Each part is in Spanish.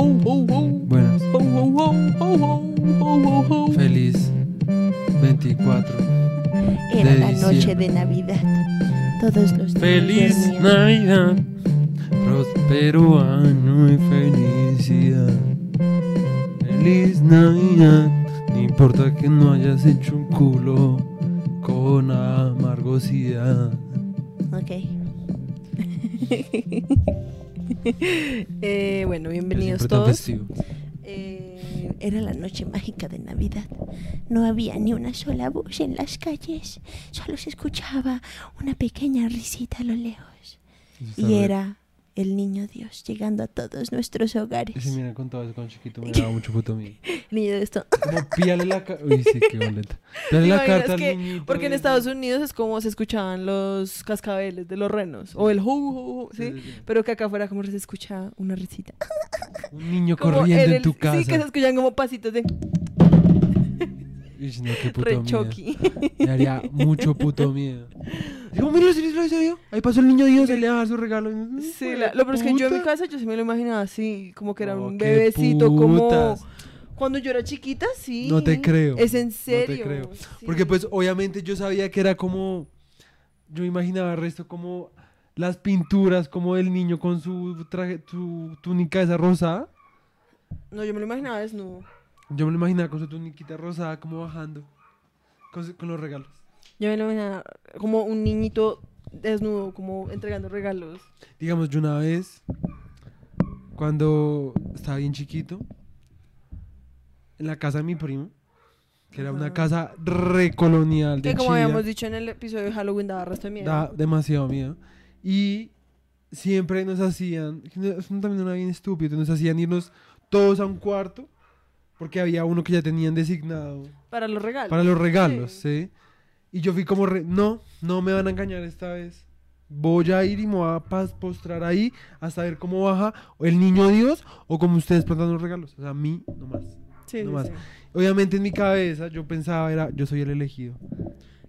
Buenas. Feliz 24. Era de la noche diciembre. de Navidad. Todos los niños Feliz. Navidad. Próspero año y felicidad. Feliz Navidad. No importa que no hayas hecho un culo con amargosidad. Ok. Eh, bueno, bienvenidos todos. Eh, era la noche mágica de Navidad. No había ni una sola voz en las calles. Solo se escuchaba una pequeña risita a lo lejos. Y era el niño Dios llegando a todos nuestros hogares. Ese me hubiera contado eso cuando chiquito, me daba mucho puto miedo. Niño de esto. Como píale la carta. Uy, sí, qué boleta. Píale ¿Te la carta al que- niñito Porque en. Estados Unidos es como se escuchaban los cascabeles de los renos. O el ho, ¿sí? Sí, sí. Pero que acá afuera como se escucha una risita. Un niño Como corriendo en tu casa. Sí, que se escuchan como pasitos de Uy, no, qué puto re miedo. Me daría mucho puto miedo. Digo, mira, lo vio. Ahí pasó el niño Dios, se le va a dar su regalo. Sí, la- lo peor es que yo en mi casa yo sí me lo imaginaba así, como que era Oh, un qué bebecito, como cuando yo era chiquita, sí. No te creo. Es en te serio. creo. sí. Porque pues obviamente yo sabía que era como... Yo imaginaba el resto como las pinturas, como el niño con su traje, su túnica esa rosada. No, yo me lo imaginaba desnudo. Yo me lo imaginaba con su tuniquita rosada como bajando. Con, los regalos. Yo me lo imaginaba como un niñito desnudo, como entregando regalos. Digamos, yo una vez, cuando estaba bien chiquito, en la casa de mi primo, que era una casa recolonial de Que como Chía, habíamos dicho en el episodio de Halloween daba resto de miedo. da demasiado miedo. Y siempre nos hacían, eso también era bien estúpido, nos hacían irnos todos a un cuarto, porque había uno que ya tenían designado Para los regalos. para los regalos, Sí. ¿sí? Y yo fui como, re- no, no me van a engañar esta vez. Voy a ir y me voy a postrar ahí hasta ver cómo baja el niño Dios o como ustedes plantan los regalos. O sea, a mí nomás. Sí, no más. sí. Obviamente en mi cabeza yo pensaba era, yo soy el elegido.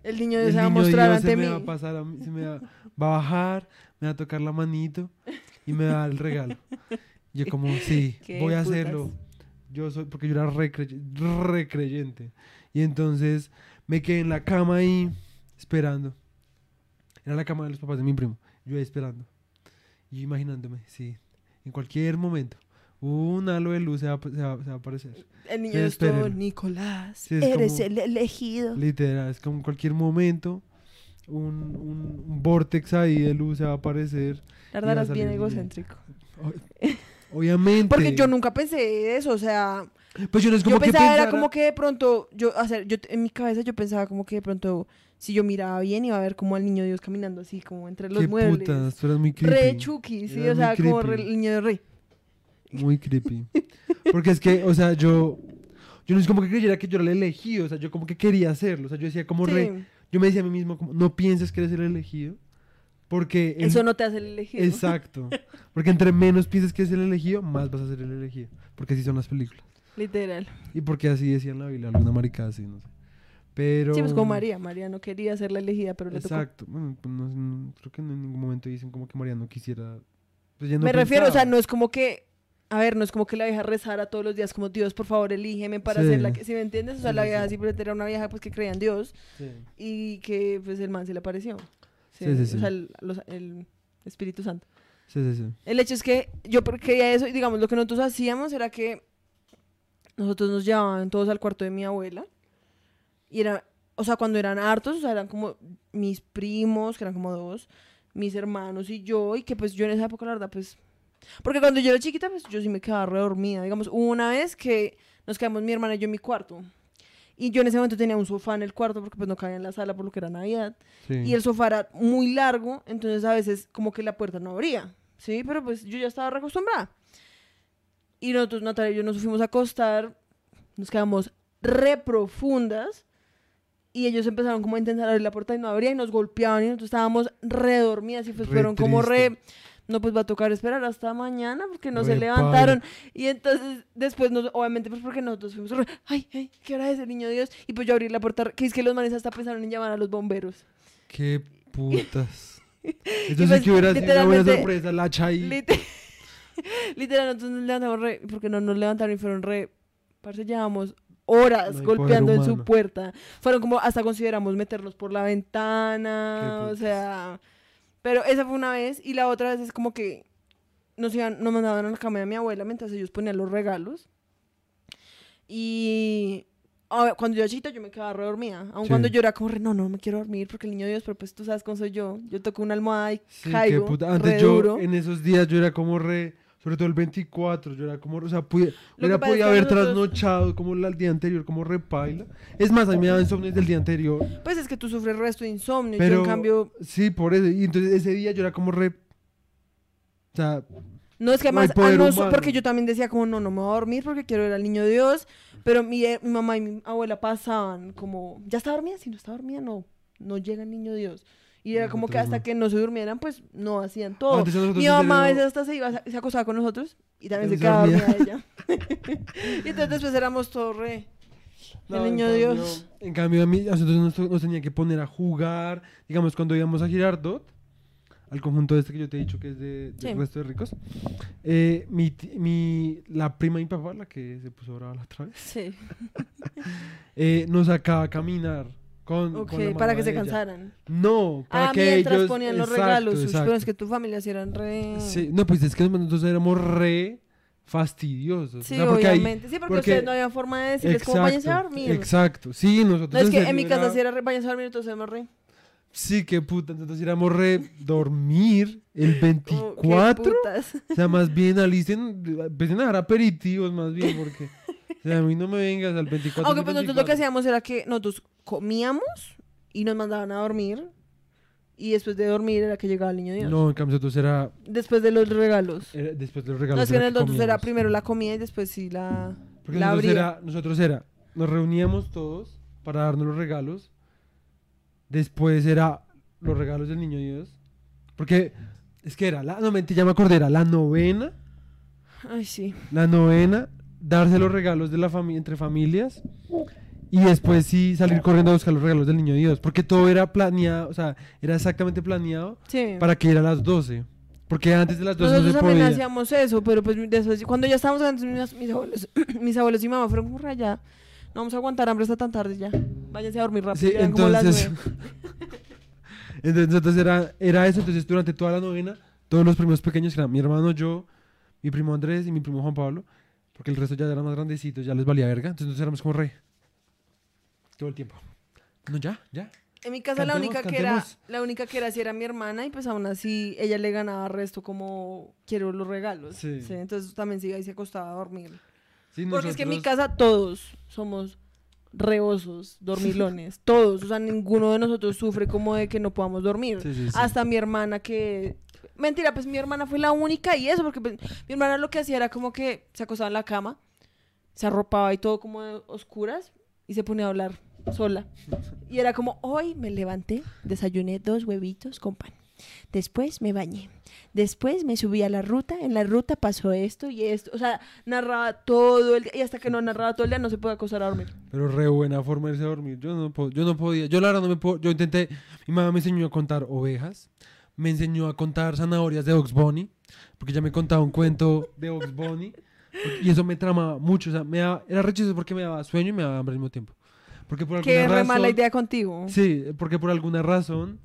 El niño El se va a mostrar Dios ante se mí. me va a pasar a mí, se me va, va a bajar, me va a tocar la manito y me va a dar el regalo. Yo como, sí, voy a putas. hacerlo. Yo soy, porque yo era re, crey- re creyente. Y entonces me quedé en la cama ahí esperando. Era la cama de los papás de mi primo. Yo ahí esperando. Y imaginándome, sí, en cualquier momento. Un halo de luz se va, se va- se va a aparecer. El niño espérenlo. Nicolás. Sí, es Eres como- el elegido. Literal, es como en cualquier momento un, un, un vortex ahí de luz se va a aparecer. Salir bien. egocéntrico. Obviamente. Porque yo nunca pensé eso, o sea, Pues yo no es como yo que pensaba era como que de pronto, yo, o sea, yo en mi cabeza yo pensaba como que de pronto, si yo miraba bien iba a ver como al niño Dios caminando así, como entre los Qué muebles. putas, tú eras muy creepy. Re chucky, sí, o sea, como re- el niño de rey. Muy creepy. Porque es que, o sea, yo. Yo no es como que creyera que yo era el elegido, o sea, yo como que quería hacerlo. O sea, yo decía como re. Sí, Yo me decía a mí mismo, como, no pienses que eres el elegido. Porque. Eso no te hace el elegido. Exacto. Porque entre menos pienses que es el elegido, más vas a ser el elegido. Porque así son las películas. Literal. Y porque así decía en la Biblia, alguna maricada así, no sé. Pero... Sí, pues como María. María no quería ser la elegida, pero le tocó. Exacto. Bueno, pues no- no- creo que en ningún momento dicen como que María no quisiera... pues ella no Me refiero, o sea, pensaba. no es como que, a ver, no es como que la vieja rezara todos los días como Dios, por favor, elígeme para Sí. ser la que, si me entiendes, o sea, Sí, la vieja simplemente era una vieja pues que creía en Dios y que pues el man se le apareció. Sí, sí, sí. O sea, el, los- el Espíritu Santo. Sí, sí, sí. El hecho es que yo quería eso y digamos, lo que nosotros hacíamos era que nosotros nos llevaban todos al cuarto de mi abuela y era, o sea, cuando eran hartos, o sea, eran como mis primos, que eran como dos, mis hermanos y yo, y que pues yo en esa época, la verdad, pues, porque cuando yo era chiquita, pues yo sí me quedaba re dormida, digamos, hubo una vez que nos quedamos mi hermana y yo en mi cuarto. Y yo en ese momento tenía un sofá en el cuarto porque pues no cabía en la sala por lo que era Navidad. Sí. Y el sofá era muy largo, entonces a veces como que la puerta no abría, ¿sí? Pero pues yo ya estaba reacostumbrada. Y nosotros, Natalia y yo nos fuimos a acostar, nos quedamos re profundas y ellos empezaron como a intentar abrir la puerta y no abría y nos golpeaban y nosotros estábamos re dormidas y pues Re fueron como re... No, pues va a tocar esperar hasta mañana porque no se levantaron. Y entonces después, nos, obviamente, pues porque nosotros fuimos, ay, ay, ¿qué hora es el niño Dios? Y pues yo abrí la puerta, que es que los manes hasta pensaron en llamar a los bomberos. Qué putas. pues, Entonces, que hubiera sido una buena literalmente- sorpresa, la hacha ahí. Lite- Literal, nosotros nos levantamos re, porque no nos levantaron y fueron re, parce, llevamos horas No golpeando en su puerta. Fueron como, hasta consideramos meterlos por la ventana, o sea, pero esa fue una vez y la otra vez es como que nos iban, nos mandaban a la cama de mi abuela mientras ellos ponían los regalos. Y ver, cuando yo era chiquita yo me quedaba re dormida. Aun Sí. cuando yo era como re, no, no me quiero dormir porque el niño Dios, pero pues tú sabes cómo soy yo. Yo toco una almohada y Sí, qué caigo puta. re Antes yo, duro. en esos días, yo era como re. Sobre todo el 24, yo era como. O sea, pude, hubiera podido haber nosotros- trasnochado como el día anterior, como repaila. Es más, a mí me daban insomnio desde el día anterior. Pues es que tú sufres resto de insomnio. Pero, yo en cambio, sí, por eso. Y entonces ese día yo era como re. O sea, no es que además, ah, no, porque yo también decía como, no, no me voy a dormir porque quiero ver al niño Dios. Pero mi, eh, mi mamá y mi abuela pasaban como, ¿ya está dormida? Si no está dormida, no, no llega el niño Dios. Y era como que hasta no. que no se durmieran, pues no hacían todo. Mi en mamá a veces hasta se iba, se acostaba con nosotros y también se quedaba dormida ella. y entonces después éramos todos re... No, el en niño cambio- Dios. En cambio, a mí, nosotros nos, nos tenía que poner a jugar. Digamos, cuando íbamos a Girardot, al conjunto este que yo te he dicho que es de, del Sí. resto de ricos, eh, mi, mi, la prima de mi papá, la que se puso brava la otra vez, Sí, eh, nos sacaba a caminar. Con, ok, con para que se cansaran. No, para Ah, que mientras ellos... ponían los exacto, regalos. Exacto. Pero es que tu familia sí eran re... Sí, no, pues es que nosotros éramos re fastidiosos. Sí, o sea, porque obviamente. sí, porque, porque- ustedes no había forma de decirles como váyanse a Exacto, dormir. Exacto, sí, nosotros... No, es que en mi casa era- sí era re, váyanse a dormir, entonces me re. Sí, qué puta. Entonces íbamos re dormir el Como, ¿qué 24. putas? O sea, más bien alisten, empiecen a dar aperitivos más bien, porque o sea, a mí no me vengas al 24. Aunque pues nosotros lo que 24. hacíamos era que nosotros comíamos y nos mandaban a dormir. Y después de dormir era que llegaba el niño Dios. No, en cambio nosotros era, Después de los regalos. era- después de los regalos. No, es que en el nosotros era primero la comida y después sí la, Porque la nosotros abría. era, nosotros era, nos reuníamos todos para darnos los regalos. Después era los regalos del niño Dios. Porque es que era, la, no mentira, ya me acordé, era la novena. Ay, sí. La novena, darse los regalos de la familia entre familias y después sí salir corriendo a buscar los regalos del niño Dios, porque todo era planeado, o sea, era exactamente planeado Sí. para que era a las 12, porque antes de las 12 no Nosotros se también podía. hacíamos eso, pero pues después, cuando ya estábamos grandes, mis, mis abuelos, mis abuelos y mi mamá fueron como raya. No vamos a aguantar hambre hasta tan tarde ya. Váyanse a dormir rápido. Sí, eran como las entonces, entonces, entonces era, era eso, entonces durante toda la novena, todos los primos pequeños, que eran mi hermano, yo, mi primo Andrés y mi primo Juan Pablo, porque el resto ya eran más grandecitos, ya les valía verga, entonces nosotros éramos como rey. Todo el tiempo. No, ya, ya. En mi casa la Cantemos, única que era, cantemos. la única que era sí era mi hermana y pues aún así ella le ganaba resto como quiero los regalos. Sí. Sí, entonces también se iba y se acostaba a dormir. Sí, Porque es que en mi nosotros- casa todos somos reosos, dormilones, todos, o sea, ninguno de nosotros sufre como de que no podamos dormir. Sí. Hasta mi hermana que mentira, pues mi hermana fue la única y eso porque pues, mi hermana lo que hacía era como que se acostaba en la cama, se arropaba y todo como de oscuras y se ponía a hablar sola. Y era como, hoy me levanté, desayuné dos huevitos con pan. Después me bañé. Después me subí a la ruta. En la ruta pasó esto y esto. O sea, narraba todo el día. Y hasta que no narraba todo el día no se puede acostar a dormir. Pero re buena forma de dormir. Yo no, yo no podía. Yo la no me puedo. Yo intenté. Mi mamá me enseñó a contar ovejas. Me enseñó a contar zanahorias de Ox Bunny. Porque ya me contaba un cuento de Ox Bunny. Y eso me tramaba mucho. O sea, me daba- era re chistoso porque me daba sueño y me daba hambre al mismo tiempo. Porque por alguna Qué razón. mala idea contigo. Sí, porque por alguna razón.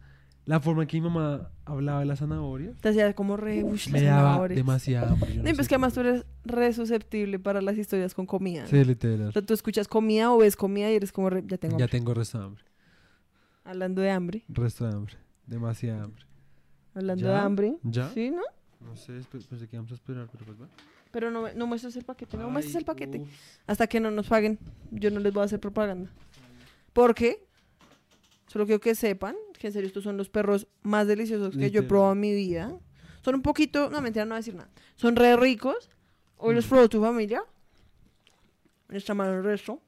La forma en que mi mamá hablaba de las zanahorias. Te hacía como re... ush, Me daba demasiada hambre. No, pues que además tú eres re susceptible para las historias con comida. Sí, literal. O sea, tú escuchas comida o ves comida y eres como re... Ya tengo Ya hambre. tengo resto de hambre. Hablando de hambre. Resto de hambre. Demasiada hambre. Hablando ¿Ya? de hambre. ¿Ya? Sí, ¿no? No sé, pensé que íbamos a esperar, pero pues va. Pero no, no muestres el paquete, no muestres Ay, el paquete. uf. Hasta que no nos paguen, yo no les voy a hacer propaganda. ¿Por qué? Solo quiero que sepan que en serio estos son los perros más deliciosos que yo he Literal. probado en mi vida. Son un poquito, no mentira, no voy a decir nada. Son re ricos. Hoy los Mm. probó tu familia. Nuestra mano el resto.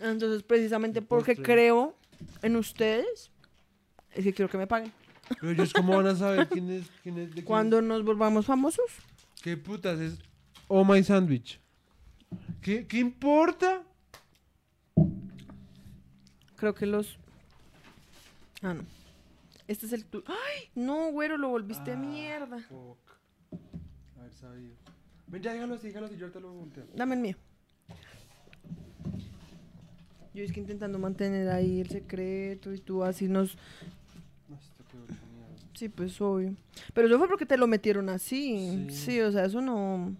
Entonces, precisamente porque creo en ustedes, es que quiero que me paguen. Pero ellos cómo van a saber quién es, quién es de quién Cuando nos volvamos famosos? ¿Qué putas es? Oh my sandwich. ¿Qué, ¿Qué importa? Creo que los. Ah, no. Este es el tu. ¡Ay! No, güero, lo volviste Ah, mierda. fuck. Haber sabido. Ven, ya déjalo así, déjalo así, yo ahorita lo volteo. Dame el mío. Yo es que intentando mantener ahí el secreto y tú así nos... No, esto quedó hecho mierda. Sí, pues obvio. Pero eso fue porque te lo metieron así. Sí. Sí, o sea, eso no...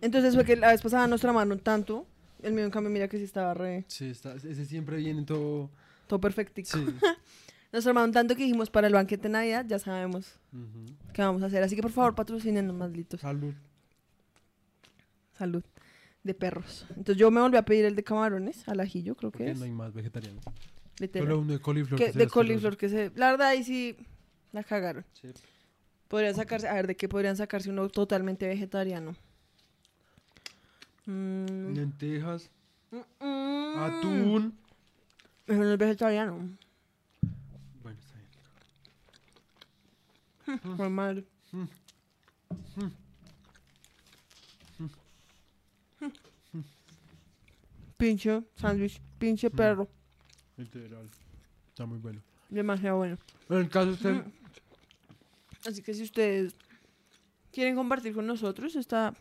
Entonces fue que la vez pasada nos tramaron tanto. El mío, en cambio, mira que sí estaba re... Sí, está, ese siempre viene todo. Todo perfectico. Sí. Nos tramaron tanto que dijimos para el banquete de Navidad ya sabemos qué vamos a hacer. Así que por favor patrocinen más litos. Salud. Salud. De perros. Entonces yo me volví a pedir el de camarones al ajillo, creo que es. no hay más vegetariano. Literal. Solo uno de coliflor. Que- que de coliflor que se... La verdad ahí sí la cagaron. Sí. Podrían sacarse... A ver, ¿de qué podrían sacarse uno totalmente vegetariano? Mm, Lentejas, mm, mm. atún. Eso no es vegetariano. Bueno, está bien. Fue mal. Pinche sándwich, pinche perro. Literal. Está muy bueno. Demasiado bueno. Bueno, el caso es Mm. Así que si ustedes quieren compartir con nosotros esta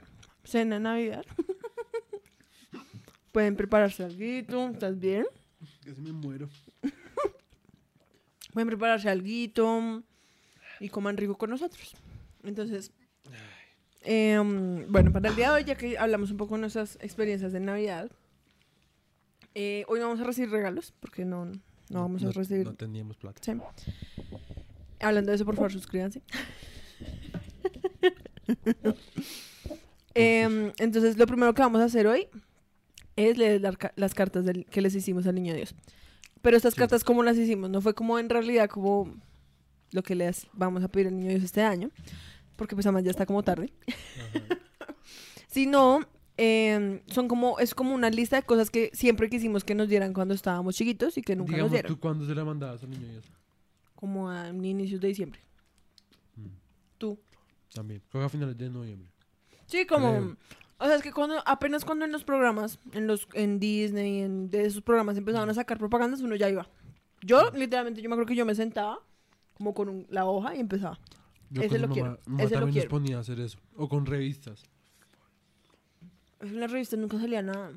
cena de Navidad, pueden prepararse algo. ¿Estás bien? Casi me muero. Pueden prepararse algo y coman rico con nosotros. Entonces, em, bueno, para el día de hoy, ya que hablamos un poco de nuestras experiencias de Navidad, eh, hoy no vamos a recibir regalos, porque no, no vamos a recibir... No teníamos plata. Sí. Hablando de eso, por favor, suscríbanse. Em, entonces, lo primero que vamos a hacer hoy es leer la las cartas del- que les hicimos al niño Dios. Pero estas Sí. cartas, ¿cómo las hicimos? No fue como en realidad como lo que les vamos a pedir al niño Dios este año, porque pues además ya está como tarde. Sino, em, son como, es como una lista de cosas que siempre quisimos que nos dieran cuando estábamos chiquitos y que nunca Digamos, nos dieron. ¿tú cuándo se la mandabas al niño Dios? Como a inicios de diciembre. Mm. Tú. También. Creo que a finales de noviembre. Sí, como... Creo. O sea, es que cuando, apenas cuando en los programas, en los en Disney, en de esos programas empezaban a sacar propagandas, uno ya iba. Yo, literalmente, yo me acuerdo que yo me sentaba como con un- la hoja y empezaba. Yo Ese con lo mi quiero, mamá, mi mamá ese lo también quiero. nos ponía a hacer eso. O con revistas. En las revistas nunca salía nada.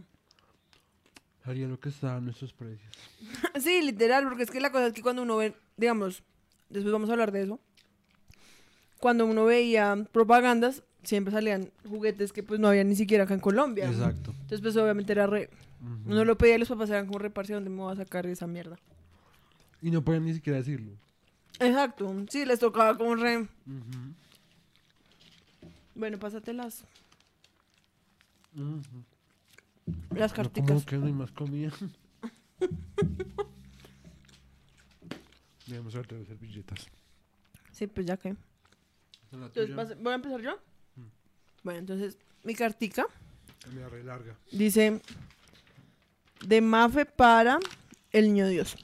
Haría lo que estaba a nuestros precios. sí, literal, porque es que la cosa es que cuando uno ve, digamos, después vamos a hablar de eso, cuando uno veía propagandas, siempre salían juguetes que pues no había ni siquiera acá en Colombia. Exacto. Entonces pues obviamente era re... Uno lo pedía y los papás eran como reparse dónde me voy a sacar esa mierda. Y no podían ni siquiera decirlo. Exacto, sí, les tocaba como re... Ujú. Bueno, pásatelas, Ujú. las No, carticas. como que no hay más comida. Debemos haber traído servilletas. Sí, pues ya que. ¿Esa es la Entonces, ¿voy a empezar yo? Mm. Bueno, entonces, mi cartica Me re larga. dice... De Mafe para el niño Dios.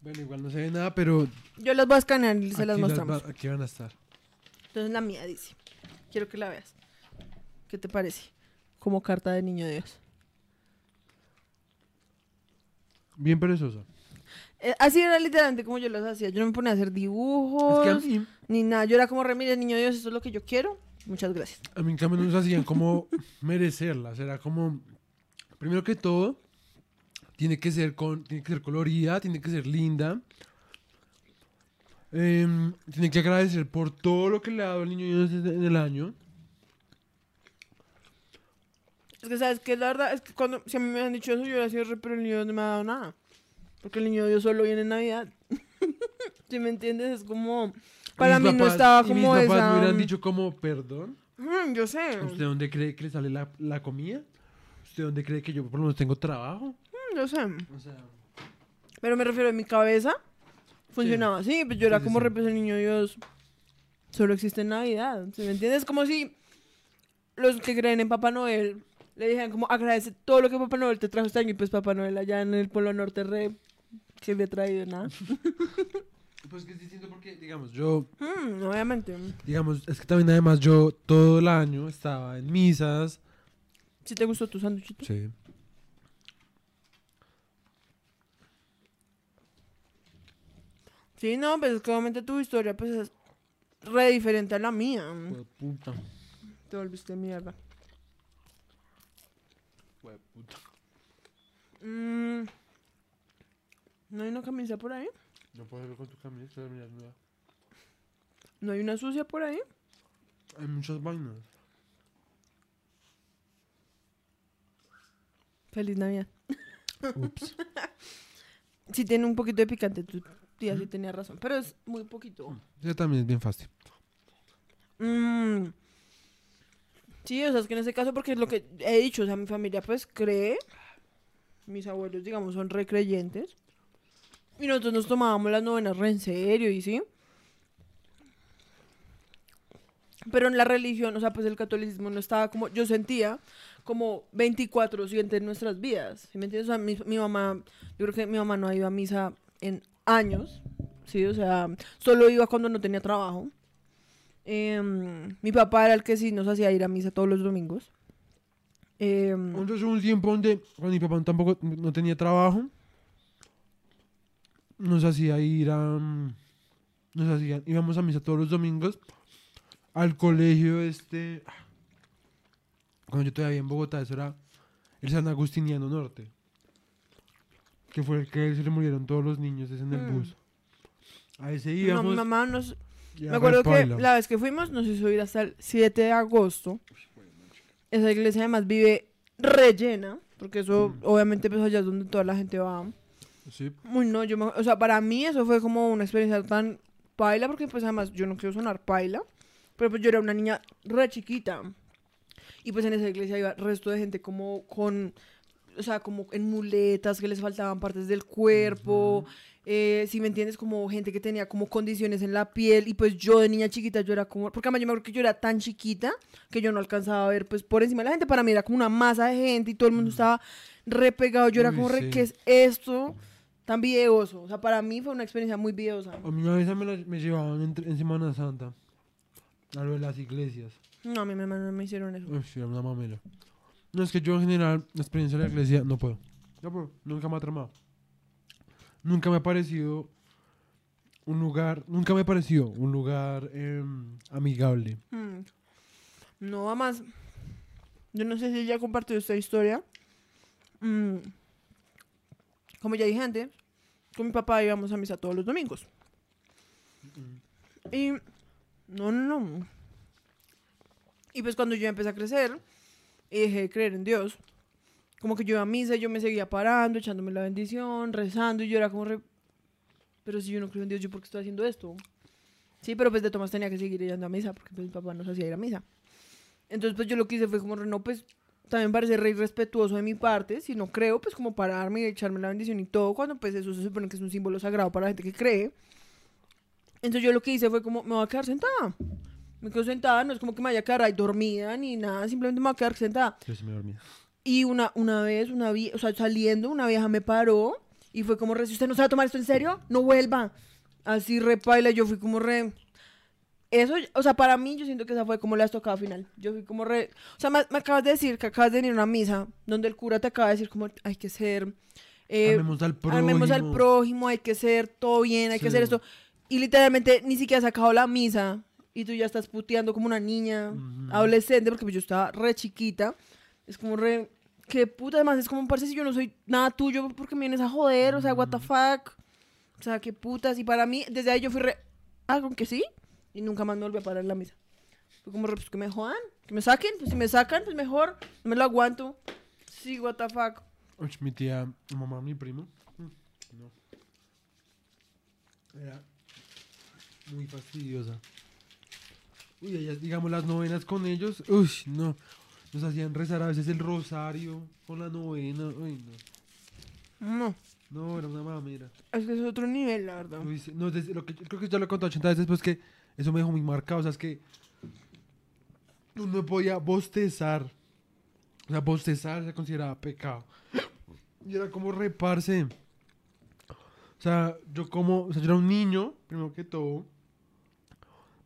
Bueno, igual no se ve nada, pero Yo las voy a escanear y se las aquí, mostramos. va- aquí van a estar. Entonces la mía dice, quiero que la veas. ¿Qué te parece? Como carta de niño Dios. Bien perezosa. Eh, así era literalmente como yo las hacía. Yo no me ponía a hacer dibujos, Es que a mí, ni nada. Yo era como, re, mire, niño Dios, esto es lo que yo quiero. Muchas gracias. a mí en cambio nos hacían como merecerlas. Era como, primero que todo, tiene que ser, con, tiene que ser colorida, tiene que ser linda. Em, tiene que agradecer por todo lo que le ha dado el niño Dios en el año. Es que, ¿sabes qué? La verdad es que cuando, si a mí me han dicho eso, yo sido re, pero el niño no me ha dado nada. Porque el niño Dios solo viene en Navidad. ¿Sí me entiendes? Es como... Para mí no papás- estaba y como mis papás esa... me hubieran dicho como, perdón, Mm, yo sé. ¿usted dónde cree que le sale la, la comida? ¿Usted dónde cree que yo por lo menos tengo trabajo? Mm, yo sé. O sea, Pero me refiero a mi cabeza. Funcionaba así, pues yo era Sí, sí, como sí. pues, el niño Dios solo existe en Navidad. ¿sí me entiendes? Como si los que creen en Papá Noel le dijeran como agradece todo lo que Papá Noel te trajo este año y pues Papá Noel allá en el Polo Norte re que le ha traído nada. pues que es distinto porque, digamos, yo Mm, obviamente. Digamos, es que también además yo todo el año estaba en misas. ¿Sí te gustó tu sándwichito? Sí. Sí, no, pues es que obviamente tu historia pues es re diferente a la mía. Puta. Te volviste mierda. Puta. Mm, ¿No hay una camisa por ahí? No puedo verlo con tu camisa, mira, mira. ¿No hay una sucia por ahí? Hay muchas vainas. Feliz Navidad. Ups. Sí tiene un poquito de picante, tu tía sí tenía razón, pero es muy poquito. Ese también es bien fácil. Mm. Sí, o sea, es que en ese caso, porque es lo que he dicho, o sea, mi familia pues cree, mis abuelos, digamos, son recreyentes, y nosotros nos tomábamos las novenas re en serio, y sí. Pero en la religión, o sea, pues el catolicismo no estaba como, yo sentía como 24-7 en nuestras vidas, ¿sí me entiendes? O sea, mi, mi mamá, yo creo que mi mamá no ha ido a misa en años, ¿sí? O sea, solo iba cuando no tenía trabajo. Em, mi papá era el que sí nos hacía ir a misa todos los domingos. Em, Entonces hubo un tiempo donde cuando mi papá tampoco no tenía trabajo, nos hacía ir a... mm, Nos hacía, íbamos a misa todos los domingos al colegio este... Cuando yo todavía en Bogotá, eso era el San Agustiniano Norte. Que fue el que se le murieron todos los niños es en el Mm. bus. A ese no, íbamos. mi mamá nos... y Me acuerdo que la vez que fuimos nos hizo ir hasta el 7 de agosto. Esa iglesia además vive rellena, porque eso Mm. obviamente pues allá es donde toda la gente va. Sí. Uy, no, yo me- o sea, para mí eso fue como una experiencia tan paila, porque pues además yo no quiero sonar paila, pero pues yo era una niña re chiquita. Y pues en esa iglesia iba resto de gente como con, o sea, como en muletas, que les faltaban partes del cuerpo, eh, si me entiendes, como gente que tenía como condiciones en la piel, y pues yo de niña chiquita yo era como, porque además yo me acuerdo que yo era tan chiquita que yo no alcanzaba a ver pues por encima de la gente, para mí era como una masa de gente y todo el mundo estaba re pegado, yo era Uy, como, sí. ¿qué es esto? Tan videoso, o sea, para mí fue una experiencia muy videosa. A mí una vez me, la- me llevaban en, en Semana Santa a lo de las iglesias. No, a mí me, no me hicieron eso. Uy, sí, era una mamela. No, es que yo en general, la experiencia de la iglesia, no puedo. No puedo, nunca me ha tramado. Nunca me ha parecido un lugar, nunca me ha parecido un lugar em, amigable. Mm. No, además, yo no sé si ya compartió esta historia. Mm. Como ya dije antes, con mi papá íbamos a misa todos los domingos. Y no, no, no. Y pues cuando yo empecé a crecer y dejé de creer en Dios, como que yo iba a misa yo me seguía parando, echándome la bendición, rezando y yo era como. Pero si yo no creo en Dios, ¿yo por qué estoy haciendo esto? Sí, pero pues de Tomás tenía que seguir yendo a misa porque pues mi papá nos hacía ir a misa. Entonces pues yo lo que hice fue como, no, pues también parece re irrespetuoso de mi parte, si no creo, pues como pararme y echarme la bendición y todo, cuando pues eso se supone que es un símbolo sagrado para la gente que cree. Entonces yo lo que hice fue como, me voy a quedar sentada. Me quedo sentada, no es como que me vaya a quedar ahí dormida ni nada, simplemente me voy a quedar sentada. Yo sí me dormía. Y una, una vez, una o sea, saliendo, una vieja me paró y fue como, re, si usted no sabe tomar esto en serio, no vuelva. Así repaila, yo fui como re... Eso, o sea, para mí yo siento que esa fue como la estocada final. Yo fui como re... O sea, me, me acabas de decir que acabas de venir a una misa donde el cura te acaba de decir como hay que ser... eh, Amemos al prójimo. Armemos al prójimo, hay que ser todo bien, hay que hacer Sí. esto. Y literalmente ni siquiera has sacado la misa y tú ya estás puteando como una niña Ujú. adolescente, porque pues yo estaba re chiquita. Es como re. Qué puta, además es como, parece si yo no soy nada tuyo, porque me vienes a joder, o sea, what the fuck. O sea, qué putas. Y para mí, desde ahí yo fui re. Ah, con que sí. Y nunca más me volví a parar en la misa. Fue como re, pues que me jodan, que me saquen, pues si me sacan, pues mejor, no me lo aguanto. Sí, what the fuck. Uy, mi tía, mamá, mi primo. mm, No. Era muy fastidiosa. Uy, ellas, digamos, las novenas con ellos. Uy, no. Nos hacían rezar a veces el rosario con la novena. Uy, no. No, No, era una mamera. es que es otro nivel, la verdad. No, desde- lo que, creo que ya lo he contado 80 veces, pues que eso me dejó muy marcado. O sea, es que no podía bostezar. O sea, bostezar se consideraba pecado. Y era como reparse. O sea, yo como, o sea, yo era un niño, primero que todo.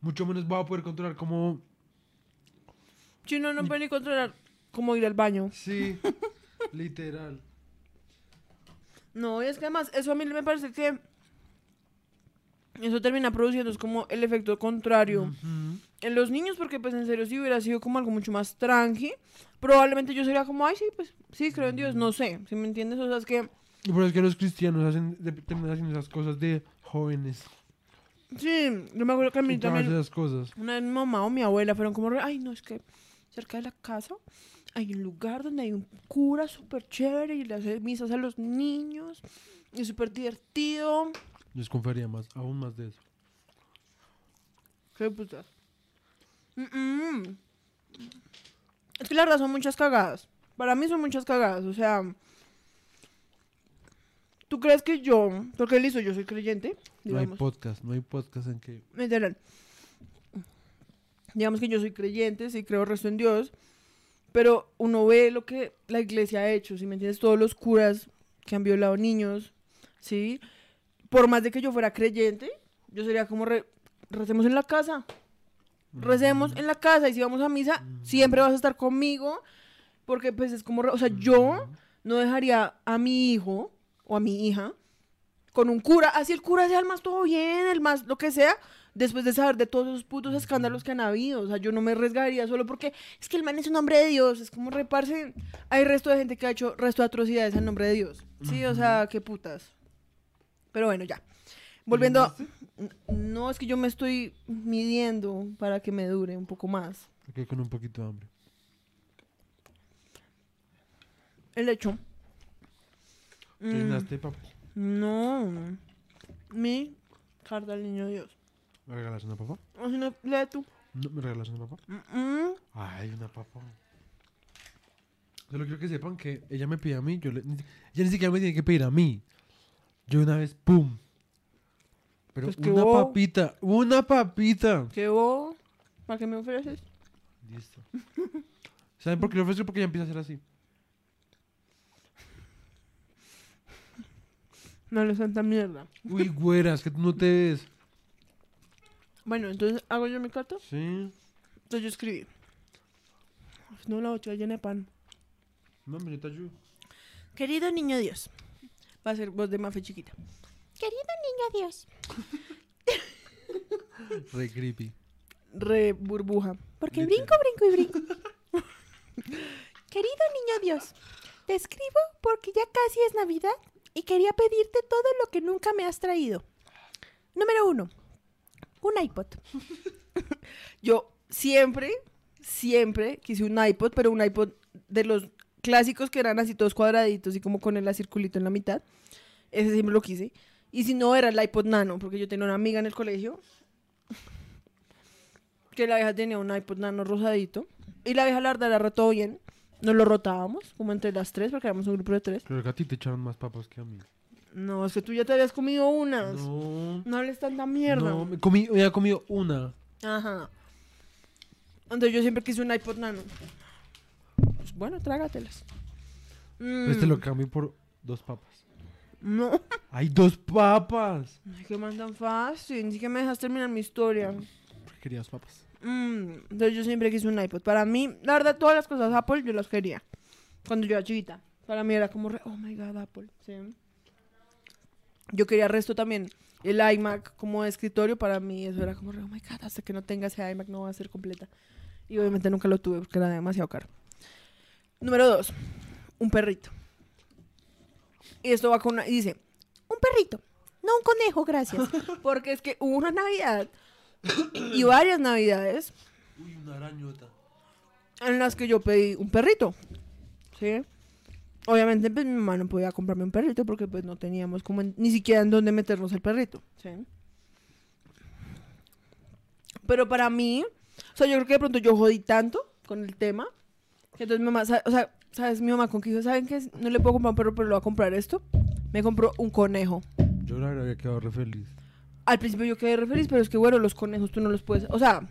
Mucho menos voy a poder controlar como, Uno no puede ni controlar cómo ir al baño. sí, literal. No, es que además, eso a mí me parece que. Eso termina produciendo es como el efecto contrario en los niños, porque pues en serio si hubiera sido como algo mucho más tranqui, probablemente yo sería como, ay, sí, pues sí, creo en Dios, no sé, si me entiendes? O sea, es que, Y por eso es que los cristianos hacen, de- terminan haciendo esas cosas de jóvenes. sí, yo me acuerdo que a mí también, esas cosas. una vez mi mamá o mi abuela fueron como, ay, no, es que cerca de la casa hay un lugar donde hay un cura súper chévere y le hace misas a los niños, y es súper divertido. Yo desconfiaría más, aún más de eso. ¿Qué putas? Mm, mm. Es que la verdad son muchas cagadas. Para mí son muchas cagadas. O sea, ¿tú crees que yo, porque listo, yo soy creyente? No hay podcast, no hay podcast en que... literal. Digamos que yo soy creyente, sí creo resto en Dios, pero uno ve lo que la iglesia ha hecho, si me entiendes, todos los curas que han violado niños, ¿sí? Por más de que yo fuera creyente, yo sería como, re- recemos en la casa, recemos en la casa y si vamos a misa, siempre vas a estar conmigo, porque pues es como, o sea, yo no dejaría a mi hijo o a mi hija con un cura, así el cura sea el más todo bien, el más lo que sea, después de saber de todos esos putos escándalos que han habido, o sea, yo no me arriesgaría solo porque es que el man es un hombre de Dios, es como reparse, hay resto de gente que ha hecho resto de atrocidades en nombre de Dios, sí, o sea, qué putas. Pero bueno, ya. Volviendo, no, es que yo me estoy midiendo para que me dure un poco más. Aquí con un poquito de hambre. El hecho. ¿Qué Mm, no. Mi carta al niño Dios. ¿Me regalas una papa? Si no, lee tú. ¿No me regalas una papa? Mm, mm. Ay, una papa. Solo quiero que sepan que ella me pide a mí, yo le, ella ni siquiera me tiene que pedir a mí. Yo una vez, ¡pum! Pero Pues una papita, una papita. ¿Qué vos? ¿Para qué me ofreces? Listo. ¿Saben por qué lo ofrezco? Porque ella empieza a ser así. No le tanta mierda. Uy, güeras, que tú no te ves. Bueno, entonces hago yo mi carta. Sí. Entonces yo escribí. No, la botella llena de pan. Mami, yo te ayudo. Querido niño Dios. Va a ser voz de mafe chiquita. Querido niño Dios, Re creepy. Re burbuja. porque Literal. brinco, brinco y brinco. Querido niño Dios, te escribo porque ya casi es Navidad y quería pedirte todo lo que nunca me has traído. Número uno, un iPod. Yo siempre, siempre quise un iPod, pero un iPod de los clásicos que eran así todos cuadraditos y como con el circulito en la mitad. Ese siempre lo quise. Y si no, era el iPod Nano, porque yo tenía una amiga en el colegio que la vieja tenía un iPod Nano rosadito. Y la vieja, la verdad, era re todo bien. Nos lo rotábamos, como entre las tres, porque éramos un grupo de tres. Creo que a ti te echaron más papas que a mí. No, es que tú ya te habías comido unas. No. No hables tanta mierda. No, me comí, había comido una. Ajá. Entonces yo siempre quise un iPod Nano. Pues bueno, trágatelas. Mm, Este lo cambié por dos papas. No. ¡Hay dos papas! Ay, qué man tan fácil. Ni siquiera me dejas terminar mi historia. Porque querías papas. Mm, Entonces yo siempre quise un iPod. Para mí, la verdad, todas las cosas Apple yo las quería. Cuando yo era chiquita. Para mí era como, re- oh my god, Apple. Sí. Yo quería resto también. El iMac como de escritorio, para mí eso era como, oh my god, hasta que no tenga ese iMac no va a ser completa. Y obviamente nunca lo tuve porque era demasiado caro. Número dos, un perrito. Y esto va con una, y dice, Un perrito, no un conejo, gracias. porque es que hubo una Navidad y varias Navidades Uy, una arañota. en las que yo pedí un perrito. ¿Sí? Obviamente, pues mi mamá no podía comprarme un perrito porque pues no teníamos como en- ni siquiera en dónde meternos el perrito. ¿Sí? Pero para mí, o sea, yo creo que de pronto yo jodí tanto con el tema. Que entonces mi mamá, o sea, ¿sabes? Mi mamá con que dijo, ¿saben qué? No le puedo comprar un perro, pero le voy a comprar esto. Me compró un conejo. Yo la verdad había quedado re feliz. Al principio yo quedé re feliz, pero es que bueno, los conejos tú no los puedes. O sea,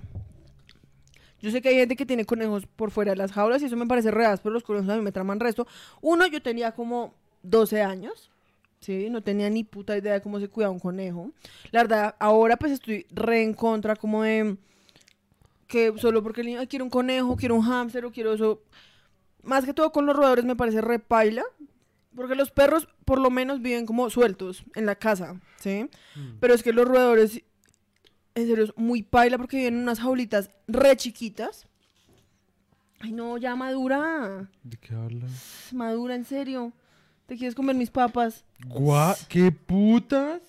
yo sé que hay gente que tiene conejos por fuera de las jaulas y eso me parece real, pero los conejos a mí me traman resto. Uno, yo tenía como 12 años, ¿sí? No tenía ni puta idea de cómo se cuida un conejo. La verdad, ahora pues estoy re en contra como de que solo porque el niño "Ay, quiero un conejo, quiero un hámster o quiero eso. Más que todo con los roedores me parece re paila. Porque los perros por lo menos viven como sueltos en la casa, ¿sí? Mm. Pero es que los roedores, en serio, es muy paila porque viven en unas jaulitas re chiquitas. Ay, no, ya madura. ¿De qué hablas? Madura, en serio. ¿Te quieres comer mis papas? Gua- ¿Qué putas?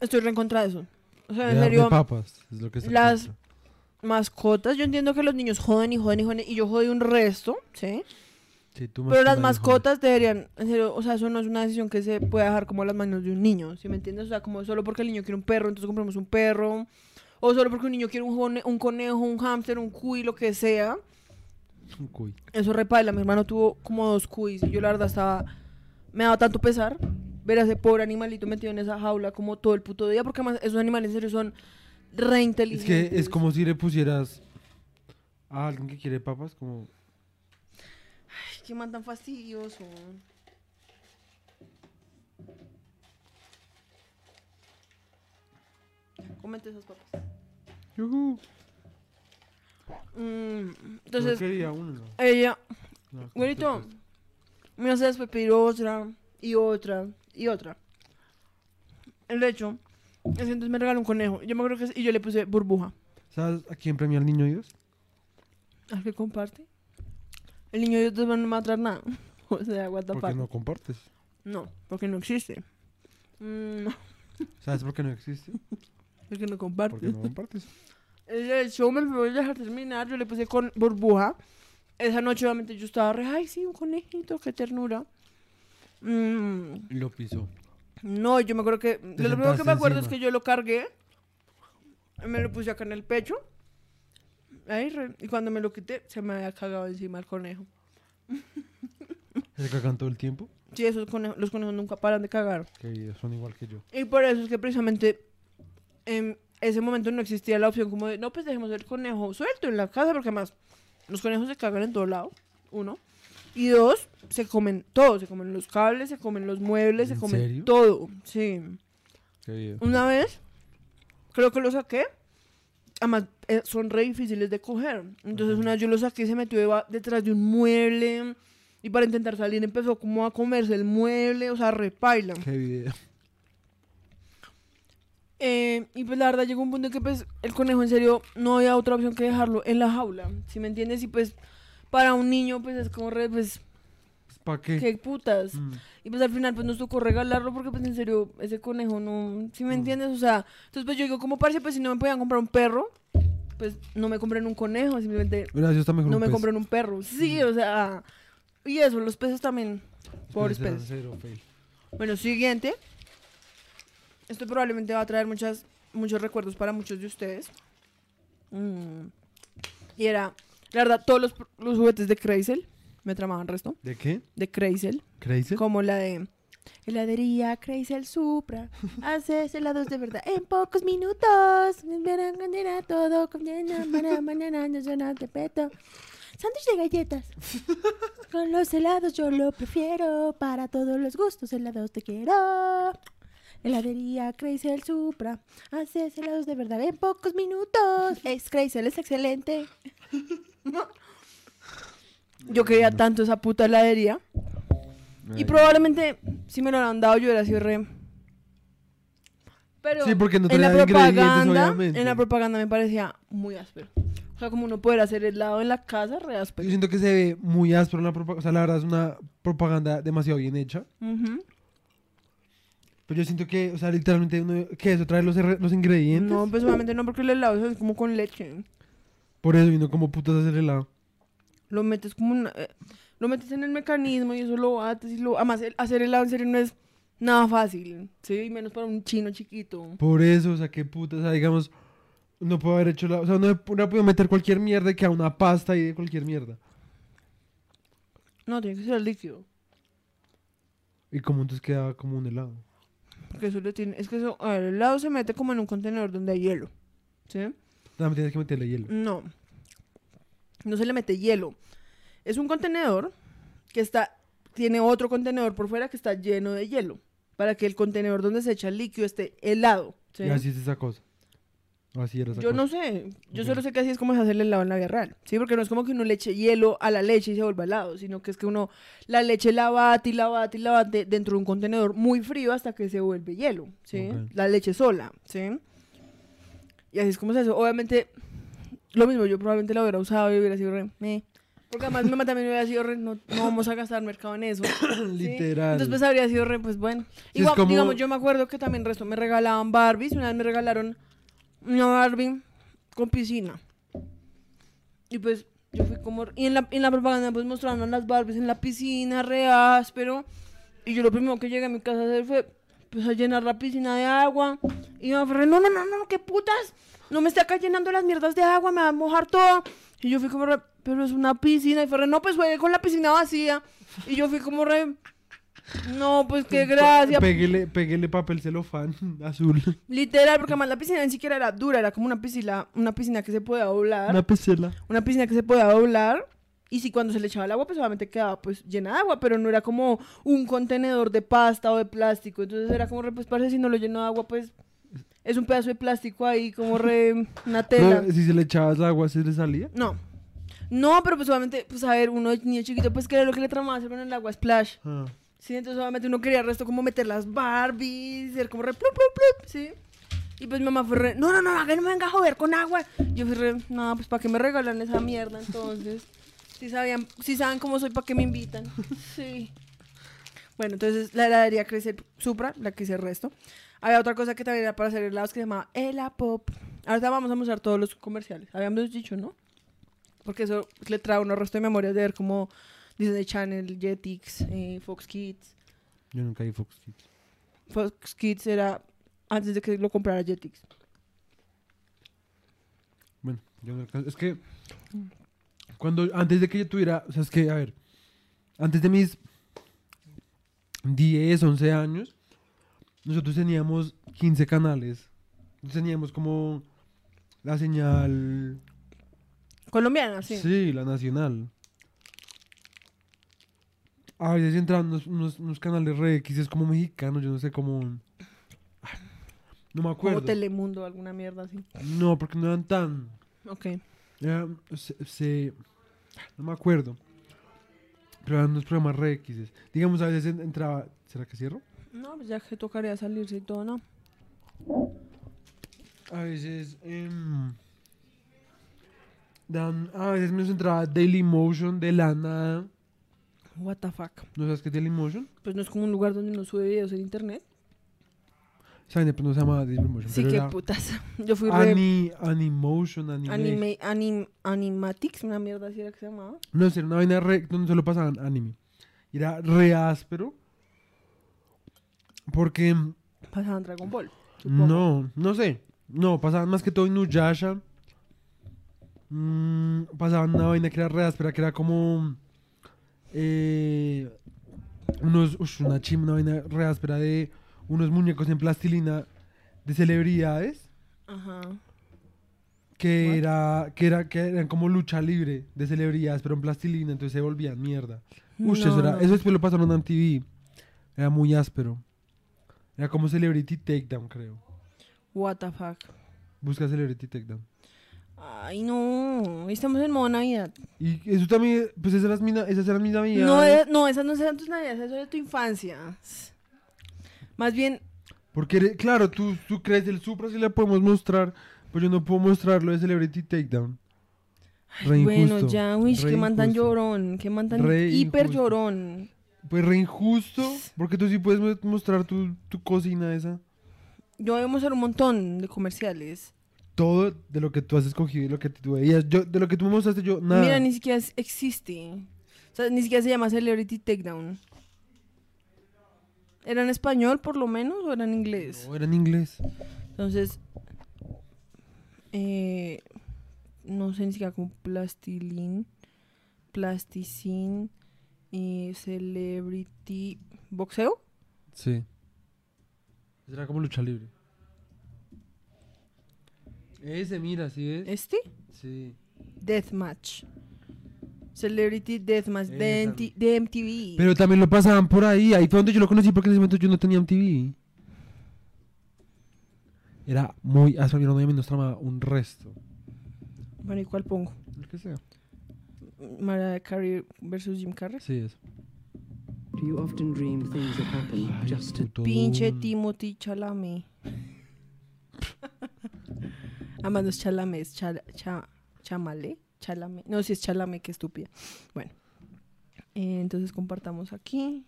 Estoy re en contra de eso. O sea, en serio, papas, es lo que está las- mascotas, yo entiendo que los niños joden y joden y joden y yo jodí un resto, ¿sí? Sí, tú más Pero las mascotas deberían, en serio, o sea, eso no es una decisión que se pueda dejar como a las manos de un niño, ¿sí me entiendes? O sea, como solo porque el niño quiere un perro, entonces compramos un perro. O solo porque un niño quiere un, conejo, un hámster, un cuy, lo que sea. Un cuy. Eso repaila. Mi hermano tuvo como dos cuis y yo la verdad estaba... Me daba tanto pesar ver a ese pobre animalito metido en esa jaula como todo el puto día, porque además esos animales en serio son re Es inteligentes. que es como si le pusieras a alguien que quiere papas, como... Man tan fastidioso. Comente esas papas. "Yujú". Mm, entonces, quería uno. ella, No, güerito, me hace después pedir otra, y otra, y otra. El hecho, es que entonces me regaló un conejo. Yo me acuerdo que, y yo le puse burbuja. ¿Sabes a quién premia el niño Dios? ¿Al que comparte? El niño de Dios no me va a traer nada. O sea, what the Porque fuck. no compartes. No, porque no existe. Mm, ¿Sabes por qué no existe? porque no comparte. Porque no compartes. El show me lo voy a dejar terminar. Yo le puse con burbuja. Esa noche, obviamente, yo estaba re, ay, sí, un conejito, qué ternura. Mm, Y lo pisó. no, yo me acuerdo que. Lo primero que me acuerdo es encima. que yo lo cargué. Me lo puse acá en el pecho. Re- y cuando me lo quité, se me había cagado encima el conejo. ¿Se cagan todo el tiempo? Sí, esos conejos, los conejos nunca paran de cagar. Que son igual que yo. Y por eso es que precisamente en ese momento no existía la opción como de, no, pues dejemos el conejo suelto en la casa, porque además los conejos se cagan en todo lado, uno. Y dos, se comen todo, se comen los cables, se comen los muebles, se ¿En comen serio? todo. Sí. Qué bien. Una vez, creo que lo saqué. Además, eh, son re difíciles de coger. Entonces, una vez yo lo saqué y se metió detrás de un mueble. Y para intentar salir empezó como a comerse el mueble, o sea, repaila. Qué video. Eh, y pues la verdad llegó un punto en que pues el conejo en serio no había otra opción que dejarlo en la jaula, si me entiendes? Y pues para un niño pues es como re, pues, ¿Para qué? qué putas. Mm. Y pues al final pues nos tocó regalarlo porque pues en serio ese conejo no, si me Mm. entiendes? O sea, entonces pues yo digo como parce pues si no me podían comprar un perro, pues no me compren un conejo, simplemente está mejor no me pez. compren un perro. Sí, o sea, y eso, los peces también, pobres cero, fail. Bueno, siguiente. Esto probablemente va a traer muchas, muchos recuerdos para muchos de ustedes. Mm. Y era, la verdad, todos los, los juguetes de Kreisel me tramaban resto. ¿De qué? De Kreisel. ¿Crazy? Como la de Heladería Kreisel Supra. Haces helados de verdad en pocos minutos. Todo con llena, de peto. Sándwich de galletas. Con los helados yo lo prefiero. Para todos los gustos, helados te quiero. Heladería Kreisel Supra. Haces helados de verdad en pocos minutos. Es Kreisel, es excelente. Yo quería tanto esa puta heladería. Y probablemente, si me lo hubieran dado, yo hubiera sido re. Pero Sí, porque no en la propaganda, en la propaganda me parecía muy áspero. O sea, como uno poder hacer helado en la casa, re Yo áspero. siento que se ve muy áspero en la propaganda. O sea, la verdad es una propaganda demasiado bien hecha. Ujú. Pero yo siento que, o sea, literalmente, uno, ¿qué es eso? ¿Trae los, los ingredientes? No, pues obviamente no, porque el helado es como con leche. Por eso vino como putas a hacer helado. Lo metes como una- eh, lo metes en el mecanismo y eso lo bates y lo... Además, el- hacer helado en serio no es nada fácil, ¿sí? Y menos para un chino chiquito. Por eso, o sea, qué putas. O sea, digamos, no puedo haber hecho la. O sea, no no puedo meter cualquier mierda que a una pasta y de cualquier mierda. No, tiene que ser líquido. Y como entonces queda como un helado. Porque eso le tiene... Es que eso... A ver, el helado se mete como en un contenedor donde hay hielo, ¿sí? Nada, me tienes que meterle hielo. No. No se le mete hielo. Es un contenedor que está. Tiene otro contenedor por fuera que está lleno de hielo. Para que el contenedor donde se echa el líquido esté helado. ¿sí? Y así es esa cosa. Así era esa Yo cosa. no sé, yo Ok. solo sé que así es como se hace el helado en la vida real, ¿sí? Porque no es como que uno le eche hielo a la leche y se vuelva helado, sino que es que uno la leche la bate y la bate y la bate dentro de un contenedor muy frío hasta que se vuelve hielo, ¿sí? La leche sola, ¿sí? Y así es como se hace. Obviamente, lo mismo, yo probablemente la hubiera usado y hubiera sido re... Porque además mi mamá también hubiera sido re... No, no vamos a gastar mercado en eso. Literal. Entonces pues habría sido re, pues bueno. Es Igual, como- digamos, yo me acuerdo que también resto me regalaban Barbies. Una vez me regalaron una Barbie con piscina. Y pues yo fui como... Y en la, en la propaganda pues mostraban las Barbies en la piscina, re áspero. Y yo lo primero que llegué a mi casa a hacer fue pues a llenar la piscina de agua. Y me aferré, no, no, no, no, qué putas. No me está acá llenando las mierdas de agua, me va a mojar todo. Y yo fui como re, pero es una piscina. Y Ferre, no, pues juegue con la piscina vacía. Y yo fui como re, no, pues qué gracia. Péguele, péguele papel celofán azul. Literal, porque además la piscina ni siquiera era dura, era como una piscina, una piscina que se podía doblar. Una pecela. Una piscina que se podía doblar. Y si cuando se le echaba el agua, pues obviamente quedaba pues llena de agua, pero no era como un contenedor de pasta o de plástico. Entonces era como re, pues parece si no lo lleno de agua, pues es un pedazo de plástico ahí, como re una tela. No, si se le echabas agua, ¿se le salía? No. No, pero pues obviamente, pues a ver, uno niño chiquito, pues que era lo que le tramaba hacer con el agua splash. Ah. Sí, entonces obviamente uno quería el resto como meter las Barbies, ser como re plup, plup, plup, sí. Y pues mi mamá fue re, no, no, no, que no me venga a joder con agua. Yo fui re, no, pues para qué me regalan esa mierda entonces. Si sabían, si saben cómo soy, ¿para qué me invitan? Sí. Bueno, entonces la heladería Crecer Supra, la que hice el resto. Había otra cosa que también era para hacer helados que se llamaba Ela Pop. Ahorita vamos a mostrar todos los comerciales. Habíamos dicho, ¿no? Porque eso le trae unos resto de memorias de ver como Disney Channel, Jetix, eh, Fox Kids. Yo nunca vi Fox Kids. Fox Kids era antes de que lo comprara Jetix. Bueno, yo no alcanzo- Es que cuando antes de que yo tuviera, o sea, es que, a ver, antes de mis 10, 11 años, nosotros teníamos 15 canales. Teníamos como la señal, Colombiana, sí. sí, la nacional. A veces entraban unos, unos, unos canales re X, es como mexicanos, yo no sé cómo... No me acuerdo. Como Telemundo, alguna mierda así. No, porque no eran tan... Ok. Era- se, se- no me acuerdo. Pero eran unos programas re X. Digamos, a veces en- entraba. ¿Será que cierro? No, pues ya que tocaría salirse y todo, ¿no? A veces. em, dan, a veces nos entraba Daily Motion de la nada. What the fuck. ¿No sabes qué es Daily Motion? Pues no es como un lugar donde uno sube videos en internet. Saben, pero no se llama Daily Motion. Sí, qué putas. Yo fui re... Ani, Animotion, anime. Anime, anim, Animatics, una mierda así era que se llamaba. No, era una vaina re, donde solo pasaban anime. Era re áspero. Porque. Pasaban Dragon Ball. supongo. No, no sé. No, pasaban más que todo Inuyasha. Mm, pasaban una vaina que era re áspera, que era como. Eh, unos. ush, una chima, una vaina re áspera de unos muñecos en plastilina de celebridades. Ajá. Que What? era, que era, que eran como lucha libre de celebridades, pero en plastilina, entonces se volvían mierda. Ush, No, eso, era, no. eso después lo pasaron en MTV. Era muy áspero. Era como Celebrity Takedown, creo. What the fuck. Busca Celebrity Takedown. Ay, no. Estamos en modo Navidad. Y eso también, pues esas eran mis, esas eran mis navidades. No, eh, no, esas no serán tus navidades, eso es de tu infancia. Más bien, Porque, claro, tú, tú crees el Supra si le podemos mostrar, pues yo no puedo mostrarlo de Celebrity Takedown. Re bueno, injusto, ya, uy, que man tan injusto. llorón, que man tan Re hiper injusto. llorón. Pues re injusto, porque tú sí puedes mo- mostrar tu, tu cocina esa. Yo voy a mostrar un montón de comerciales. Todo de lo que tú has escogido y lo que tú veías. Yo, de lo que tú me mostraste, yo, nada. Mira, ni siquiera existe. O sea, ni siquiera se llama Celebrity Takedown. ¿Era en español por lo menos o era en inglés? No, era en inglés. Entonces, eh, no sé ni siquiera como plastilin, plasticin, eh, celebrity, boxeo. Sí. Era como lucha libre. Ese, mira, ¿sí ves? Este, Sí. Deathmatch. Celebrity Deathmatch de. NT de MTV. Pero también lo pasaban por ahí. Ahí fue donde yo lo conocí porque en ese momento yo no tenía MTV. Era muy a mí nos tramaba un resto. Bueno, ¿y cuál pongo? El que sea. Mariah Carey versus Jim Carrey. Sí, es. Do you often dream things that happen Ay, just puto Pinche. Timothy Chalamet. Además no es Chalamet, es Chala- Cha- Chamale. Chalamet. No, si es Chalamet, qué estúpida. Bueno. Eh, entonces compartamos aquí.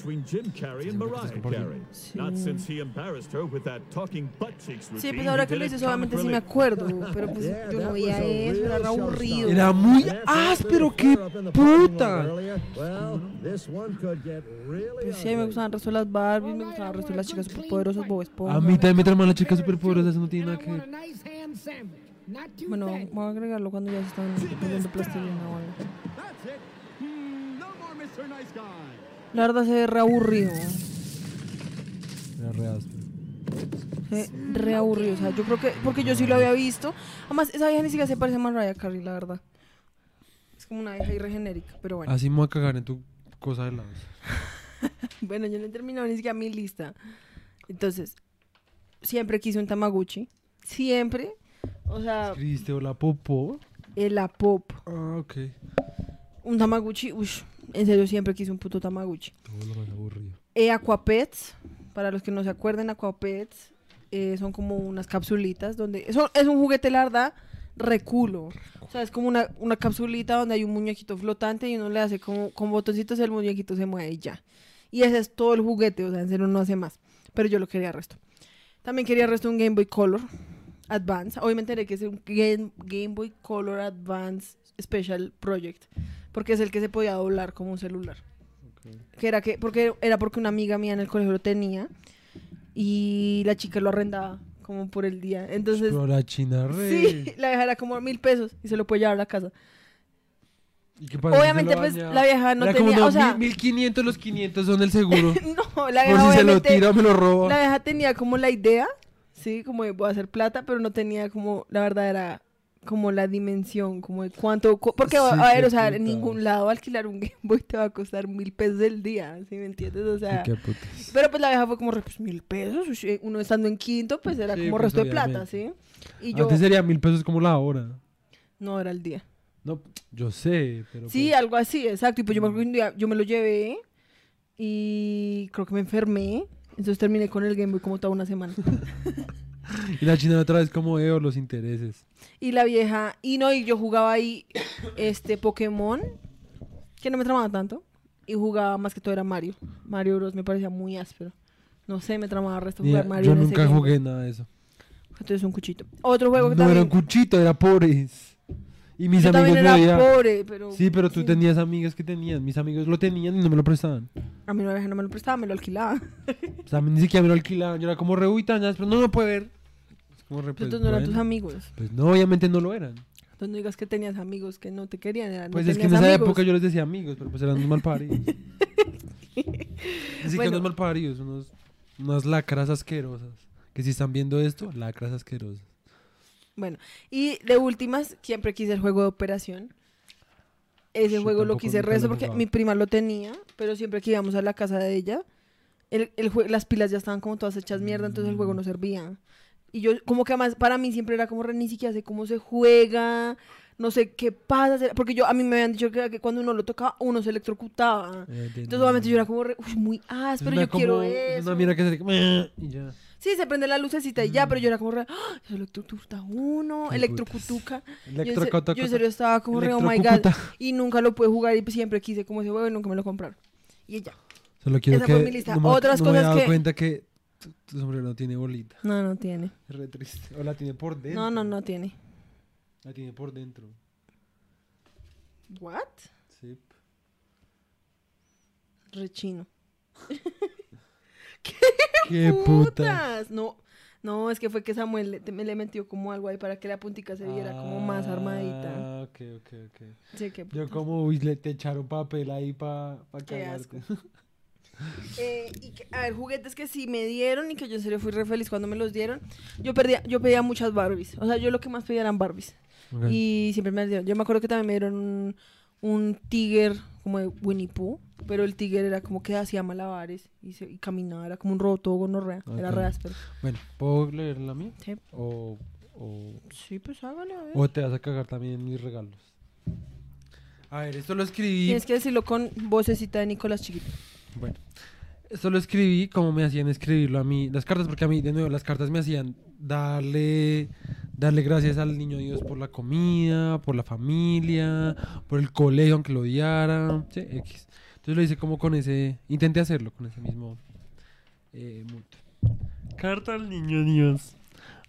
Between Jim Carrey and Mariah. Carey. Sí. Not since he embarrassed her with that talking butt cheeks routine. Sí, pues ahora que lo it dices, obviamente sí me acuerdo. Pero pues yo no veía eso, era aburrido. Era muy áspero, qué puta. Pues sí, me gustaban el resto de las Barbies, me gustaban el resto de las chicas superpoderosas, Bob Esponja. A mí también me traman las chicas superpoderosas. Eso no tiene nada que ver. Bueno, voy a agregarlo cuando ya se están poniendo plastilina o algo. That's it. Hmm, no more Mr. Nice Guy. La verdad se ve re aburrido. Era re áspero. Se ve re. O sea, yo creo que. Porque yo sí lo había visto. Además, esa vieja ni siquiera se parece a Mariah Carey, la verdad. Es como una vieja ahí re genérica. Pero bueno. Así me voy a cagar en tu cosa de lados. Bueno, yo no he terminado ni siquiera mi lista. Entonces, siempre quise un Tamaguchi. Siempre. O sea, Escribiste hola popó. el Apop. Ah, ok. Un Tamaguchi. Ush, en serio, siempre quise un puto Tamaguchi. Todo lo más aburrido. Eh, Aquapets, para los que no se acuerden, Aquapets eh, son como unas capsulitas donde... Eso es un juguete, la verdad, reculo. O sea, es como una, una capsulita donde hay un muñequito flotante y uno le hace como con botoncitos el muñequito se mueve y ya. Y ese es todo el juguete, o sea, en serio no hace más. Pero yo lo quería resto. También quería resto un Game Boy Color Advance. Hoy me enteré que es un Game, Game Boy Color Advance Special Project. Porque es el que se podía doblar como un celular que era que porque era porque una amiga mía en el colegio lo tenía y la chica lo arrendaba como por el día entonces Pero la china re. sí la vieja era como mil pesos y se lo puede llevar a la casa ¿Y qué pasa obviamente pues la vieja no Era tenía como, no, o sea mil- 1500 los 500 son el seguro. no la Por vieja si se lo tira o me lo roba. la vieja tenía como la idea sí como de voy a hacer plata pero no tenía como la verdad era como la dimensión, como de cuánto... Porque, a- Sí, a ver, o sea, en ningún lado alquilar un Game Boy te va a costar mil pesos el día, ¿sí me entiendes? O sea... Sí, qué putas. Pero pues la vieja fue como, re, pues mil pesos, eh, uno estando en quinto, pues era Sí, como pues, resto de plata, ¿sí? Y yo, Antes sería mil pesos como la hora. no era el día. No, yo sé, pero. Sí, pues, algo así, exacto. Y pues yo me un día yo me lo llevé y creo que me enfermé. Entonces terminé con el Game Boy como toda una semana. Y la china otra vez como veo los intereses. y la vieja, y no, y yo jugaba ahí este Pokémon, que no me tramaba tanto. Y jugaba más que todo era Mario. Mario Bros. me parecía muy áspero. No sé, me tramaba el resto Mira, jugar Mario. yo nunca jugué nada de eso. Entonces un cuchito. Otro juego que No era también... un cuchito, era pobres. Y mis yo amigos lo era pobre, pero... Sí, pero tú sí. tenías amigas que tenían. Mis amigos lo tenían y no me lo prestaban. A mí no me lo prestaba, me lo alquilaba. O sea, ni siquiera me lo alquilaban. Yo era como re pero no me puede ver. Es como re, pues, Entonces no eran tus amigos. Pues no, obviamente no lo eran. Entonces no digas que tenías amigos que no te querían. era- no Pues es que en esa amigos. época yo les decía amigos, pero pues eran unos malparidos. Así que Bueno. unos malparidos, unos, unas lacras asquerosas. Que si están viendo esto, lacras asquerosas. Bueno, y de últimas, siempre quise el juego de operación. Ese Yo juego lo quise he porque mi prima lo tenía, pero siempre que íbamos a la casa de ella, el, el las pilas ya estaban como todas hechas mierda, entonces el juego no servía. Y yo, como que además, para mí siempre era como re, ni siquiera sé cómo se juega, no sé qué pasa, porque yo, a mí me habían dicho que, que cuando uno lo tocaba, uno se electrocutaba. Entonces, obviamente, yo era como, re, "Uy, muy áspero, yo quiero Es eso. una mira que se y ya. Sí, se prende la lucecita y ya, pero yo era como re, ¡Ah! se electrocuta uno, Qué electrocutuca. Yo en, serio estaba como re, oh my god. Y nunca lo pude jugar y siempre quise como ese juego y nunca me lo compraron. Y ya. Solo quiero Esa que fue mi lista. no me- Otras no me he cosas dado que- cuenta que tu, tu sombrero no tiene bolita. No, no tiene. Es re triste. O la tiene por dentro. No, no, no tiene. La tiene por dentro. ¿What? Sí. Rechino. Qué puta. Putas. No, no, es que fue que Samuel le, me le metió como algo ahí para que la puntica se viera como más armadita. Ah, ok, ok, ok. Sí, Yo como, uy, le te echaron papel ahí para pa Qué cagarte. Eh, y que- a ver, juguetes que sí me dieron y que yo en serio fui re feliz cuando me los dieron. Yo perdía, yo pedía muchas Barbies. O sea, yo lo que más pedía eran Barbies. Y siempre me las dieron. Yo me acuerdo que también me dieron un, un tiger como de Winnie Pooh, pero el tiger era como que hacía malabares y, se- y caminaba, era como un todo gonorrea, era Ok. re áspero. Bueno, ¿puedo leer la mía? Sí. O, o, Sí, pues hágale, a ver. o te vas a cagar también mis regalos. A ver, esto lo escribí. Tienes que decirlo con vocecita de Nicolás Chiquito. Bueno, esto lo escribí como me hacían escribirlo a mí las cartas, porque a mí, de nuevo, las cartas me hacían darle, darle gracias al niño Dios por la comida, por la familia, por el colegio, aunque lo odiara, sí, X. Entonces lo hice como con ese, intenté hacerlo con ese mismo eh. Carta al niño Dios.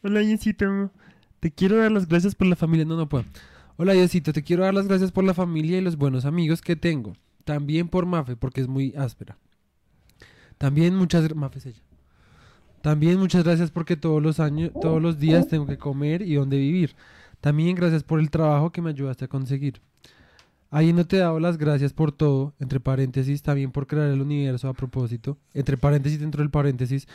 Hola Diosito, te quiero dar las gracias por la familia. No, no puedo. Hola Diosito, te quiero dar las gracias por la familia y los buenos amigos que tengo. También por Mafe, porque es muy áspera. También muchas Mafe es ella. También muchas gracias porque todos los años, todos los días tengo que comer y dónde vivir. También gracias por el trabajo que me ayudaste a conseguir. Ahí no te he dado las gracias por todo, entre paréntesis, también por crear el universo a propósito, entre paréntesis dentro del paréntesis,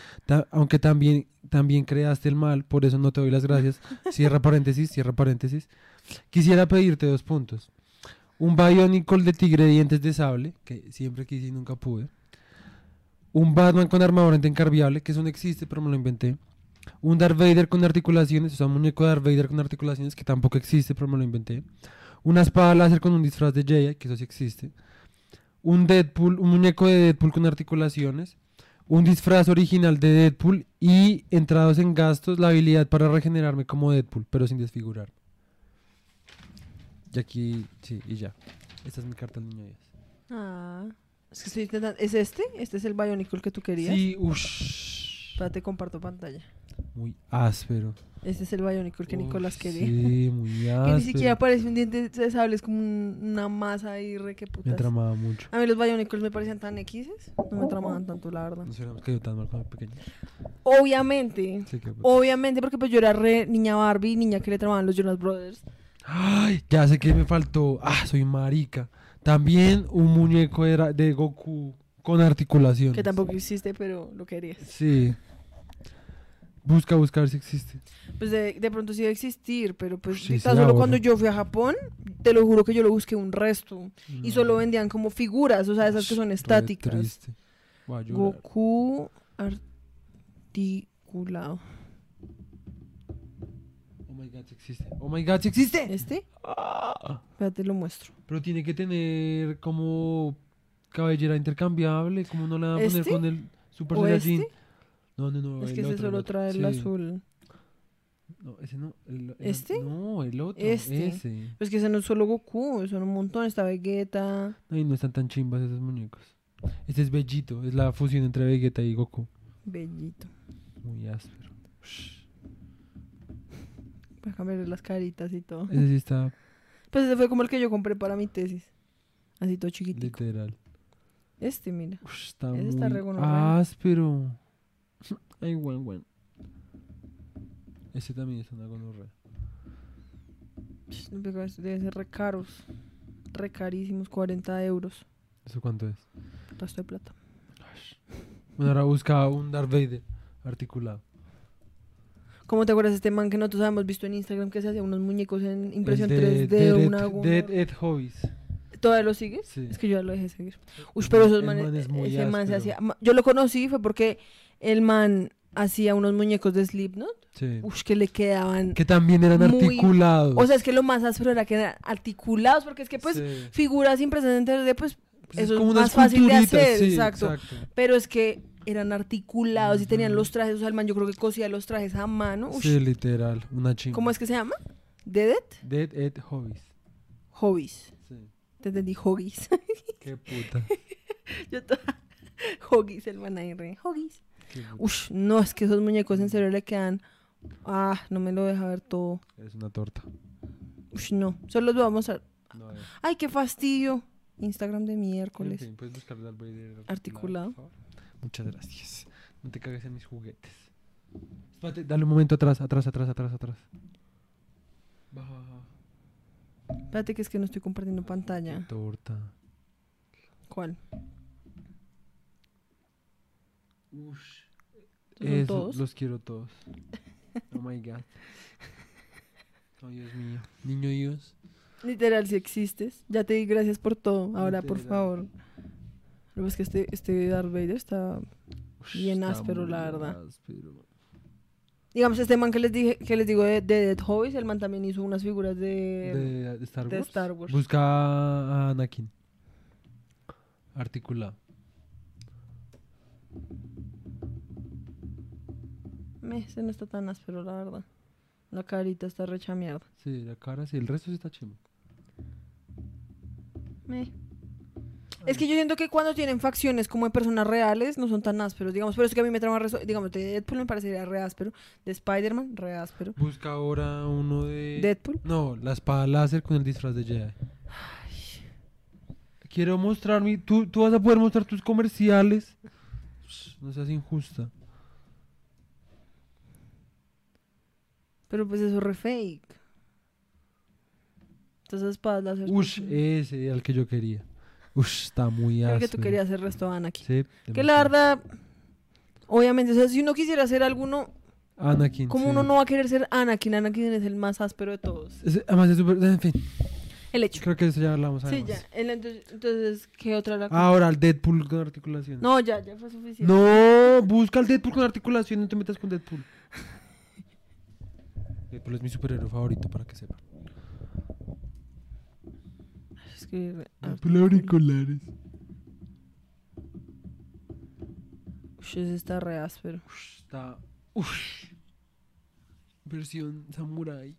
aunque también, también creaste el mal, por eso no te doy las gracias. Cierra paréntesis, cierra paréntesis. Quisiera pedirte dos puntos. Un Bionicle de tigre de dientes de sable, que siempre quise y nunca pude. Un Batman con armadura intercambiable, que eso no existe, pero me lo inventé. Un Darth Vader con articulaciones, o sea, un muñeco de Darth Vader con articulaciones, que tampoco existe, pero me lo inventé. Una espada láser con un disfraz de Jedi, que eso sí existe. Un Deadpool, un muñeco de Deadpool con articulaciones. Un disfraz original de Deadpool y entrados en gastos la habilidad para regenerarme como Deadpool, pero sin desfigurar. Y aquí, sí, y ya. Esta es mi carta al niño Dios. Ah, es que estoy intentando. ¿Es este? ¿Este es el Bionicle que tú querías? Sí, ush, Espérate, comparto pantalla. muy áspero. Este es el Bionicle que Nicolás quería. Sí, muy Que áspero. ni siquiera parece un diente de sable, es como un- una masa ahí re que Me putas. tramaba mucho. A mí los Bionicles me parecían tan X's, no me tramaban tanto, la verdad. No se hubiéramos caído tan mal cuando pequeño. Obviamente, Sí, obviamente, porque pues yo era re niña Barbie, niña que le tramaban los Jonas Brothers. Ay, ya sé que me faltó. Ah, soy marica. También un muñeco de, de Goku con articulaciones. Que tampoco existe, pero lo querías. Sí. Busca buscar si existe. Pues de, de pronto sí debe existir, pero pues Sí, sí, tan solo ahorro. cuando yo fui a Japón, te lo juro que yo lo busqué un resto. Y solo vendían como figuras, o sea, esas que son estáticas. triste. Goku articulado. Oh my god, sí existe. Oh my god, sí existe. ¿Este? Ah. Espérate, lo muestro. Pero tiene que tener como cabellera intercambiable, como no la van a poner ¿Este? con el Super ¿O Saiyajin. este? No, no, no. Es el que ese solo trae el Sí. azul. No, ese no. el- el- ¿Este? No, el otro. Este. Ese. Pues que ese no es solo Goku, son un montón. Está Vegeta. Ay, no están tan chimbas esos muñecos. Este es Bellito, es la fusión entre Vegeta y Goku. Bellito. Muy áspero. Shh. Para cambiarle las caritas y todo. Ese sí está Pues ese fue como el que yo compré para mi tesis. Así todo chiquitico. literal. Este, mira. Ush, está Ese muy está re gonorrea. áspero. Ay, buen, buen. Ese también es una gonorrea. Estos Deben ser re caros. Re carísimos, 40 euros. ¿Eso cuánto es? Resto de plata. Bueno, ahora busca un Darth Vader articulado. ¿Cómo te acuerdas de este man que nosotros habíamos visto en Instagram que se hacía unos muñecos en impresión El de 3D? Dead una, Dead Ed Hobbies. ¿Todavía lo sigues? Sí. Es que yo ya lo dejé seguir. Uy, pero esos manes, man es muy ese man se hacía. Yo lo conocí fue porque el man hacía unos muñecos de Slipknot. Sí. Uy, que le quedaban. Que también eran Muy- articulados. O sea, es que lo más áspero era que eran articulados, porque es que pues Sí. figuras impresas en 3D, pues, Pues es eso es como más fácil de hacer, sí, exacto. Pero es que eran articulados y tenían los trajes, o sea, el man yo creo que cosía los trajes a mano. Sí, literal, una chingada. ¿Cómo es que se llama? ¿Dedet? Dead Ed Hobbies. Hobbies. Sí. Te entendí, Hoggies. Qué puta. yo toda... Hoggies, el man ahí re. Hoggies. Ush, no, es que esos muñecos en serio le quedan... Ah, no me lo deja ver todo. Es una torta. Ush, no. Solo los vamos a... No. Ay, qué fastidio. Instagram de En miércoles. fin, puedes buscar Darth Vader Articulado. Muchas gracias. No te cagues en mis juguetes. Espérate, dale un momento atrás, atrás, atrás, atrás, atrás. Baja, baja. Espérate que es que no estoy compartiendo pantalla. Torta. ¿Cuál? Ush. ¿Son Eso, todos? los quiero todos. Oh my god. Oh Dios mío. Niño Dios. Literal, si existes. Ya te di gracias por todo. Ahora, por favor. Pero es que este, este Darth Vader está... Bien está áspero, la verdad. áspero. Digamos, este man que les dije, que les digo de, de Dead Hobbies, el man también hizo unas figuras de... De, Star de Wars. Star Wars. Busca a Anakin. Articulado. Ese no está tan áspero, la verdad. La carita está recha mierda. Sí, la cara sí. El resto sí está chimbo. Meh. Es que yo siento que cuando tienen facciones como de personas reales no son tan ásperos, digamos. Pero es que a mí me trama reso- Digamos, de Deadpool me parecería re áspero. De Spider-Man, re áspero. Busca ahora uno de... Deadpool. No, la espada láser con el disfraz de Jedi. Quiero mostrar mi... ¿Tú, tú vas a poder mostrar tus comerciales. No seas injusta. Pero pues eso es re fake. Entonces espadas láser. Ush, ese era el que yo quería. Ush, está muy áspero. que tú querías hacer resto Anakin. Sí, Que la demasiado. verdad, obviamente, o sea, si uno quisiera hacer alguno, Anakin. como sí. uno no va a querer ser Anakin? Anakin es el más áspero de todos. Es- además es súper... En fin, El hecho. creo que eso ya hablamos Sí, además. ya. El- entonces, ¿qué otra la Ahora, el Deadpool con articulación. No, ya, ya fue suficiente. No, busca el Deadpool con articulación, no te metas con Deadpool. Deadpool es mi superhéroe favorito, para que sepan. Es que, Deadpool auriculares. ush, ese está re áspero. Ush, está... Ush. Versión samurai.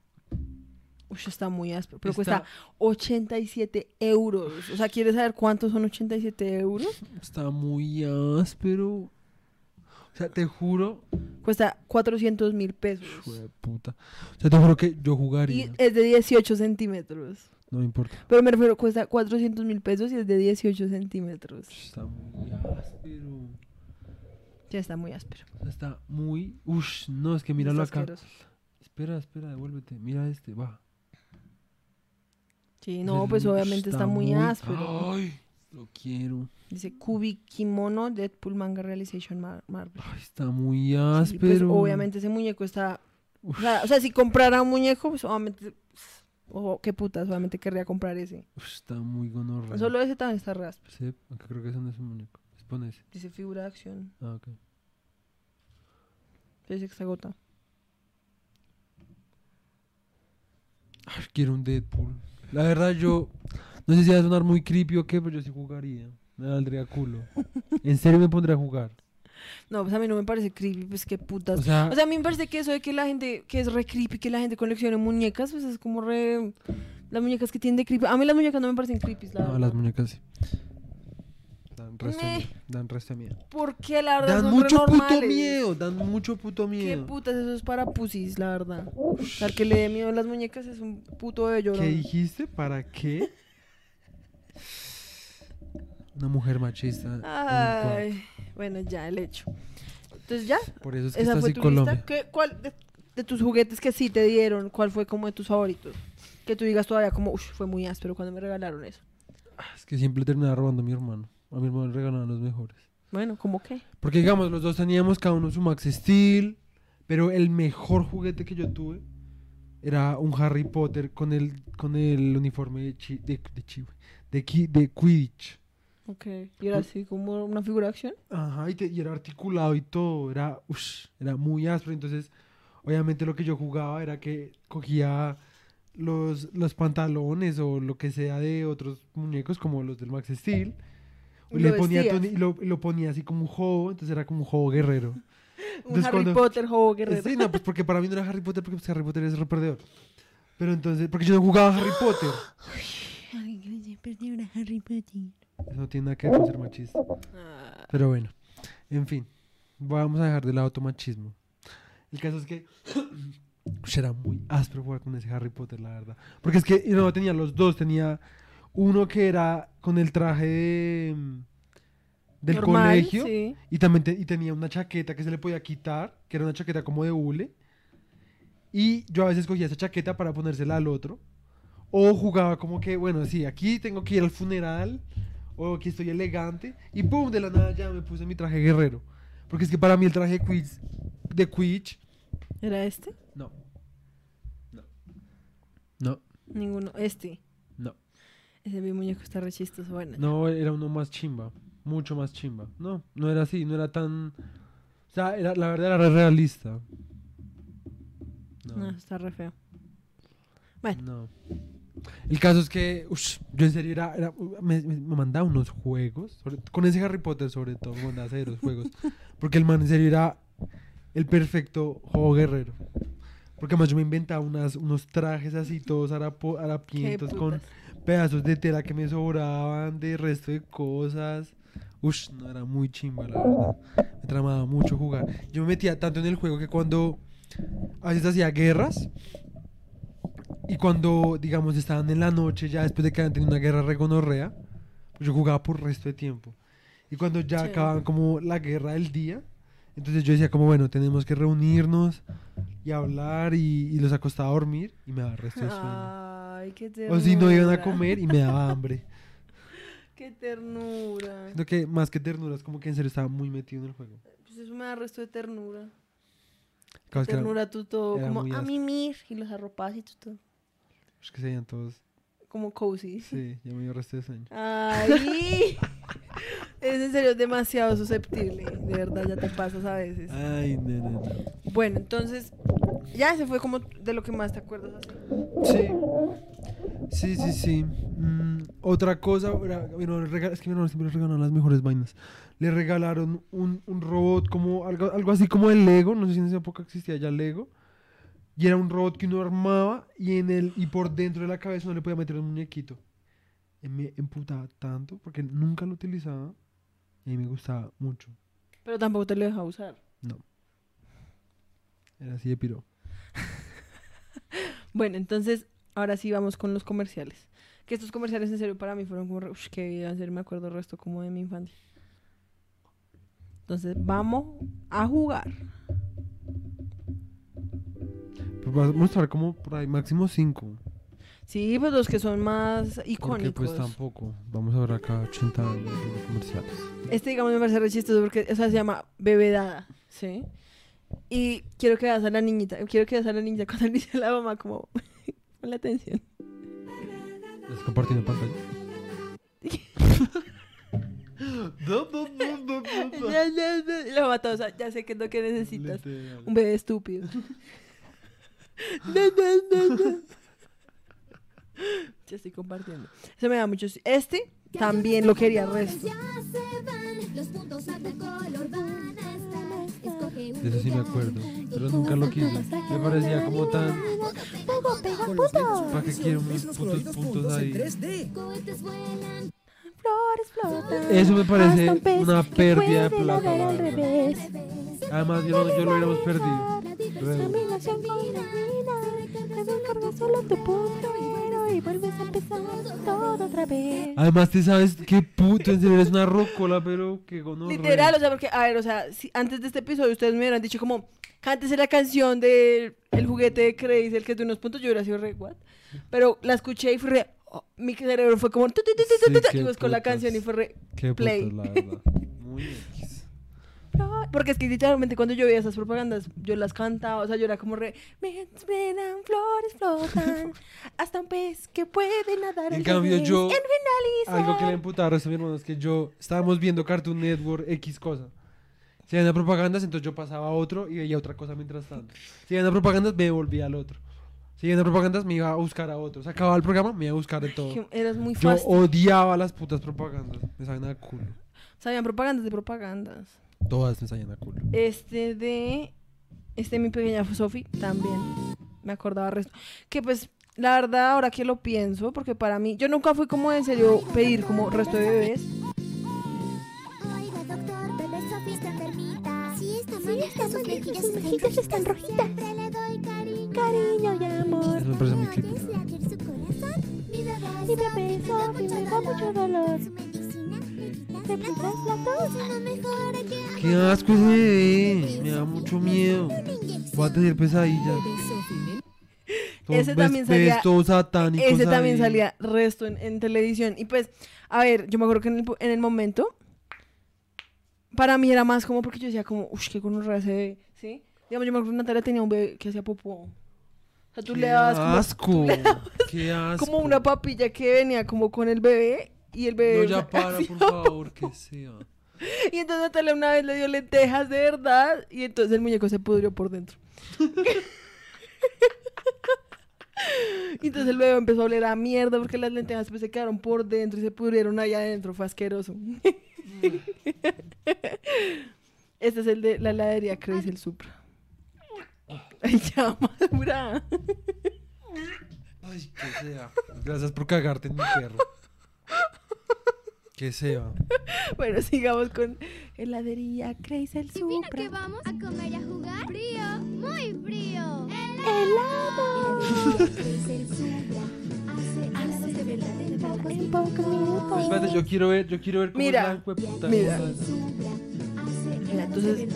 Ush, está muy áspero. Pero Está- cuesta 87 euros. O sea, ¿quieres saber cuántos son 87 euros? Está muy áspero. O sea, te juro... Cuesta 400 mil pesos. Hijo de puta. O sea, te juro que yo Y jugaría. es de 18 centímetros. No me importa. Pero me refiero, cuesta 400 mil pesos y es de 18 centímetros. Está muy áspero. Ya está muy áspero. Está muy... Ush, no, es que míralo Está acá. asqueroso. Espera, espera, devuélvete. Mira este, va. Sí, no, pues obviamente está, muy, áspero. Ay, lo quiero. Dice Kubi Kimono Deadpool Manga Realization Mar- Marvel. Ay, está muy Sí, áspero. pues obviamente ese muñeco está... O sea, o sea, si comprara un muñeco, pues obviamente... Oh, qué putas, obviamente querría comprar ese. Ush, está muy gonorrea. Solo ese también está áspero. Sí, aunque creo que ese no es un muñeco. Ese. Dice figura de acción. Ah, ok. Dice que está agotado. Ay, quiero un Deadpool. La verdad, yo... No sé si va a sonar muy creepy o qué, pero yo sí jugaría. Me valdría culo. En serio me pondría a jugar. No, pues a mí no me parece creepy, pues qué putas. O sea, O sea, a mí me parece que eso de que la gente, que es re creepy, que la gente coleccione muñecas, pues es como re... Las muñecas que tienen de creepy. A mí las muñecas no me parecen creepy, la no, verdad. las muñecas sí. Dan resto, de Meh. miedo, dan resto de miedo. Porque la verdad Dan mucho puto miedo, dan mucho puto Qué miedo. putas, eso es para pusis, la verdad. O sea, el que le dé miedo a las muñecas es un puto de llorón. ¿Qué dijiste? ¿Para qué? Una mujer machista. Ay, bueno, ya, el hecho. Entonces ya, Por eso es que esa está fue así tu Colombia. lista. ¿Qué- ¿Cuál de, de tus juguetes que sí te dieron, cuál fue como de tus favoritos? Que tú digas todavía como, uff, fue muy áspero cuando me regalaron eso. Es que siempre terminaba robando a mi hermano. A mi hermano le regalaban los mejores. Bueno, ¿cómo qué? Porque digamos, los dos teníamos cada uno su Max Steel. Pero el mejor juguete que yo tuve era un Harry Potter con el, con el uniforme de, chi, de, de, chi- de, de Quidditch. Ok. Y era así como una figura de acción. Ajá, y, te- y era articulado y todo, era, ush, era muy áspero. Entonces, obviamente lo que yo jugaba era que cogía los, los pantalones o lo que sea de otros muñecos, como los del Max Steel, Y le lo ponía. Tony- y lo, y lo ponía así como un juego, entonces era como un juego guerrero. Un Entonces, Harry cuando- Potter, juego guerrero. Sí, no, pues porque para mí no era Harry Potter, porque pues, Harry Potter es re perdedor. Pero entonces, porque yo no jugaba Harry Potter. Eso no tiene nada que ver con ser machista. Ah, Pero bueno, en fin, vamos a dejar de lado tu machismo. El caso es que era muy áspero jugar con ese Harry Potter, la verdad. Porque es que no tenía los dos, tenía uno que era con el traje de, mm, del normal, colegio Sí. y también te- y tenía una chaqueta que se le podía quitar, que era una chaqueta como de hule. Y yo a veces cogía esa chaqueta para ponérsela al otro. O jugaba como que, bueno, sí, aquí tengo que ir al funeral. O aquí estoy elegante. Y pum, de la nada ya me puse mi traje guerrero. Porque es que para mí el traje de de Quidditch ¿Era este? no. No. No. Ninguno. Este. Ese mi muñeco está re chistoso. Bueno, No, era uno más chimba. Mucho más chimba. No, no era así, no era tan. O sea, era, la verdad era re realista. no, No, está re feo. no. El caso es que, ush, yo en serio era, era- me, mandaba unos juegos, sobre- con ese Harry Potter sobre todo, me mandaba hacer los juegos, porque el man en serio era el perfecto juego guerrero. Porque además yo me inventaba unas, unos trajes así, todos harapo- harapientos, con pedazos de tela que me sobraban, de resto de cosas. Ush, no era muy chimba, la verdad. Me tramaba mucho jugar. Yo me metía tanto en el juego que cuando a veces hacía guerras y cuando, digamos, estaban en la noche, ya después de que habían tenido una guerra regonorrea, pues yo jugaba por resto de tiempo. Y cuando ya acababan como la guerra del día, entonces yo decía como, bueno, tenemos que reunirnos y hablar y, y los acostaba a dormir y me daba resto de sueño. Ay, qué O ternura. si no iban a comer y me daba hambre. Qué ternura. Siento que más que ternura es como que en serio estaba muy metido en el juego. Pues eso me da resto de ternura. Ternura tú todo como a mimir y los arropas y tú todo es que se veían todos. como cozy. Sí, ya me dio resto de sueño. Ay. es en serio demasiado susceptible. De verdad, ya te pasas a veces. Ay, no, no, no. Bueno, entonces, ya ese fue como de lo que más te acuerdas así. Sí. Sí, sí, sí. Mm, otra cosa, rega- es que mi hermano siempre le regalaron las mejores vainas. Le regalaron un, un robot como algo, algo así como el Lego, no sé si en esa época existía ya Lego. Y era un robot que uno armaba y en el y por dentro de la cabeza uno le podía meter un muñequito. Y me emputaba tanto porque nunca lo utilizaba y a mí me gustaba mucho. Pero tampoco te lo deja usar. No. Era así de piro. Bueno, entonces, ahora sí vamos con los comerciales. Que estos comerciales en serio para mí fueron como, ush, que en serio me acuerdo el resto como de mi infancia. Entonces, vamos a jugar. Vamos a ver como por ahí máximo cinco. Sí, pues los que son más Porque icónicos. pues tampoco. Vamos a ver acá 80 años de comerciales. Este, digamos, me parece re chistoso porque, o sea, se llama Bebedada, ¿sí? Y quiero que veas a la niñita, quiero que veas a la niñita cuando dice a la mamá como, con la atención. ¿Estás compartiendo pantalla? Ya, ya, ya. Y la mamá o sea, ya sé que es lo que necesitas. Un bebé estúpido. No, no, no, no. Ya estoy compartiendo. Eso me da mucho. Este también lo quería resto. De eso sí me acuerdo. Pero nunca lo quise. Me parecía como tan. ¿Para qué quiero unos putos puntos ahí? 3D. Cohetes vuelan. Flores flotan. Eso me parece una pérdida de plata. Además, yo, no- yo lo hubiéramos perdido. Re- Combinación con divina. Te descargas solo tu punto y bueno, y vuelves a empezar todo otra vez. Además, te sabes qué puto, en serio, eres una rocola, pero que gonorrea. Literal, o sea, porque, a ver, o sea, si antes de este episodio ustedes me hubieran dicho como, cántese la canción del el juguete de Crazy, el que es de unos puntos, yo hubiera sido re, what? Pero la escuché y fue re, oh, mi cerebro fue como, tu, tu, tu, tu, tu, Sí, y buscó la putas. canción y fue re, Qué play. putos, la verdad. Muy Porque es que literalmente cuando yo veía esas propagandas, yo las cantaba, o sea, yo era como re, Mientras vuelan, flores flotan. Hasta un pez que puede nadar En cambio, revés. yo- En. Algo que le emputaba a mi hermano es que yo estábamos viendo Cartoon Network X cosa. Si había propagandas, entonces yo pasaba a otro y veía otra cosa mientras tanto. Si había propagandas, me volvía al otro. Si había propagandas, me iba a buscar a otro. Se acababa el programa, me iba a buscar de todo. eras muy Yo fácil. odiaba las putas propagandas. Me sabían a culo. Sabían propagandas de propagandas. Todas me sabían a culo. Este de. Este mi pequeña Sophie también. Me acordaba resto. Que pues, la verdad, ahora que lo pienso, porque para mí, yo nunca fui como en serio pedir como resto de bebés. Oiga, doctor, bebé Sofía está enfermita. Sí, está Sí, está mal, sus mejillas están rojitas. Siempre le doy cariño. Cariño y amor. Eso me parece muy. Mi bebé Mi bebé Sophie me da mucho dolor. ¿Te la ¡Qué asco ese bebé! Me da mucho miedo. Voy a tener pesadillas. Todos Ese también salía- todos satánicos Ese también ahí. salía resto en, en televisión. Y pues, a ver, yo me acuerdo que en el, en el momento, para mí era más como porque yo decía como, uff, qué gonorrea ese bebé, ¿sí? Digamos, yo me acuerdo que Natalia tenía un bebé que hacía popó. sea, tú Qué le dabas como, asco. Qué asco. como una papilla que venía como con el bebé y el bebé... No, ya para, por favor, que sea. Y entonces Natalia una vez le dio lentejas de verdad y entonces el muñeco se pudrió por dentro. y entonces el bebé empezó a oler a mierda porque las lentejas pues se quedaron por dentro y se pudrieron allá adentro. Fue asqueroso. este es el de la heladería Crazy el Supra. Ay, ya, madura. Ay, que sea. Gracias por cagarte en mi perro. Que sea. Bueno, sigamos con heladería Crazy el Supra. que vamos a comer y a jugar. Frío, muy frío. Espérate, yo quiero ver, yo quiero ver cómo Mira, es la hijueputa mira. Mira, entonces.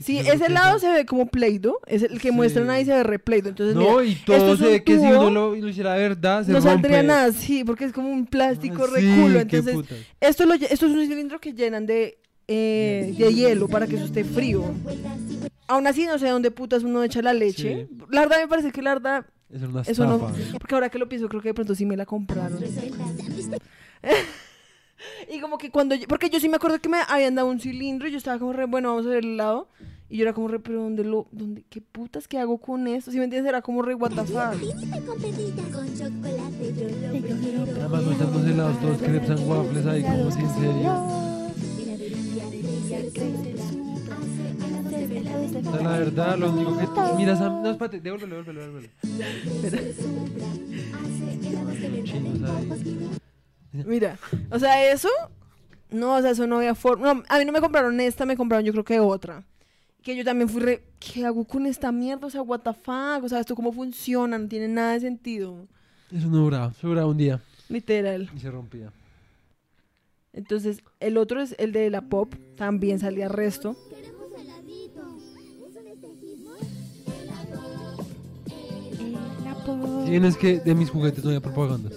Sí, ese lado se ve como Play-Doh. Es el que Sí. muestran ahí se ve re Play-Doh. Entonces, No, mira, y esto todo es se un ve que si uno lo, lo hiciera de verdad, se no saldría nada así, porque es como un plástico Ah, re sí, culo. qué Entonces, esto, lo, lle- esto es un cilindro que llenan de, eh, de hielo para que eso esté frío. Aún así, no sé dónde putas uno echa la leche. La verdad, me parece que la verdad, Eso es una eso no. Porque ahora que lo pienso, creo que de pronto sí me la compraron. y como que cuando. yo- Porque yo sí me acuerdo que me habían dado un cilindro y yo estaba como re, bueno, vamos a ver el lado. Y yo era como re, pero ¿dónde lo. Dónde, ¿Qué putas que hago con esto? Si me entiendes, era como re, what the fuck. Además, no están los helados todos crepes and waffles ahí, como si en serio. O sea, la verdad, lo único que. Mira, Sam, no, espérate, devuélvelo, devuélvelo, devuélvelo. Chinos ahí. Mira, o sea, eso. No, o sea, eso no había forma. No, a mí no me compraron esta, me compraron yo creo que otra. Que yo también fui re. ¿Qué hago con esta mierda? O sea, what the fuck. O sea, esto cómo funciona, no tiene nada de sentido. Eso no duraba, eso duraba un día Literal. y se rompía. Entonces, el otro es el de la pop. También salía resto. Tienes que, de mis juguetes no había propagandas.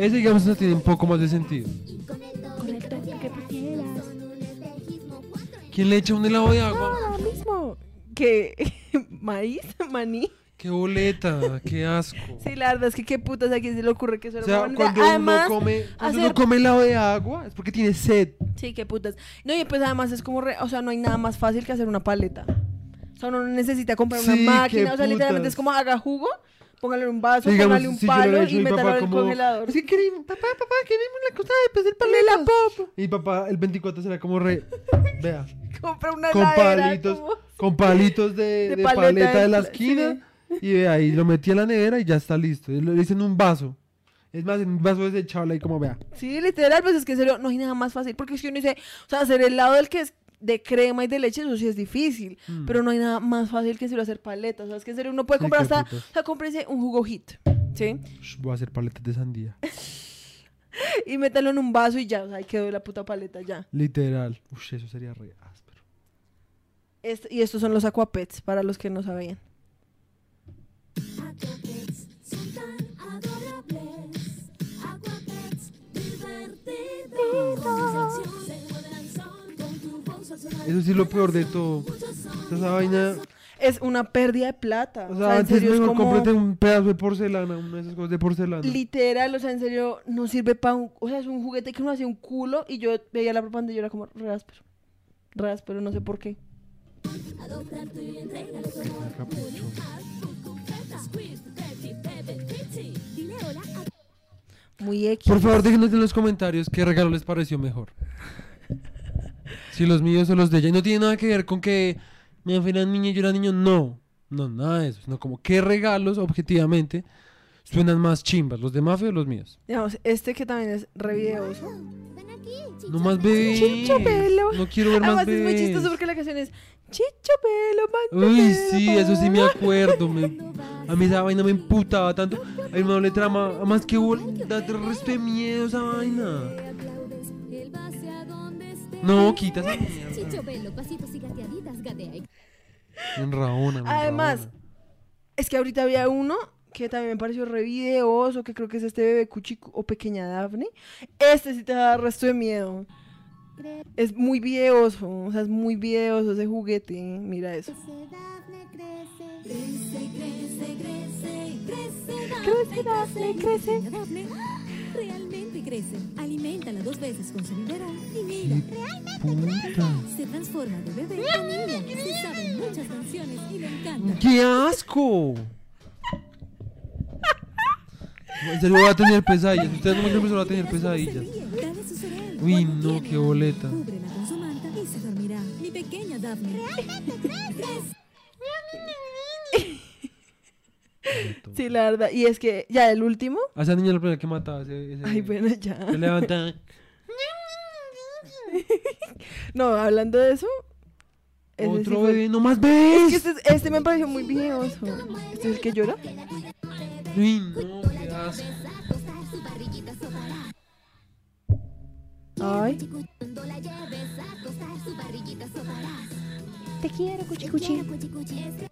Ese, digamos, no tiene un poco más de sentido. Que prefieras. ¿Quién le echa un helado de agua? Ahora mismo. Que. Maíz, maní. ¡Qué boleta! ¡Qué asco! Sí, la verdad es que qué putas a quién se le ocurre que eso O era sea, idea. cuando Además, uno come, cuando hacer- uno come helado de agua es porque tiene sed. Sí, qué putas. No, y pues además es como, re- o sea, no hay nada más fácil que hacer una paleta. O sea, uno no necesita comprar Sí, una máquina, o sea, literalmente es como haga jugo, póngale un vaso, Digamos, póngale un si palo y métalo al como, congelador. Es que queremos, papá, papá, queremos la cosa de la pop. Y papá, el 24 será como re, vea, Compra una con heladera, palitos, como- con palitos de, De de paleta paleta de la esquina. Y ve ahí, lo metí a la nevera y ya está listo. Y lo hice en un vaso. Es más, en un vaso desechable ahí como vea. Sí, literal, pues es que en serio, no hay nada más fácil, porque si uno dice, o sea, hacer helado del que es de crema y de leche, eso sí es difícil, Mm. pero no hay nada más fácil que hacer paletas, o sea, es que en serio uno puede comprar hasta, putas. o sea, cómprese un jugo hit, ¿sí? Voy a hacer paletas de sandía. Y métalo en un vaso y ya, o sea, ahí quedó la puta paleta ya. Literal. Ush, eso sería re áspero. Est- y estos son los aquapets, para los que no sabían. Son tan adorables. Aquapets divertidos. Eso sí es lo peor de todo. Esa vaina. Es una pérdida de plata. O O sea, sea, en antes serio es mejor como... cómprate un pedazo de porcelana, una de esas cosas de porcelana. Literal, o sea, en serio, no sirve para un... O sea, es un juguete que uno hacía un culo y yo veía la propaganda y yo era como, re áspero. Re áspero, no sé por qué. Muy X. Por favor, déjenos en los comentarios qué regalo les pareció mejor. Si los míos o los de ella. Y no tiene nada que ver con que mi abuela era niña y yo era niño. No, no, nada de eso. Sino como qué regalos, objetivamente, suenan más chimbas. ¿Los de Mafia o los míos? Digamos, este que también es re videoso. Ven aquí, No más bebés. Chicho pelo. No quiero ver más Además es muy bebés. chistoso porque la canción es Chicho pelo, man. Uy, sí, eso sí me acuerdo. me- a mí esa vaina me emputaba tanto. A mi mamá le trama, más que hubo, da resto de miedo esa vaina. No, quita esa mierda. Chicho Velo, pasitos y gateaditas, gatea y En Raona. en Además, Raona. es que ahorita había uno que también me pareció re videoso, que creo que es este bebé cuchi o pequeña Daphne. Este sí te da resto de miedo. Es muy videoso, o sea, es muy videoso ese juguete. Mira eso. Crece, crece, crece, crece, Crece, Dafne, crece. Dafne realmente crece. Aliméntala dos veces con su biberón y mira, Puta. se transforma de bebé a niña. Se saben muchas canciones y le encanta. ¡Qué asco! En serio voy a tener pesadillas. Ustedes no me creen, voy a tener pesadillas. Uy, no, qué boleta. Mi pequeña Daphne. Crece. Sí, la verdad. Y es que ya el último. A esa niña la primera que mataba. Ese, ese- Ay, bueno, ya. Se levanta. No, hablando de eso. sí Otro fue- bebé, no más Es que bebés. este, este me pareció muy videoso. Este es el que llora. Uy, no, qué asco. Ay. Te quiero, cuchi, cuchi.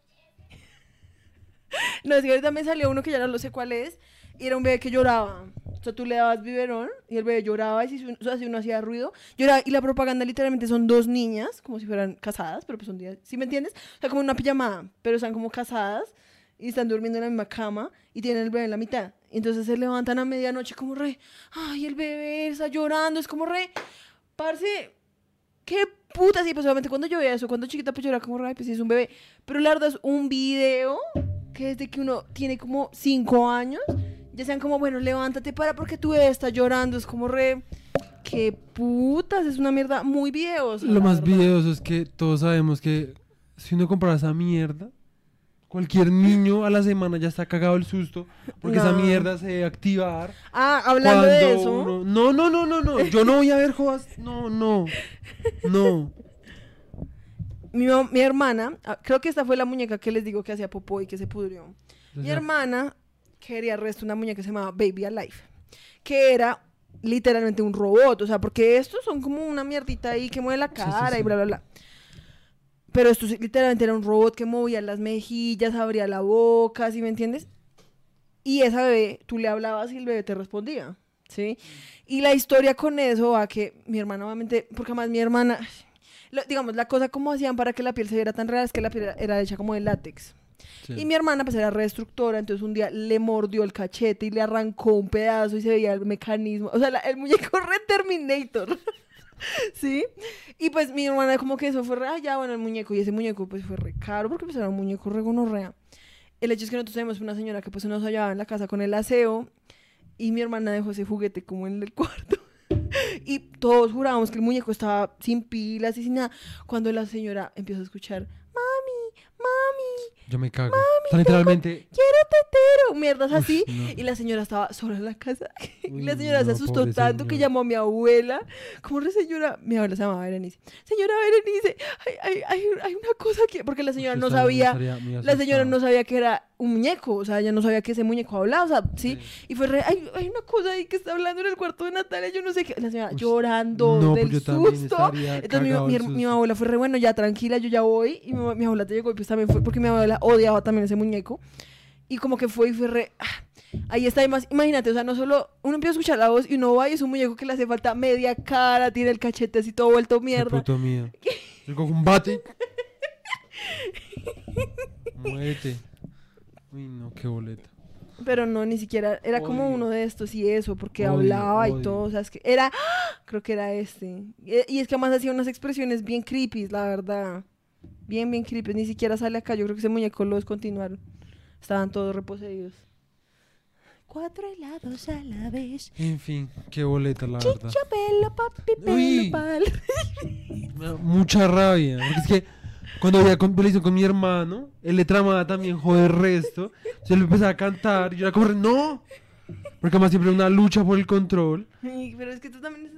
No, es que ahorita me salió uno que ya no lo sé cuál es. Y era un bebé que lloraba. O sea, tú le dabas biberón y el bebé lloraba y si, su- o sea, si uno hacía ruido, lloraba. Y la propaganda literalmente son dos niñas, como si fueran casadas, pero pues son días. ¿Sí me entiendes? O sea, como una pijamada, pero están como casadas y están durmiendo en la misma cama y tienen el bebé en la mitad. Y entonces se levantan a medianoche como re, ay, el bebé está llorando, es como re, parce, qué putas. Y pues obviamente cuando yo veía eso, cuando chiquita pues yo era como re, "Ay, pues sí es un bebé. Pero la verdad es un video que desde que uno tiene como cinco años, ya sean como, bueno, levántate para porque tu bebé está llorando, es como re, qué putas, es una mierda muy videosa. Lo más verdad. videoso es que todos sabemos que si uno compra esa mierda, cualquier niño a la semana ya está cagado el susto porque esa mierda se debe activar. Ah, hablando de eso. uno- No, no, no, no, no. Yo no voy a ver jodas. No, no. No. Mi, mi hermana, ah, creo que esta fue la muñeca que les digo que hacía popó y que se pudrió. Mi hermana quería resto una muñeca que se llamaba Baby Alive, que era literalmente un robot, o sea, porque estos son como una mierdita ahí que mueve la sí, cara sí. y bla, bla, bla. Pero esto literalmente era un robot que movía las mejillas, abría la boca, ¿sí me entiendes? Y esa bebé, tú le hablabas y el bebé te respondía, ¿sí? Y la historia con eso va que mi hermana, obviamente, porque además mi hermana, lo- digamos, la cosa como hacían para que la piel se viera tan real es que la piel era, hecha como de látex. Sí. Y mi hermana pues era redestructora, entonces un día le mordió el cachete y le arrancó un pedazo y se veía el mecanismo, o sea, la- el muñeco re Terminator. ¿Sí? Y pues mi hermana como que eso fue re, ya, bueno, el muñeco, y ese muñeco pues fue re caro porque pues era un muñeco re gonorrea. El hecho es que nosotros tenemos una señora que pues nos ayudaba en la casa con el aseo y mi hermana dejó ese juguete como en el cuarto. Y todos jurábamos que el muñeco estaba sin pilas y sin nada. Cuando la señora empieza a escuchar, mami, mami, Yo me cago. Sea, literalmente. quiero tetero, mierdas así. no. Y la señora estaba sola en la casa. y la señora se asustó tanto que llamó a mi abuela. ¿Cómo re señora? Mi abuela se llamaba Berenice. Señora Berenice, hay, hay, hay, hay una cosa que... Porque la señora no sabía... La señora no sabía que era un muñeco, o sea, ella no sabía que ese muñeco hablaba, o sea, ¿sí? Y fue re, hay, hay una cosa ahí que está hablando en el cuarto de Natalia, yo no sé qué. La señora llorando no, del pues también susto. Entonces mi, del abuela fue re bueno, ya tranquila, yo ya voy. Y mi, mi abuela te llegó y pues también fue, porque mi abuela odiaba también ese muñeco. Y como que fue y fue re, ah, ahí está, y más, imagínate, o sea, no solo uno empieza a escuchar la voz y uno va y es un muñeco que le hace falta media cara, tiene el cachete así todo vuelto mierda. Yo cojo un bate. Muérete. Uy, no, qué boleta. Pero no, ni siquiera, era como uno de estos y eso, porque Odio, hablaba y todo, o sea, es que era, ¡ah! creo que era este. Y es que además hacía unas expresiones bien creepy, la verdad. Bien, bien creepy, ni siquiera sale acá, yo creo que ese muñeco lo descontinuaron. Estaban todos reposeídos. Cuatro helados a la vez. En fin, qué boleta, la verdad. Chicho, pelo, papi, pelo, pal. Me da mucha rabia. Porque es que cuando con, televisión con mi hermano, él le tramaba también joder resto. Se le empezaba a cantar y yo era como, no. Porque además siempre una lucha por el control. Ay, Pero es que tú también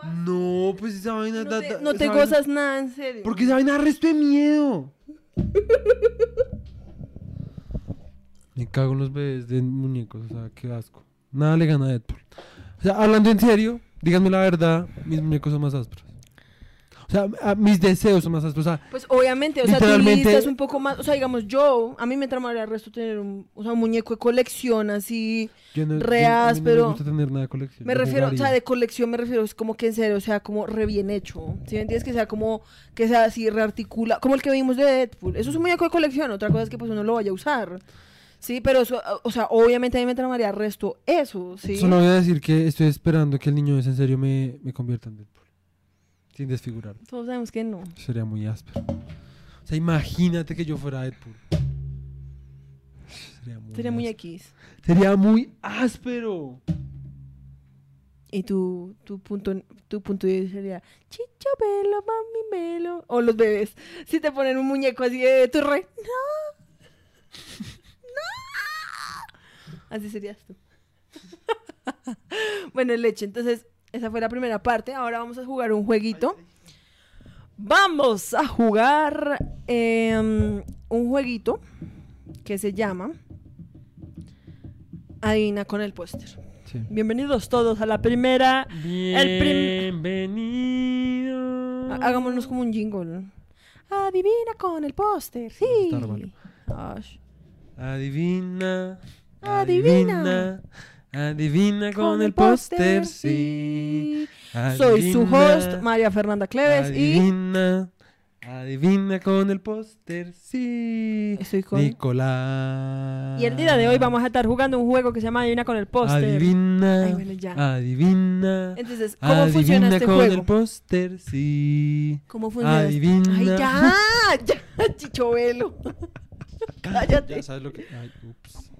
fácil. No, pues esa vaina... No da- te, da- no te vaina- gozas nada, en serio. Porque esa vaina resto de miedo. Me cago en los bebés de muñecos, o sea, qué asco. Nada le gana a Deadpool. O sea, hablando en serio, díganme la verdad, mis muñecos son más ásperos. O sea, a- mis deseos son más. O sea, Pues obviamente, o sea, tu Literalmente- lista es un poco más, o sea, digamos, yo, a mí me tramaría el resto tener un, o sea, un muñeco de colección así, no, Re yo- a mí no áspero. me gusta tener nada de colección. me yo refiero, o sea, de colección me refiero, es como que en serio, o sea, como re bien hecho, ¿sí me entiendes? Que sea como, que sea así rearticula, como el que vimos de Deadpool, eso es un muñeco de colección, otra cosa es que pues uno lo vaya a usar, sí, pero eso, o sea, obviamente a mí me tramaría el resto eso, sí. Solo voy a decir que estoy esperando que el niño ese en serio me, me convierta en Deadpool. Sin desfigurar. Todos sabemos que no. Sería muy áspero. O sea, imagínate que yo fuera Deadpool. Sería muy, Sería muy. X. Sería muy áspero. Y tu, tu punto tu punto de vista sería Chicho velo, mami velo. O los bebés. Si te ponen un muñeco así de tu rey. No. No. Así serías tú. bueno, leche. Entonces, esa fue la primera parte. Ahora vamos a jugar un jueguito. Vamos a jugar em, un jueguito que se llama Adivina con el póster. Sí. Bienvenidos todos a la primera. El prim- Hagámonos como un jingle. Adivina con el póster. Sí. Adivina. Adivina. Adivina. Adivina con, el póster, sí. Soy su Adivina. host, María Fernanda Cleves. Adivina. Adivina con el póster, sí. Y estoy con. Nicolás. Y el día de hoy vamos a estar jugando un juego que se llama Adivina con el póster. Adivina. Ay, bueno, ya. Adivina. Entonces, ¿cómo Adivina funciona este con juego? el póster, sí. ¿Cómo funciona? este- Adivina. Ay, ya, ya, chichovelo. Cállate. Ya sabes lo que. Ay, ups.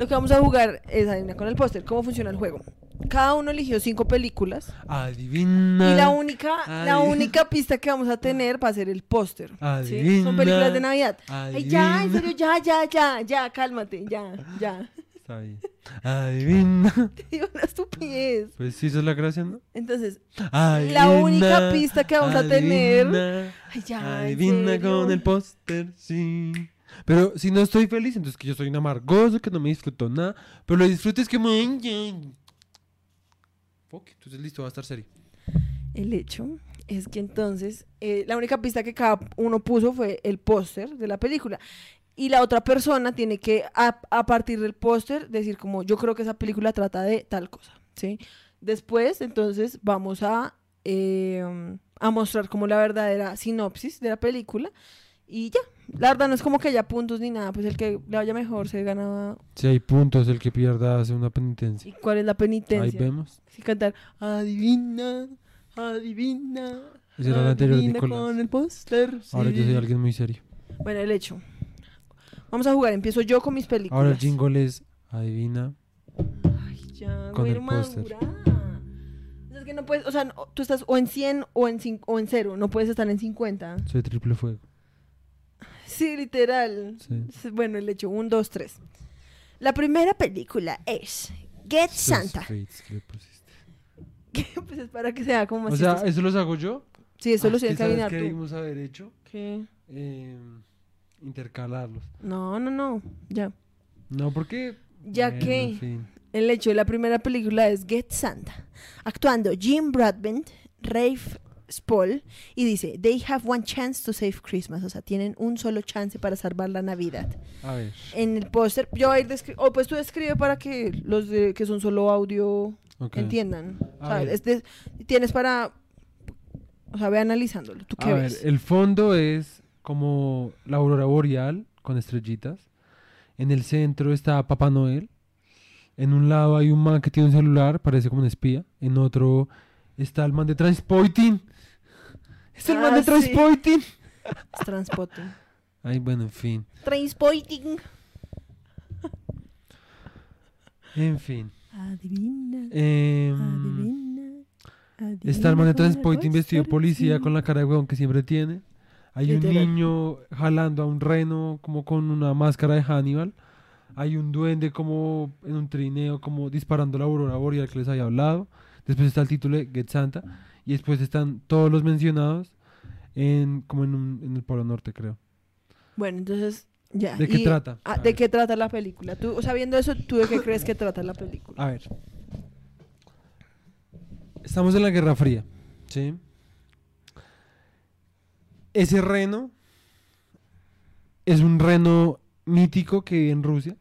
Lo que vamos a jugar es Adivina con el póster. ¿Cómo funciona el juego? Cada uno eligió cinco películas. Adivina. Y la única, la única pista que vamos a tener va a ser el póster. ¿sí? Son películas de Navidad. Ay, ya, en serio, ya, ya, ya, ya, cálmate, ya, ya. Está bien. Adivina. Te digo una estupidez. Pues sí, esa es la gracia, ¿no? Entonces, Adivina, única pista que vamos a tener- ay, ya, Adivina con el póster, sí. Pero si no estoy feliz, entonces que yo soy un amargoso, que no me disfruto nada. Pero lo disfrutes que me... Fuck, entonces listo, va a estar serio. El hecho es que entonces eh, la única pista que cada uno puso fue el póster de la película. Y la otra persona tiene que, a, a partir del póster, decir como yo creo que esa película trata de tal cosa, ¿sí? Después, entonces, vamos a, eh, a mostrar como la verdadera sinopsis de la película. Y ya, la verdad no es como que haya puntos ni nada, pues el que le vaya mejor se gana. Si hay puntos, el que pierda hace una penitencia. ¿Y cuál es la Ahí penitencia? vemos. Sí, cantar, adivina, adivina. Ese era el anterior, Nicolás. con el póster. Ahora yo soy alguien muy serio. Bueno, el hecho. Vamos a jugar, empiezo yo con mis películas. Ahora el jingle es adivina. Ay, ya, con el póster. que no puedes, o sea, no- tú estás o en 100 o en, cin- o en 0, no puedes estar en 50. Soy triple fuego. Sí, literal. Sí. Bueno, el hecho, 1, 2, 3. La primera película es Get Santa. fates que le pusiste. pues es para que sea como más O sea, chistoso. ¿eso los hago yo? Sí, eso Ah, lo tienes que ¿sabes adivinar qué tú. debimos haber hecho? ¿Qué? Eh, intercalarlos. No, no, no, ya. No, porque... Ya Bueno, que- en fin. El hecho de la primera película es Get Santa, actuando Jim Broadbent, Rafe Spall, y dice, They have one chance to save Christmas, o sea, tienen un solo chance para salvar la Navidad. A ver. En el póster, yo voy a ir descri- o pues tú describe para que los de- que son solo audio entiendan. O A sea, ver. es de- tienes para, o sea, ve analizándolo. ¿Tú qué A ver, el fondo es como la aurora boreal con estrellitas. En el centro está Papá Noel. En un lado hay un man que tiene un celular, parece como un espía. En otro está el man de Transpoiting. Es el man Ah, de sí. Transpoiting. Es Transporte. Ay, bueno, en fin. Transporting. En fin. Adivina, Em, adivina. adivina Está el man de Transpoiting vestido de policía sí. con la cara de huevón que siempre tiene. Hay un niño jalando a un reno como con una máscara de Hannibal. Hay un duende como en un trineo como disparando la aurora boreal que les había hablado. Después está el título de Get Santa. Y después están todos los mencionados en como en, un- en el Polo Norte, creo. Bueno, entonces, ya. ¿De qué y- trata? ah, A ¿De ver. qué trata la película? Tú, o sea, viendo eso, ¿tú de qué crees que trata la película? A ver. Estamos en la Guerra Fría. ¿sí? Ese reno es un reno mítico que vive en Rusia,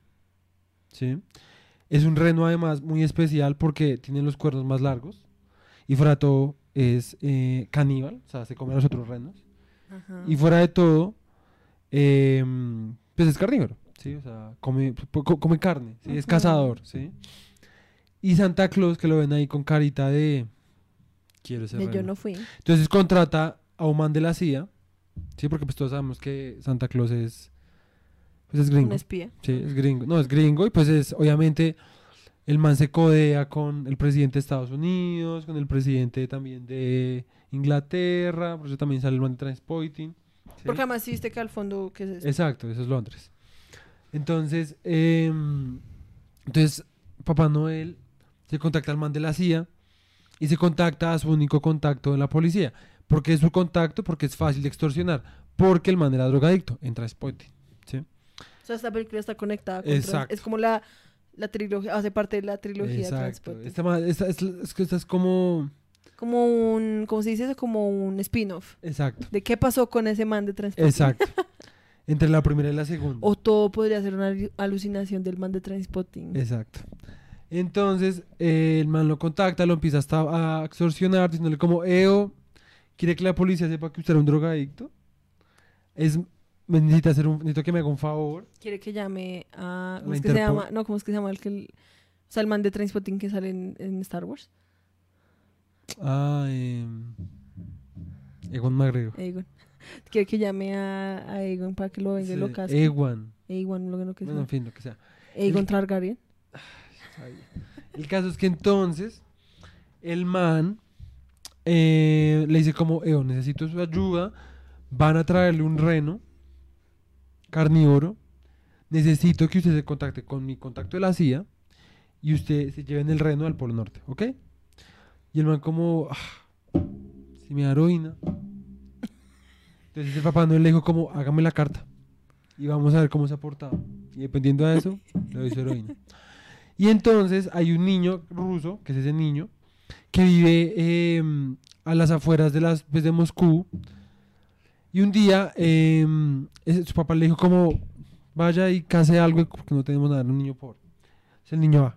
¿sí? Es un reno además muy especial porque tiene los cuernos más largos y fuera de todo es eh, caníbal, o sea, se come a los otros renos. Ajá. Y fuera de todo, em, pues es carnívoro, ¿sí? O sea, come, come carne, ¿sí? Es cazador, ¿sí? Y Santa Claus, que lo ven ahí con carita de... Quiero ser De yo reno". no fui. Entonces contrata a un man de la CIA, ¿sí? Porque pues todos sabemos que Santa Claus es... Pues es gringo. Un espía. Sí, es gringo. No, es gringo y pues es, obviamente, el man se codea con el presidente de Estados Unidos, con el presidente también de Inglaterra, por eso también sale el man de Transporting. ¿sí? Porque además sí viste que al fondo, ¿qué es esto? Exacto, eso es Londres. Entonces, em, entonces, Papá Noel se contacta al man de la CIA y se contacta a su único contacto en la policía. ¿Por qué es su contacto? Porque es fácil de extorsionar. Porque el man era drogadicto en Transporting. ¿sí? O sea, esta película está conectada con Exacto. Es como la, la trilogía, hace parte de la trilogía Exacto. Transporte. Esta, esta- es, es que esta es como... Como un, ¿cómo se dice eso? Como un spin-off. Exacto. De qué pasó con ese man de Transporte. Exacto. Entre la primera y la segunda. O todo podría ser una alu- alucinación del man de Transpotting. Exacto. Entonces, eh, el man lo contacta, lo empieza hasta a extorsionar, diciéndole como, Eo, ¿quiere que la policía sepa que usted era un drogadicto? Es, me necesita hacer un, necesito que me haga un favor. Quiere que llame a... ¿Cómo es que se llama? No, ¿cómo es que se llama el que... el- o sea, el man de Transpotting que sale en, en Star Wars. Ah, eh, Ewan McGregor. Egon. Quiere que llame a, a Egon para que lo venga y lo casque. Ewan. Egon, lo que no que Bueno, en fin, lo que sea. Egon Targaryen. Ay, El caso es que entonces el man eh, le dice como, Eo, necesito su ayuda, van a traerle un reno carnívoro, necesito que usted se contacte con mi contacto de la CIA y usted se lleven el reno al Polo Norte, ¿ok? Y el man como, "Ah, si me da heroína. Entonces el papá Noel le dijo como, hágame la carta y vamos a ver cómo se ha portado. Y dependiendo de eso, le doy su heroína. Y entonces hay un niño ruso, que es ese niño, que vive eh, a las afueras de, las, pues, de Moscú. Y un día eh, su papá le dijo como, vaya y case algo porque no tenemos nada, un niño pobre. Entonces el niño va.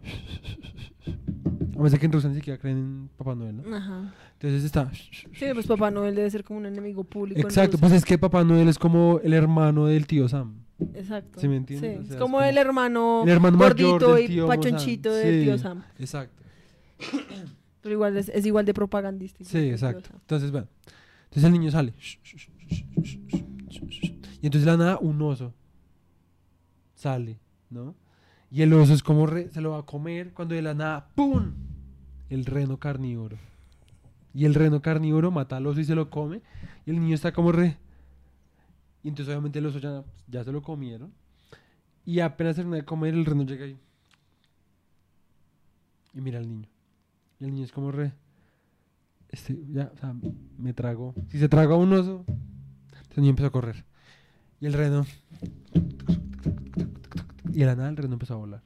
A veces que en Rusia ni siquiera creen en Papá Noel, ¿no? Ajá. Entonces está... Sí, pues Papá Noel debe ser como un enemigo público. en Exacto, Rusia. pues es que Papá Noel es como el hermano del tío Sam. Exacto. ¿Sí me entiendes? Sí, O sea, es es como como el hermano, el hermano gordito y Mo Sam. pachonchito del Sí. tío Sam. Exacto. Pero igual es, es igual de propagandístico. Sí, exacto. Entonces, bueno. Entonces el niño sale. Y entonces la nada un oso sale, ¿no? Y el oso es como re- se lo va a comer cuando de la nada ¡pum! El reno carnívoro. Y el reno carnívoro mata al oso y se lo come. Y el niño está como re. Y entonces obviamente el oso ya, se lo comieron. Y apenas termina de comer, el reno llega ahí. Y mira al niño. Y el niño es como re. Este, ya, o sea, me trago. Si se traga un oso, entonces el niño empezó a correr. Y el reno. Y de la nada el reno empezó a volar.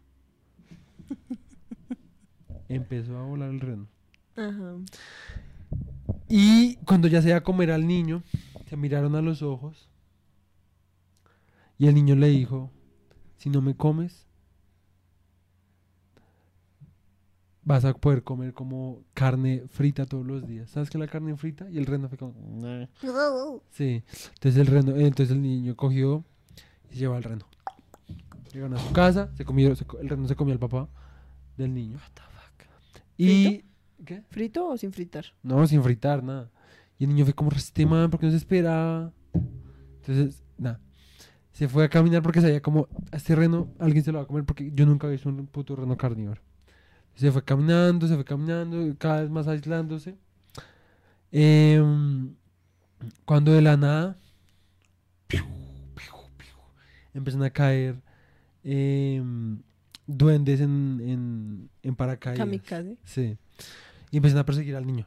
empezó a volar el reno. Ajá. Y cuando ya se iba a comer al niño, se miraron a los ojos. Y el niño le dijo: Si no me comes, vas a poder comer como carne frita todos los días. ¿Sabes qué es la carne frita? Y el reno fue como. "Nah". Sí. Entonces el reno, entonces el niño cogió y se llevó al reno. Llegaron a su casa, se comió, se el reno se comió al papá del niño. Y. ¿Qué? ¿Frito o sin fritar? No, sin fritar, nada. Y el niño fue como resiste, man, porque no se esperaba. Entonces, nada. Se fue a caminar porque sabía como, a este reno alguien se lo va a comer porque yo nunca había visto un puto reno carnívoro. Se fue caminando, se fue caminando, cada vez más aislándose. Em, cuando de la nada piu, piu, piu, empiezan a caer em, duendes en, en, en paracaídas. Kamikaze. Sí. Y empiezan a perseguir al niño.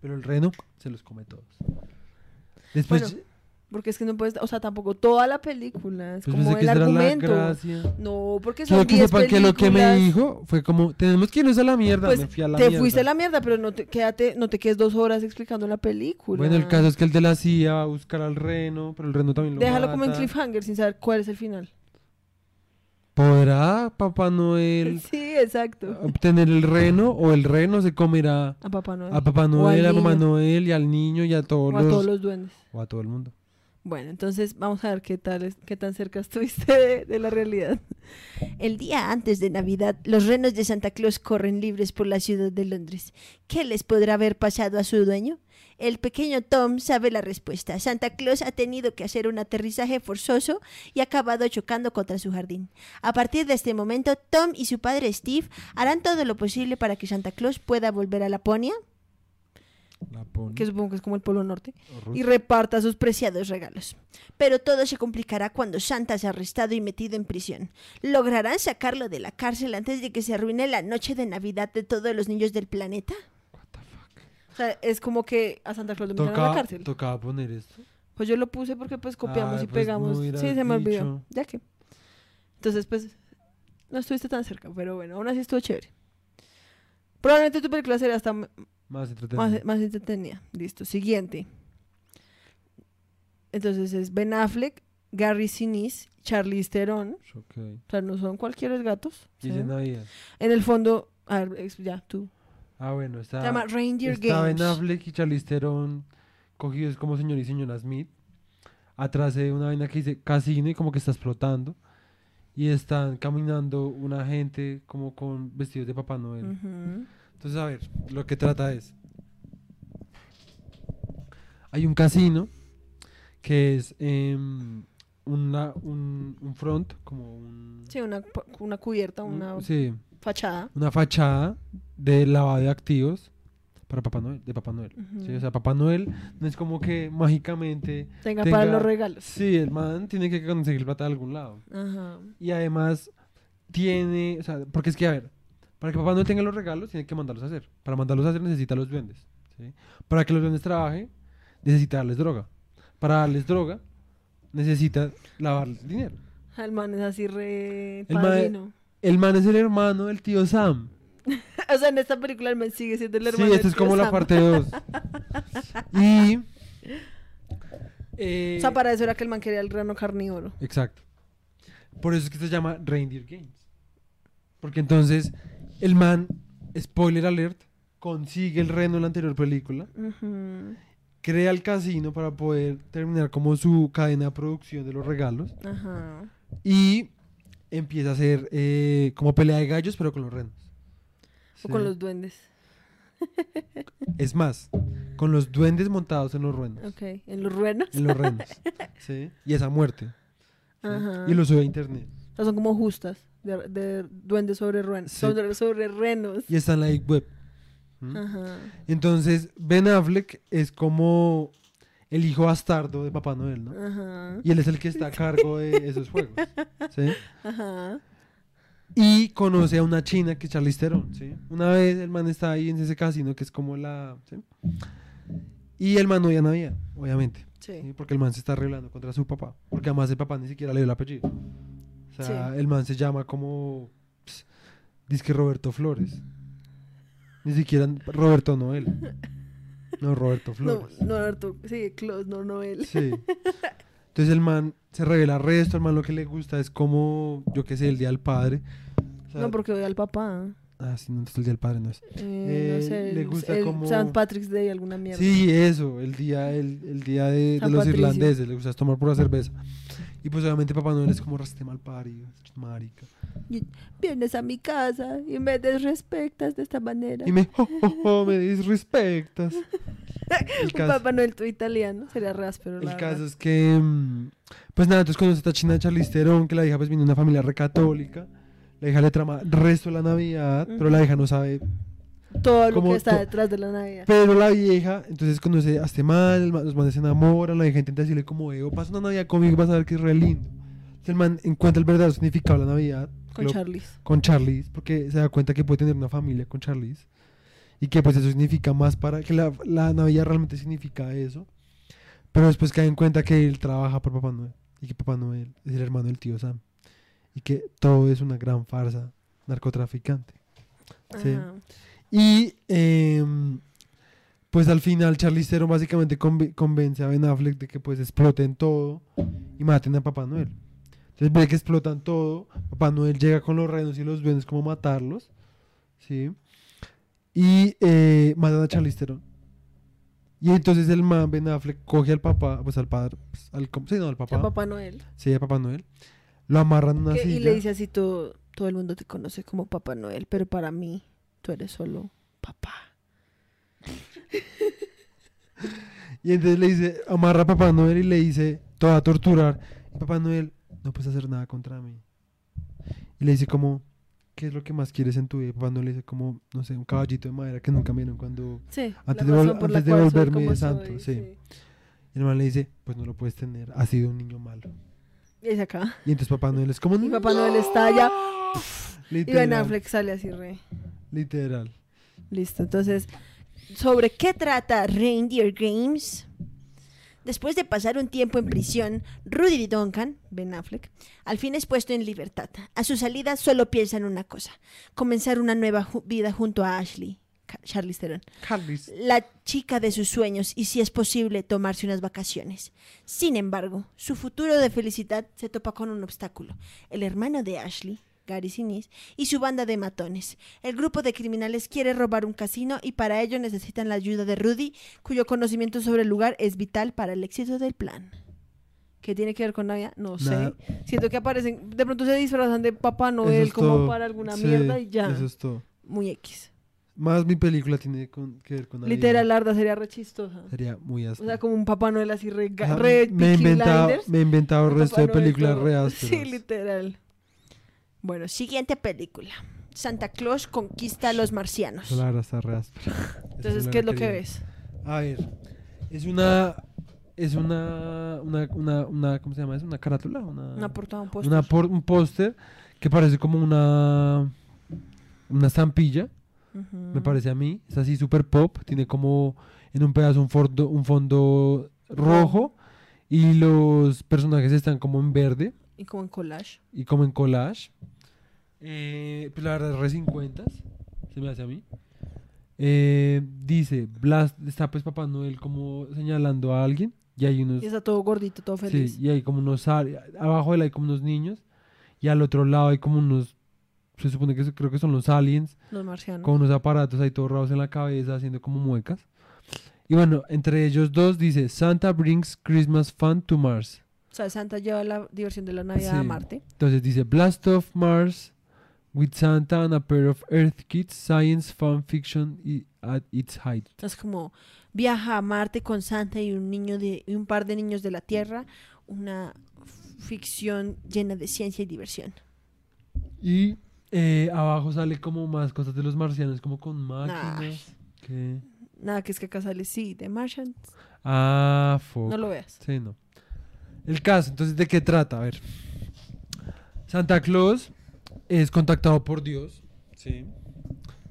Pero el reno se los come todos. Después. Bueno. Porque es que no puedes, o sea, tampoco toda la película, es Pues como el argumento. No, porque son que 10 sepan que lo que me películas. dijo fue como, tenemos que irnos a la mierda. Pues me fui a la te mierda. fuiste a la mierda, pero no te, quédate, no te quedes dos horas explicando la película. Bueno, el caso es que el de la CIA va a buscar al reno, pero el reno también lo Déjalo como en mata. cliffhanger sin saber cuál es el final. ¿Podrá Papá Noel Sí, exacto. obtener el reno o el reno se comerá A Papá Noel. a Papá Noel, a Mamá. Noel y al niño y a todos, O a los, todos los duendes. o a todo el mundo? Bueno, entonces vamos a ver qué tal es, qué tan cerca estuviste de, la realidad. El día antes de Navidad, los renos de Santa Claus corren libres por la ciudad de Londres. ¿Qué les podrá haber pasado a su dueño? El pequeño Tom sabe la respuesta. Santa Claus ha tenido que hacer un aterrizaje forzoso y ha acabado chocando contra su jardín. A partir de este momento, Tom y su padre Steve harán todo lo posible para que Santa Claus pueda volver a Laponia, Que supongo que es como el Polo Norte. Y reparta sus preciados los regalos. Pero todo se complicará cuando Santa es arrestado y metido en prisión. ¿Lograrán sacarlo de la cárcel antes de que se arruine la noche de Navidad de todos los niños del planeta? O sea, es como que a Santa Claus lo metieron a la cárcel. tocaba poner esto. Pues yo lo puse porque pues copiamos Ay, y pues, pegamos. no sí, se me olvidó. Ya que. Entonces, pues, no estuviste tan cerca, pero bueno, aún así estuvo chévere. Probablemente tu película sería hasta Más entretenido. más, más entretenida. Listo, siguiente. Entonces es Ben Affleck, Gary Sinise, Charlize Theron. Ok. O sea, no son cualquier gatos. ¿sí? En el fondo, a ver, ya, tú. Ah, bueno, está. Se llama Reindeer está Games. Ben Affleck y Charlize Theron cogidos como señor y señora Smith. Atrás de una vaina que dice casino y como que está explotando. Y están caminando una gente como con vestidos de Papá Noel. Ujú. Entonces, a ver, lo que trata es. Hay un casino que es em, una, un, un front, como un. Sí, una, una cubierta, un- una sí, fachada. una fachada de lavado de activos para Papá Noel, de Papá Noel. ¿sí? O sea, Papá Noel no es como que mágicamente. Tenga, tenga- para los regalos. Sí, el man tiene que conseguir plata de algún lado. Ajá. Y además tiene, o sea, porque es que, a ver, para que papá no tenga los regalos, tiene que mandarlos a hacer. Para mandarlos a hacer necesita los duendes. ¿sí? Para que los duendes trabajen, necesita darles droga. Para darles droga, necesita lavarles dinero. El man es así re El man- padrino. El man es el hermano del tío Sam. O sea, en esta película el man sigue siendo el hermano Sí, esta es como la parte 2. y... eh, O sea, para eso era que el man quería el reno carnívoro. Exacto. Por eso es que se llama Reindeer Games. Porque entonces el man, spoiler alert, consigue el reno en la anterior película, crea el casino para poder terminar como su cadena de producción de los regalos Ajá. y empieza a hacer eh, como pelea de gallos pero con los renos. O con los duendes. Es más, con los duendes montados en los renos. Ok. En los ruenos. En los renos. ¿sí? Y esa muerte. ¿sí? Ajá. Y lo sube a internet. O sea, son como justas. De, de duendes sobre renos. Sí. Sobre, sobre renos. Y está en la deep web. ¿Mm? Ajá. Entonces, Ben Affleck es como el hijo bastardo de Papá Noel, ¿no? Ajá. Y él es el que está a cargo de esos juegos, ¿sí? Ajá. Y conoce a una china que es Charlize Theron, ¿sí? Una vez el man está ahí en ese casino que es como la... ¿sí? Y el man no ya Navidad, obviamente, ¿sí? Sí. Porque el man se está arreglando contra su papá. Porque además el papá ni siquiera le dio el apellido. O sea, Sí. el man se llama como... ps, Disque Roberto Flores. Ni siquiera Roberto Noel. No, Roberto Flores. no, Arturo. Sí, Close, no, no él. Sí. Entonces el man se revela resto, el man lo que le gusta es como, yo qué sé, el Día del Padre. O sea, No, porque odia al papá. Ah, sí, no, entonces el Día del Padre no es. Eh, Eh, no sé. le el- gusta el como- St. Patrick's Day, alguna mierda. Sí, eso, el día, el, el día de, de San los Patricio. irlandeses, le gusta tomar pura cerveza. Y pues obviamente Papá Noel es como raste mal parido, marica. Vienes a mi casa y me desrespectas de esta manera. Y me, oh, oh, oh, me Un caso, Papá Noel tú italiano. Sería ráspero, el la caso verdad. es que, mm, pues nada, entonces conoce a esta china Charlize Theron, que la hija pues viene de una familia recatólica. La hija le trama resto de la Navidad, pero la hija no sabe Todo lo que está detrás de la Navidad. Pero la vieja, entonces conoce a este man, man- los manes se enamoran, la vieja intenta decirle como, Evo, pasa una Navidad conmigo, vas a ver que es re lindo. Entonces el man encuentra el verdadero significado de la Navidad Con lo- Charlize. con Charlize, porque se da cuenta que puede tener una familia con Charlize. Y que pues eso significa más para, que la, la Navidad realmente significa eso. Pero después cae en cuenta que él trabaja por Papá Noel y que Papá Noel es el hermano del tío Sam y que todo es una gran farsa narcotraficante. Sí. Y em, pues al final Charlize Theron básicamente conve- convence a Ben Affleck de que pues exploten todo y maten a Papá Noel. Entonces ve que explotan todo, Papá Noel llega con los renos y los duendes como matarlos, ¿sí? Y eh, matan a Charlize Theron. Y entonces el man Ben Affleck coge al papá, pues al padre, pues, al, sí, no, al papá, A Papá Noel. sí, a Papá Noel, lo amarran en una silla. y le dice así, todo, todo el mundo te conoce como Papá Noel, pero para mí tú eres solo papá. Y entonces le dice, amarra a Papá Noel y le dice, te va a torturar. Y Papá Noel, no puedes hacer nada contra mí. Y le dice como, ¿qué es lo que más quieres en tu vida? Y Papá Noel le dice como, no sé, un caballito de madera que nunca vieron cuando... Sí, Antes de vol- antes de volverme santo, soy, sí. Y el man le dice, pues no lo puedes tener, has sido un niño malo. Y es acá. Y entonces Papá Noel es como, Y Papá Noel está allá. Y Ben Affleck sale así re. Literal. Listo, entonces, ¿sobre qué trata Reindeer Games? Después de pasar un tiempo en prisión, Rudy Duncan, Ben Affleck, al fin es puesto en libertad. A su salida solo piensa en una cosa, comenzar una nueva ju- vida junto a Ashley, Charlize Theron, la chica de sus sueños y si es posible tomarse unas vacaciones. Sin embargo, su futuro de felicidad se topa con un obstáculo. El hermano de Ashley, Gary Sinise, y su banda de matones. El grupo de criminales quiere robar un casino y para ello necesitan la ayuda de Rudy, cuyo conocimiento sobre el lugar es vital para el éxito del plan. ¿Qué tiene que ver con Navidad? No Nada. sé. Siento que aparecen, de pronto se disfrazan de Papá Noel es como todo. para alguna Sí, mierda y ya. Eso es todo. Muy X. Más mi película tiene con- que ver con Navidad. Literal, la verdad sería re chistosa. Sería muy O áspero. sea, como un Papá Noel así re, O re me, he inventado, me he inventado el resto de películas re ásperas. Sí, literal. Bueno, siguiente película. Santa Claus conquista a los marcianos. Verdad está re Entonces, ¿qué es lo que ves? A ver, es una... Es una, una, una, una, ¿cómo se llama eso? Una carátula, una, Una portada, un póster. una por- un póster que parece como una, una estampilla, me parece a mí. Es así súper pop, tiene como en un pedazo un fondo, un fondo rojo y los personajes están como en verde Y como en collage. y como en collage. Eh, pues la verdad, re 50 se me hace a mí. Eh, dice, Blast, está pues Papá Noel como señalando a alguien y hay unos... Y está todo gordito, todo feliz. Sí, y hay como unos... Abajo de él hay como unos niños y al otro lado hay como unos... Se supone que creo que son los aliens Los marcianos. con unos aparatos ahí todos raros en la cabeza haciendo como muecas. Y bueno, entre ellos dos dice, Santa brings Christmas fun to Mars. O sea, Santa lleva la diversión de la Navidad a Sí. Marte. Entonces dice Blast of Mars with Santa and a pair of Earth kids, science, fan fiction at its height. Es como viaja a Marte con Santa y un niño de y un par de niños de la Tierra, una ficción llena de ciencia y diversión. Y eh, abajo sale como más cosas de los marcianos, como con máquinas. que- Nada, que es que acá sale, sí, de Martians. Ah, fuck. No lo veas. Sí, no. El caso, entonces, ¿de qué trata? A ver. Santa Claus es contactado por Dios. Sí.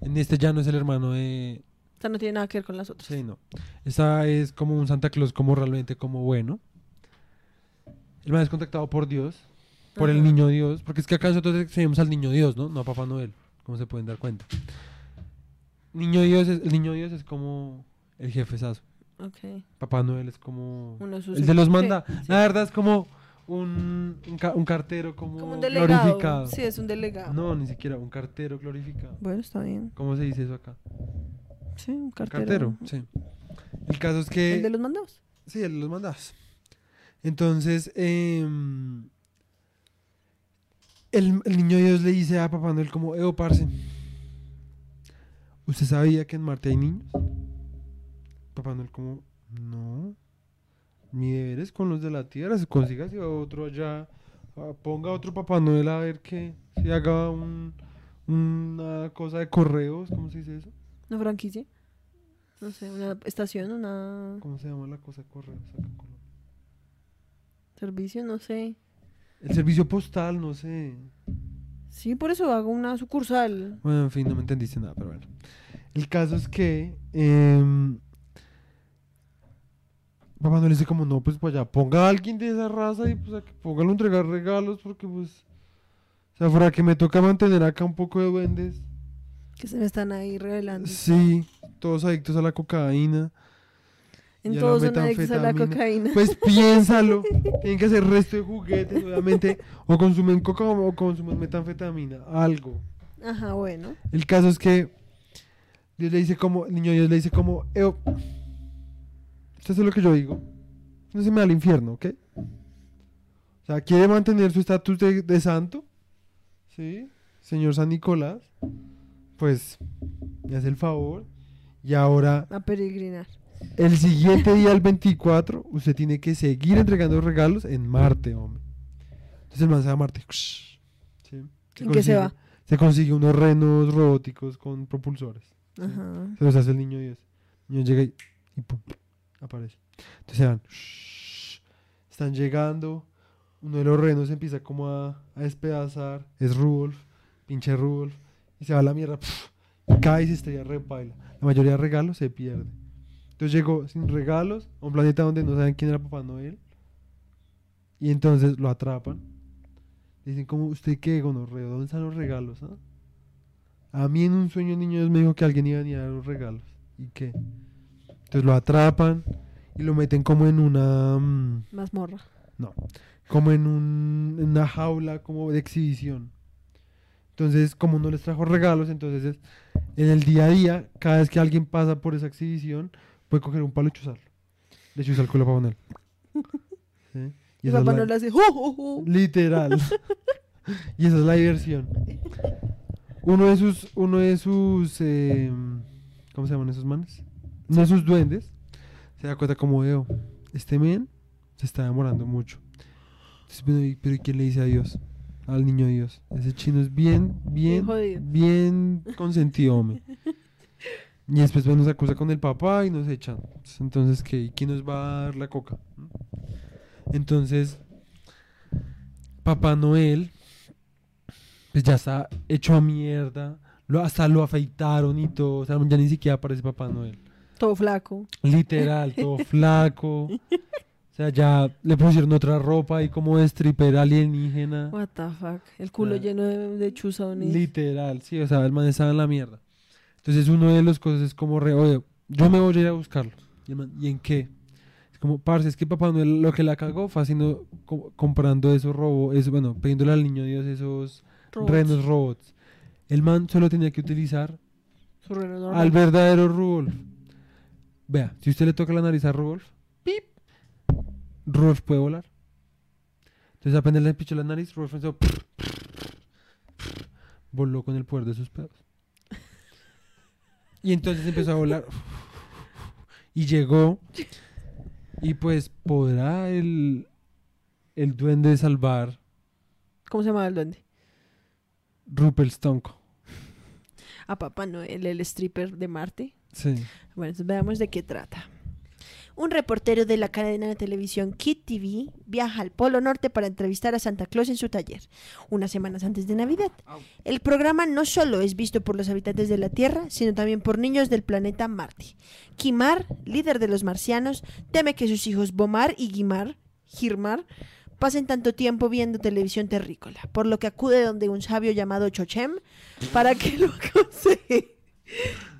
En este ya no es el hermano de, O sea, no tiene nada que ver con las otras. Sí, no. Esta es como un Santa Claus como realmente como bueno. El man es contactado por Dios, por el niño Dios, porque es que acá nosotros seguimos al niño Dios, ¿no? No a Papá Noel, como se pueden dar cuenta. Niño Dios es, el niño Dios es como el jefezazo. Ok. Papá Noel es como Uno de sus el de los manda. sí. La verdad es como un, un, ca- un cartero como, Como un delegado. glorificado. Sí, es un delegado. No, ni siquiera un cartero glorificado. Bueno, está bien. ¿Cómo se dice eso acá? Sí, un Un cartero. cartero, sí. El caso es que ¿El de los mandados? Sí, él los mandas. Entonces, em, el, el niño Dios le dice a Papá Noel como, Evo, parce, ¿usted sabía que en Marte hay niños? Papá Noel como, no, mi deber es con los de la Tierra, se consiga si otro allá, ah, ponga otro Papá Noel a ver que si haga un, una cosa de correos, ¿cómo se dice eso? ¿Una franquicia? No sé, una estación, una ¿Cómo se llama la cosa de correos acá en Colombia? servicio, no sé. El servicio postal, no sé. Sí, por eso hago una sucursal. Bueno, en fin, no me entendiste nada, pero bueno. El caso es que em, Papá Noel dice como, no, pues pues ya ponga a alguien de esa raza y pues a que póngalo a entregar regalos porque pues... O sea, fuera que me toca mantener acá un poco de duendes. Que se me están ahí revelando. Sí, todos adictos a la cocaína. En todos son adictos a la cocaína. Pues piénsalo. Tienen que hacer resto de juguetes, obviamente. O consumen coca o consumen metanfetamina. Algo. Ajá, bueno. El caso es que Dios le dice como, el niño Dios le dice como, "Eo, usted hace lo que yo digo. No se me da al infierno, ¿ok? O sea, quiere mantener su estatus de, de santo. ¿Sí? Señor San Nicolás. Pues, me hace el favor. Y ahora, A peregrinar. el siguiente día, el 24, usted tiene que seguir entregando regalos en Marte, hombre. Entonces el man se va a Marte. ¿Sí? Se ¿En qué se va? Se consigue unos renos robóticos con propulsores. Sí. Ajá. Se los hace el niño Dios. El niño llega y, y pum, aparece. Entonces se van. Están llegando. Uno de los renos empieza como a, a despedazar. Es Rudolf. Pinche Rudolf. Y se va a la mierda. pf, cae y se estrella repaila. La mayoría de regalos se pierde. Entonces llegó sin regalos a un planeta donde no saben quién era Papá Noel. Y entonces lo atrapan. Dicen como, ¿usted qué, gonorreo? ¿Dónde están los regalos? ah?" A mí en un sueño niño me dijo que alguien iba a venir a dar los regalos. ¿Y qué? Entonces lo atrapan y lo meten como en una... mm, Mazmorra. no, como en, un, en una jaula como de exhibición. Entonces, como no les trajo regalos, entonces es- en el día a día, cada vez que alguien pasa por esa exhibición, puede coger un palo y chuzarlo. Le chuza el culo a Papá Noel. ¿Sí? Y la- hace. Literal. y esa es la diversión. Uno de sus, uno de sus, eh, ¿cómo se llaman esos manes? De sus duendes se da cuenta como veo, este men se está demorando mucho. Entonces, pero, ¿y- pero ¿y quién le dice adiós? Al niño Dios. Ese chino es bien, bien, bien consentido, hombre. Y después pues, nos acusa con el papá y nos echan. Entonces, ¿qué? ¿Y quién nos va a dar la coca? Entonces, Papá Noel, pues ya está hecho a mierda. Lo, hasta lo afeitaron y todo. O sea, ya ni siquiera parece Papá Noel. Todo flaco. Literal, todo flaco. O sea, ya le pusieron otra ropa y como de stripper alienígena. What the fuck. El culo Ah. lleno de, de chuzones. Literal, sí, o sea, el man estaba en la mierda. Entonces uno de los cosas es como, re, oye, yo me voy a ir a buscarlo. Y, el man, ¿y en qué? Es como, parce, es que Papá Noel lo que la cagó fue haciendo, co- comprando esos robos, eso, bueno, pidiéndole al niño Dios esos Robots. renos robots. El man solo tenía que utilizar al verdadero Rudolf. Vea, si usted le toca la nariz a Rudolf, pip, Rudolf puede volar. Entonces apenas le pichó la nariz, Rudolf empezó, voló con el poder de sus pedos. Y entonces empezó a volar. Y llegó. Y pues podrá el, el duende salvar ¿Cómo se llama el duende? Rumpelstonko. A Papá Noel, el stripper de Marte. Sí. Bueno, entonces veamos de qué trata. Un reportero de la cadena de televisión Kid TV viaja al Polo Norte para entrevistar a Santa Claus en su taller, unas semanas antes de Navidad. El programa no solo es visto por los habitantes de la Tierra, sino también por niños del planeta Marte. Kimar, líder de los marcianos, teme que sus hijos Bomar y Gimar, Girmar, pasen tanto tiempo viendo televisión terrícola, por lo que acude donde un sabio llamado Chochem para que lo aconseje.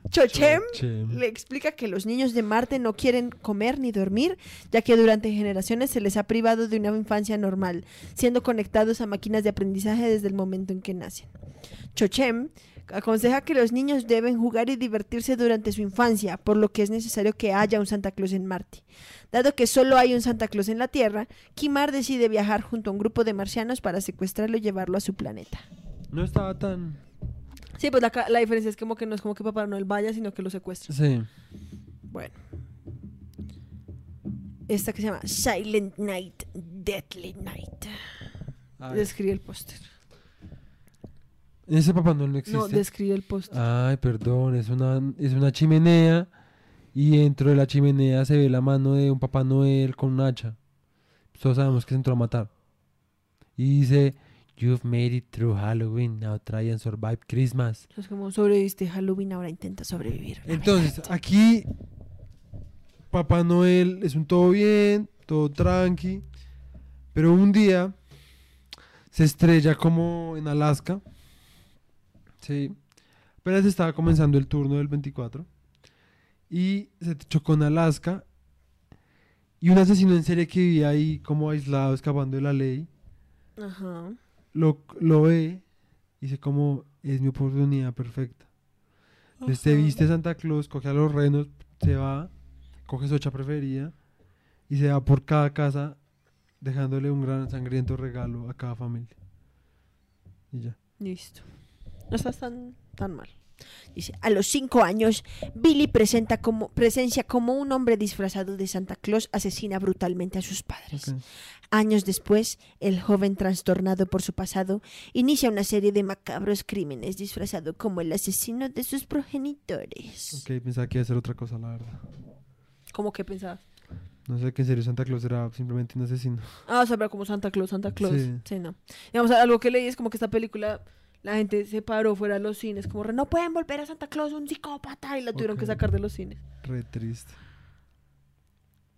Chochem Chochem. le explica que los niños de Marte no quieren comer ni dormir, ya que durante generaciones se les ha privado de una infancia normal, siendo conectados a máquinas de aprendizaje desde el momento en que nacen. Chochem aconseja que los niños deben jugar y divertirse durante su infancia, por lo que es necesario que haya un Santa Claus en Marte. Dado que solo hay un Santa Claus en la Tierra, Kimar decide viajar junto a un grupo de marcianos para secuestrarlo y llevarlo a su planeta. No estaba tan... Sí, pues la, la diferencia es como que no es como que Papá Noel vaya, sino que lo secuestra. Sí. Bueno. Esta que se llama Silent Night, Deadly Night. Describe el póster. Ese Papá Noel no existe. No, describe el póster. Ay, perdón, es una, es una chimenea y dentro de la chimenea se ve la mano de un Papá Noel con un hacha. Todos sabemos que se entró a matar. Y dice, You've made it through Halloween, now try and survive Christmas. Es como sobreviviste Halloween ahora intenta sobrevivir. Entonces, aquí Papá Noel es un todo bien, todo tranqui. Pero un día se estrella como en Alaska. Sí. Apenas estaba comenzando el turno del 24. Y se chocó en Alaska. Y un asesino en serie que vivía ahí como aislado, escapando de la ley, Ajá. Lo, lo ve y dice como es mi oportunidad perfecta. Entonces viste Santa Claus, coge a los renos, se va, coge su hacha preferida y se va por cada casa dejándole un gran sangriento regalo a cada familia. Y ya. Listo. No estás tan, tan mal. Dice, a los cinco años, Billy presenta como, presencia como un hombre disfrazado de Santa Claus asesina brutalmente a sus padres. Ok. Años después, el joven trastornado por su pasado inicia una serie de macabros crímenes disfrazado como el asesino de sus progenitores. Ok, pensaba que iba a hacer otra cosa, la verdad. ¿Cómo que pensabas? No sé que en serio Santa Claus era simplemente un asesino. Ah, o sea, pero como Santa Claus, Santa Claus. Sí. Sí. no. Digamos, algo que leí es como que esta película, la gente se paró fuera de los cines, como, "Re, no pueden volver a Santa Claus, un psicópata, y la tuvieron que Ok. sacar de los cines. Re triste.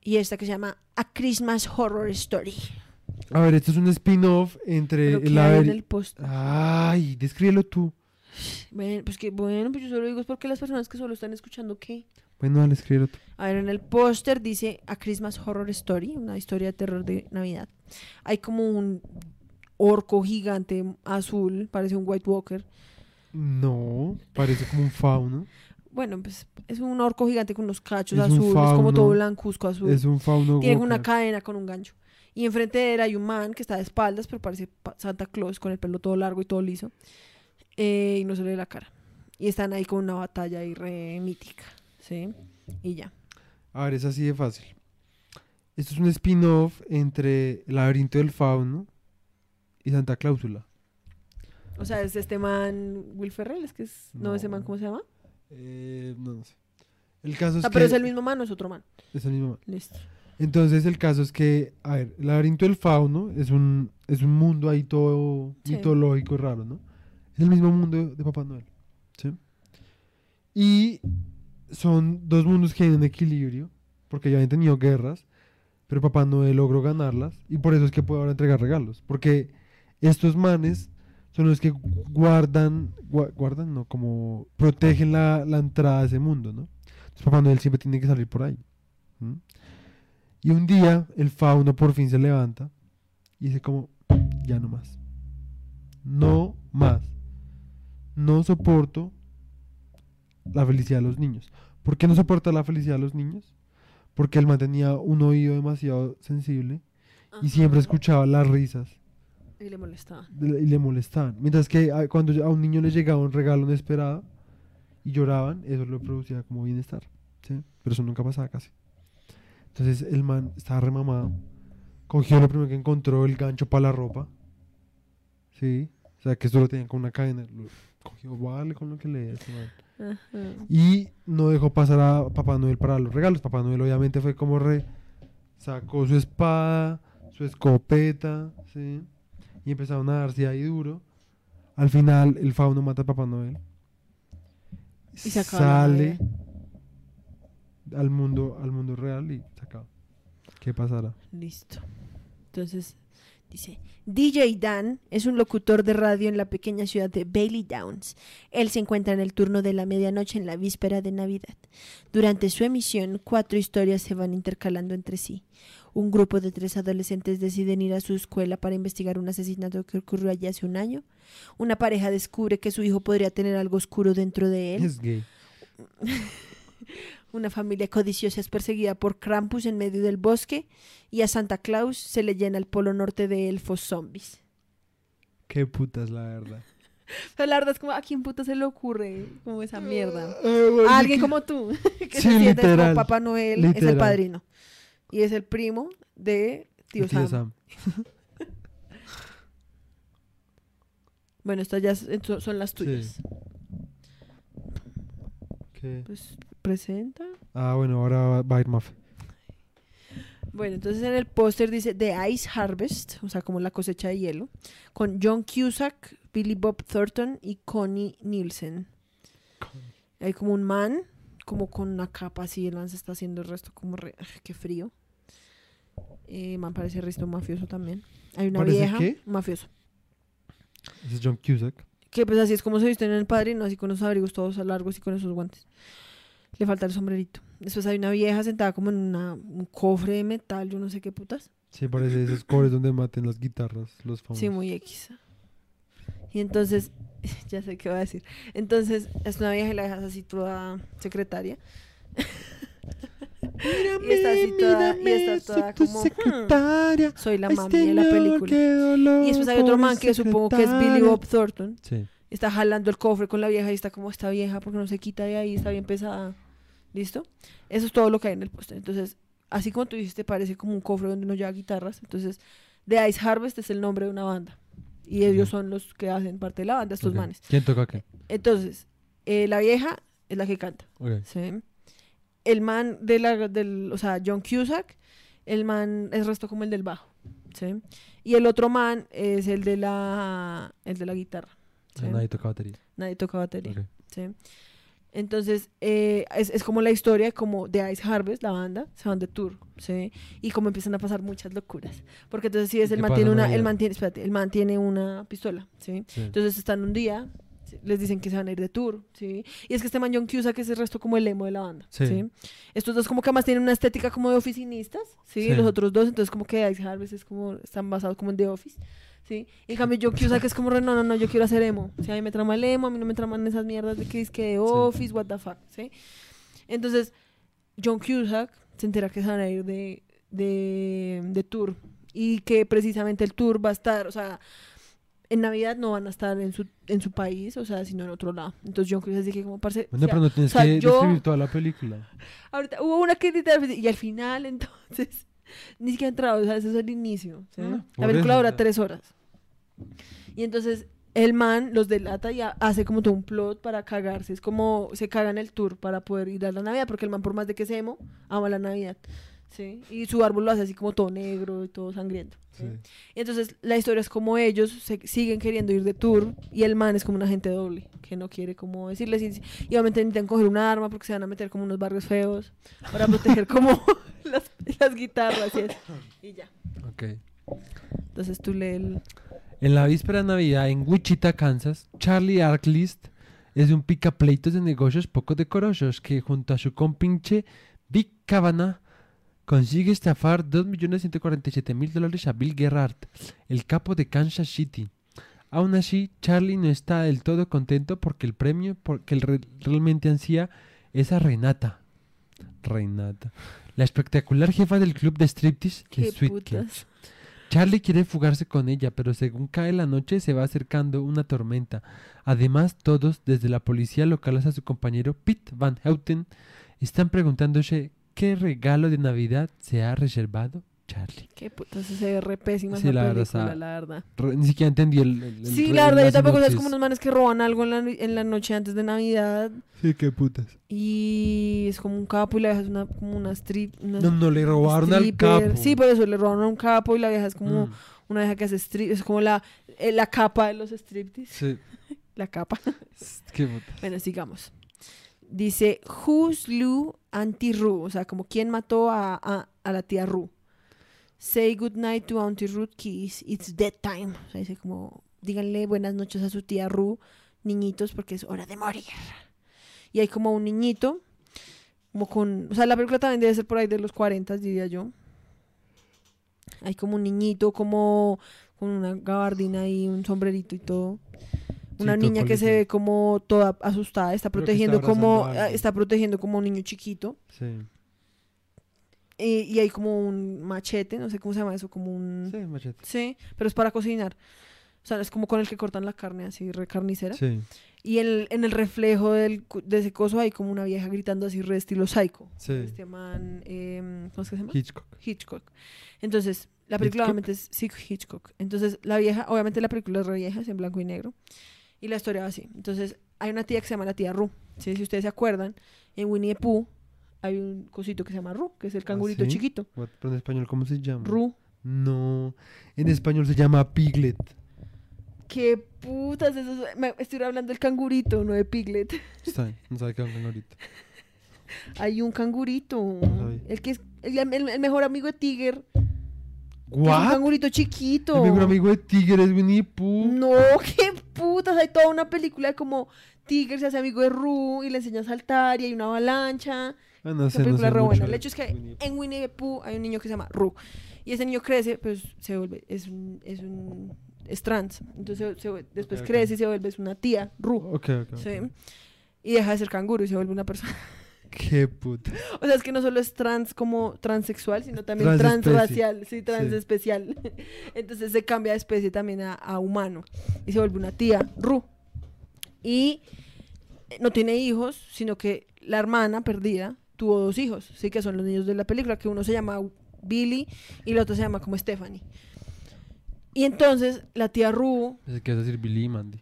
Y esta que se llama A Christmas Horror Story. A ver, esto es un spin-off entre el ¿qué hay en laberinto. el post? Ay, descríbelo tú. Bueno, pues que, bueno, pues yo solo digo es porque las personas que solo están escuchando, ¿qué? Bueno, dale, escríbelo tú. A ver, en el póster dice A Christmas Horror Story, una historia de terror de Navidad. Hay como un orco gigante azul, parece un White Walker. No, parece como un fauno. Bueno, pues es un orco gigante con unos cachos Es un azules, como todo blancuzco azul. Es un fauno. Tiene Walker. una cadena con un gancho. Y enfrente de él hay un man que está de espaldas, pero parece pa- Santa Claus con el pelo todo largo y todo liso. Eh, y no se le ve la cara. Y están ahí con una batalla ahí re mítica. ¿Sí? Y ya. A ver, es así de fácil. Esto es un spin-off entre El laberinto del fauno y Santa Cláusula. O sea, es este man Will Ferrell, es que es. No, ese man, No. ¿cómo se llama? Eh, no, no sé. El caso es Ah, que... pero es el mismo man o es otro man. es el mismo man. Listo. Entonces el caso es que, a ver, el laberinto del fauno es un, es un mundo ahí todo Sí. mitológico raro, ¿no? Es el mismo mundo de Papá Noel. ¿sí? Y son dos mundos que hay en equilibrio, porque ya habían tenido guerras, pero Papá Noel logró ganarlas y por eso es que puede ahora entregar regalos. Porque estos manes son los que guardan, gua- guardan, no, como protegen la, la entrada a ese mundo, ¿no? Entonces Papá Noel siempre tiene que salir por ahí. Y un día el fauno por fin se levanta y dice como, ya no más. No más. No soporto la felicidad de los niños. ¿Por qué no soporta la felicidad de los niños? Porque él mantenía un oído demasiado sensible y siempre escuchaba las risas Y le molestaba. de- y le molestaban. Mientras que a- cuando a un niño le llegaba un regalo inesperado y lloraban, eso le producía como bienestar. ¿sí? Pero eso nunca pasaba casi. Entonces el man estaba remamado. Cogió lo primero que encontró, el gancho para la ropa. Sí. O sea, que esto lo tenían con una cadena. Lo cogió, vale, con lo que le este man. Ajá. Y no dejó pasar a Papá Noel para los regalos. Papá Noel obviamente fue como re... Sacó su espada, su escopeta, ¿sí? Y empezaron a darse ahí duro. Al final el fauno mata a Papá Noel. Y se acaba Sale al mundo, al mundo real y se acaba. ¿Qué pasará? Listo. Entonces, Dice, DJ Dan es un locutor de radio en la pequeña ciudad de Bailey Downs. Él se encuentra en el turno de la medianoche en la víspera de Navidad. Durante su emisión, cuatro historias se van intercalando entre sí. Un grupo de tres adolescentes deciden ir a su escuela para investigar un asesinato que ocurrió allí hace un año. Una pareja descubre que su hijo podría tener algo oscuro dentro de él. Es gay. Una familia codiciosa es perseguida por Krampus en medio del bosque y a Santa Claus se le llena el polo norte de elfos zombies. Qué putas, la verdad. pero la verdad es como, ¿a quién puta se le ocurre como esa mierda? Eh, A alguien como tú, que Sí, se siente como Papá Noel, es el padrino. Y es el primo de Tío, Tío Sam. Sam. Bueno, estas ya son las tuyas. ¿Qué? Pues presenta. Ah, bueno, ahora va- a ir Mafe. Bueno, entonces en el póster dice The Ice Harvest, o sea, como la cosecha de hielo, con John Cusack, Billy Bob Thornton y Connie Nielsen. Hay como un man como con una capa así, el man se está haciendo el resto como re... ay, qué frío. Eh, man parece resto mafioso también. Hay una ¿Parece vieja, qué? mafioso. Ese es John Cusack. Que pues así es como se visten en el padrino, así con los abrigos todos largos y con esos guantes. Le falta el sombrerito. Después hay una vieja sentada como en una- un cofre de metal, yo no sé qué putas. Sí, parece esos cobres donde maten las guitarras, los famosos. Sí, muy X. Y entonces, ya sé qué va a decir. Entonces, es una vieja y la dejas así toda secretaria. y está así toda, y está toda como, "Hmm, soy la mami de la película. Y después hay otro man que supongo que es Billy Bob Thornton. Sí. Está jalando el cofre con la vieja y está como esta vieja porque no se quita de ahí, está bien pesada. ¿Listo? Eso es todo lo que hay en el póster. Entonces, así como tú dijiste, parece como un cofre donde uno lleva guitarras. Entonces, The Ice Harvest es el nombre de una banda. Y ellos son los que hacen parte de la banda, estos Ok. manes. ¿Quién toca qué? Entonces, eh, la vieja es la que canta. Ok. ¿sí? El man de la, del, o sea, John Cusack, el man es resto como el del bajo, ¿sí? Y el otro man es el de la, el de la guitarra. ¿sí? Nadie toca batería. Nadie toca batería, Ok. ¿sí? Entonces, eh, es, es como la historia como de Ice Harvest, la banda, se van de tour, ¿sí? Y como empiezan a pasar muchas locuras. Porque entonces si es ¿Y el man tiene en una, el man tiene, espérate, el man tiene una pistola, ¿sí? Sí. Entonces están un día, sí, les dicen que se van a ir de tour, ¿sí? Y es que este man John Cusack es el resto como el emo de la banda, Sí. ¿sí? Estos dos como que además tienen una estética como de oficinistas, ¿sí? Sí. Los otros dos, entonces como que Ice Harvest es como, están basados como en The Office, ¿sí? Y en cambio John Cusack es como, no, no, no, yo quiero hacer emo, o sea, a mí me trama el emo, a mí no me traman esas mierdas de que es que The Office, what the fuck, ¿sí? Entonces, John Cusack se entera que se van a ir de, de, de tour y que precisamente el tour va a estar, o sea, en Navidad no van a estar en su, en su país, o sea, sino en otro lado. Entonces John Cusack dice que como parce, Bueno, o sea, pero no tienes o sea, que yo- describir toda la película. ahorita hubo una que y al final entonces ni siquiera ha entrado, o sea, ese es el inicio. ¿sí? Ah, la película dura tres horas. Y entonces el man los delata y ha- hace como todo un plot para cagarse. Es como se cagan el tour para poder ir a la Navidad, porque el man por más de que se emo, ama la Navidad. ¿sí? Y su árbol lo hace así como todo negro y todo sangriento. ¿Sí? Sí. Entonces la historia es como ellos se siguen queriendo ir de tour y el man es como un agente doble que no quiere como decirles y, y obviamente intentan coger un arma porque se van a meter como unos barrios feos para proteger como las, las guitarras y eso. Y ya. Ok. Entonces tú lees el... En la víspera de Navidad en Wichita, Kansas, Charlie Arklist es un picapleitos de negocios poco decorosos que junto a su compinche Vic Cavanagh consigue estafar 2.147.000 dólares a Bill Gerhardt, el capo de Kansas City. Aún así, Charlie no está del todo contento porque el premio porque el re- realmente ansía es a Renata. Renata. La espectacular jefa del club de striptease de. Charlie quiere fugarse con ella, pero según cae la noche se va acercando una tormenta. Además, todos, desde la policía local hasta su compañero Pete Van Houten, están preguntándose qué regalo de Navidad se ha reservado Charlie. Qué putas, se ve re pésima Sí, esa la verdad, película, está- la verdad. Re- ni siquiera entendí el... el- el Sí, la verdad, yo tampoco, es sinopsis. como unos manes que roban algo en la, en la noche antes de Navidad Sí, qué putas. y es como un capo y la vieja es una, como una strip... Una No, no, le robaron al stripper. capo. Sí, por eso le robaron a un capo y la vieja es como Mm, una vieja que hace strip, es como la, eh, la capa de los striptease, sí, la capa. qué putas. Bueno, sigamos. Dice, who slew Auntie Roo? O sea, como quién mató a, a, a la tía Roo. Say goodnight to Auntie Ruth Keys, it's dead time. O sea, dice como, díganle buenas noches a su tía Roo, niñitos, porque es hora de morir. Y hay como un niñito, como con, o sea, la película también debe ser por ahí de los 40, diría yo. Hay como un niñito, como con una gabardina y un sombrerito y todo. Una niña que se ve como toda asustada, está protegiendo como alguien. está protegiendo como un niño chiquito Sí, Eh, y hay como un machete, no sé cómo se llama eso, como un sí, machete. sí, pero es para cocinar. O sea, es como con el que cortan la carne así re carnicera. Sí, Y el- en el reflejo del, de ese coso hay como una vieja gritando así re estilo psycho. sí. Este man, em, ¿cómo es que se llama? Hitchcock. Hitchcock. Entonces, la película ¿Hitchcock? obviamente es sí, Hitchcock. Entonces, la vieja, obviamente la película es re vieja, es en blanco y negro. Y la historia va así. Entonces, hay una tía que se llama la tía Ru. ¿sí? Si ustedes se acuerdan, en Winnie the Pooh hay un cosito que se llama Ru, que es el cangurito ¿sí? chiquito. What? Pero en español, ¿cómo se llama? Ru. No, en español se llama Piglet. ¿Qué putas? Eso es- me- estoy hablando del cangurito, no de Piglet. Está bien, no sabe qué es un ahorita. Hay un cangurito. El que es el, el- el mejor amigo de Tiger. Es un ¿What? cangurito chiquito. El mejor amigo de Tigre es Winnie Pooh. No, qué putas. Hay toda una película de como Tiger se hace amigo de Roo y le enseña a saltar y hay una avalancha. Ah, no Esa sé, no película sé es re mucho buena. de El hecho es que Winnie en Winnie Pooh hay un niño que se llama Roo. Y ese niño crece, pues se vuelve, es un, es un, es trans. Entonces se- se- después crece y se vuelve es una tía, ok. ok. ¿sí? Y deja de ser canguro y se vuelve una persona. Qué puta. O sea, es que no solo es trans como transexual, sino también transracial, sí, Sí. transespecial. Entonces se cambia de especie también a, a humano y se vuelve una tía, Ru. Y eh, no tiene hijos, sino que la hermana perdida tuvo dos hijos, sí, que son los niños de la película, que uno se llama Billy y el otro se llama como Stephanie. Y entonces la tía Ru a decir Billy y Mandy.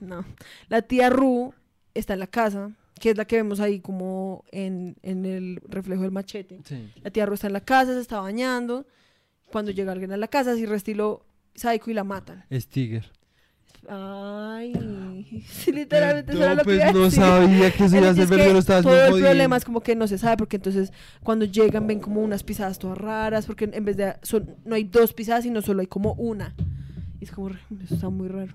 no. La tía Ru está en la casa, que es la que vemos ahí como en, en el reflejo del machete. Sí. La tía Ru está en la casa, se está bañando. Cuando llega alguien a la casa, así restilo psycho y la matan. Es Tiger. Ay, sí, literalmente eso era lo que pues a no decir. sabía que eso iba a ser que verdadero. Lo estabas todo el jodiendo. problema es como que no se sabe porque entonces cuando llegan ven como unas pisadas todas raras porque en vez de son no hay dos pisadas sino solo hay como una y es como eso está muy raro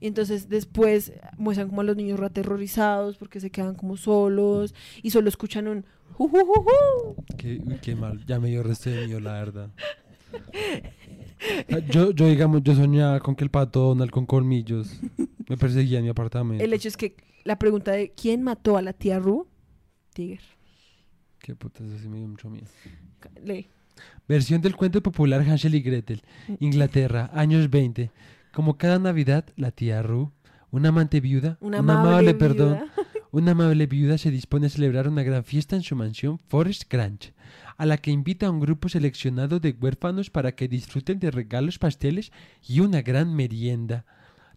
y entonces después muestran como a los niños aterrorizados porque se quedan como solos y solo escuchan un "Ju, ju, ju, ju". Qué, uy, qué mal. Ya me dio resto de la verdad. Ah, Yo, yo, digamos, yo soñaba con que el pato Donald con colmillos me perseguía en mi apartamento. el hecho es que la pregunta de quién mató a la tía Ru Tiger Qué puta, eso sí me dio mucho miedo. lee Versión del cuento popular Hansel y Gretel, Inglaterra, años 20. Como cada Navidad, la tía Ru, una amante viuda, una una amable, amable, perdón, viuda. una amable viuda se dispone a celebrar una gran fiesta en su mansión Forest Grange, a la que invita a un grupo seleccionado de huérfanos para que disfruten de regalos, pasteles y una gran merienda.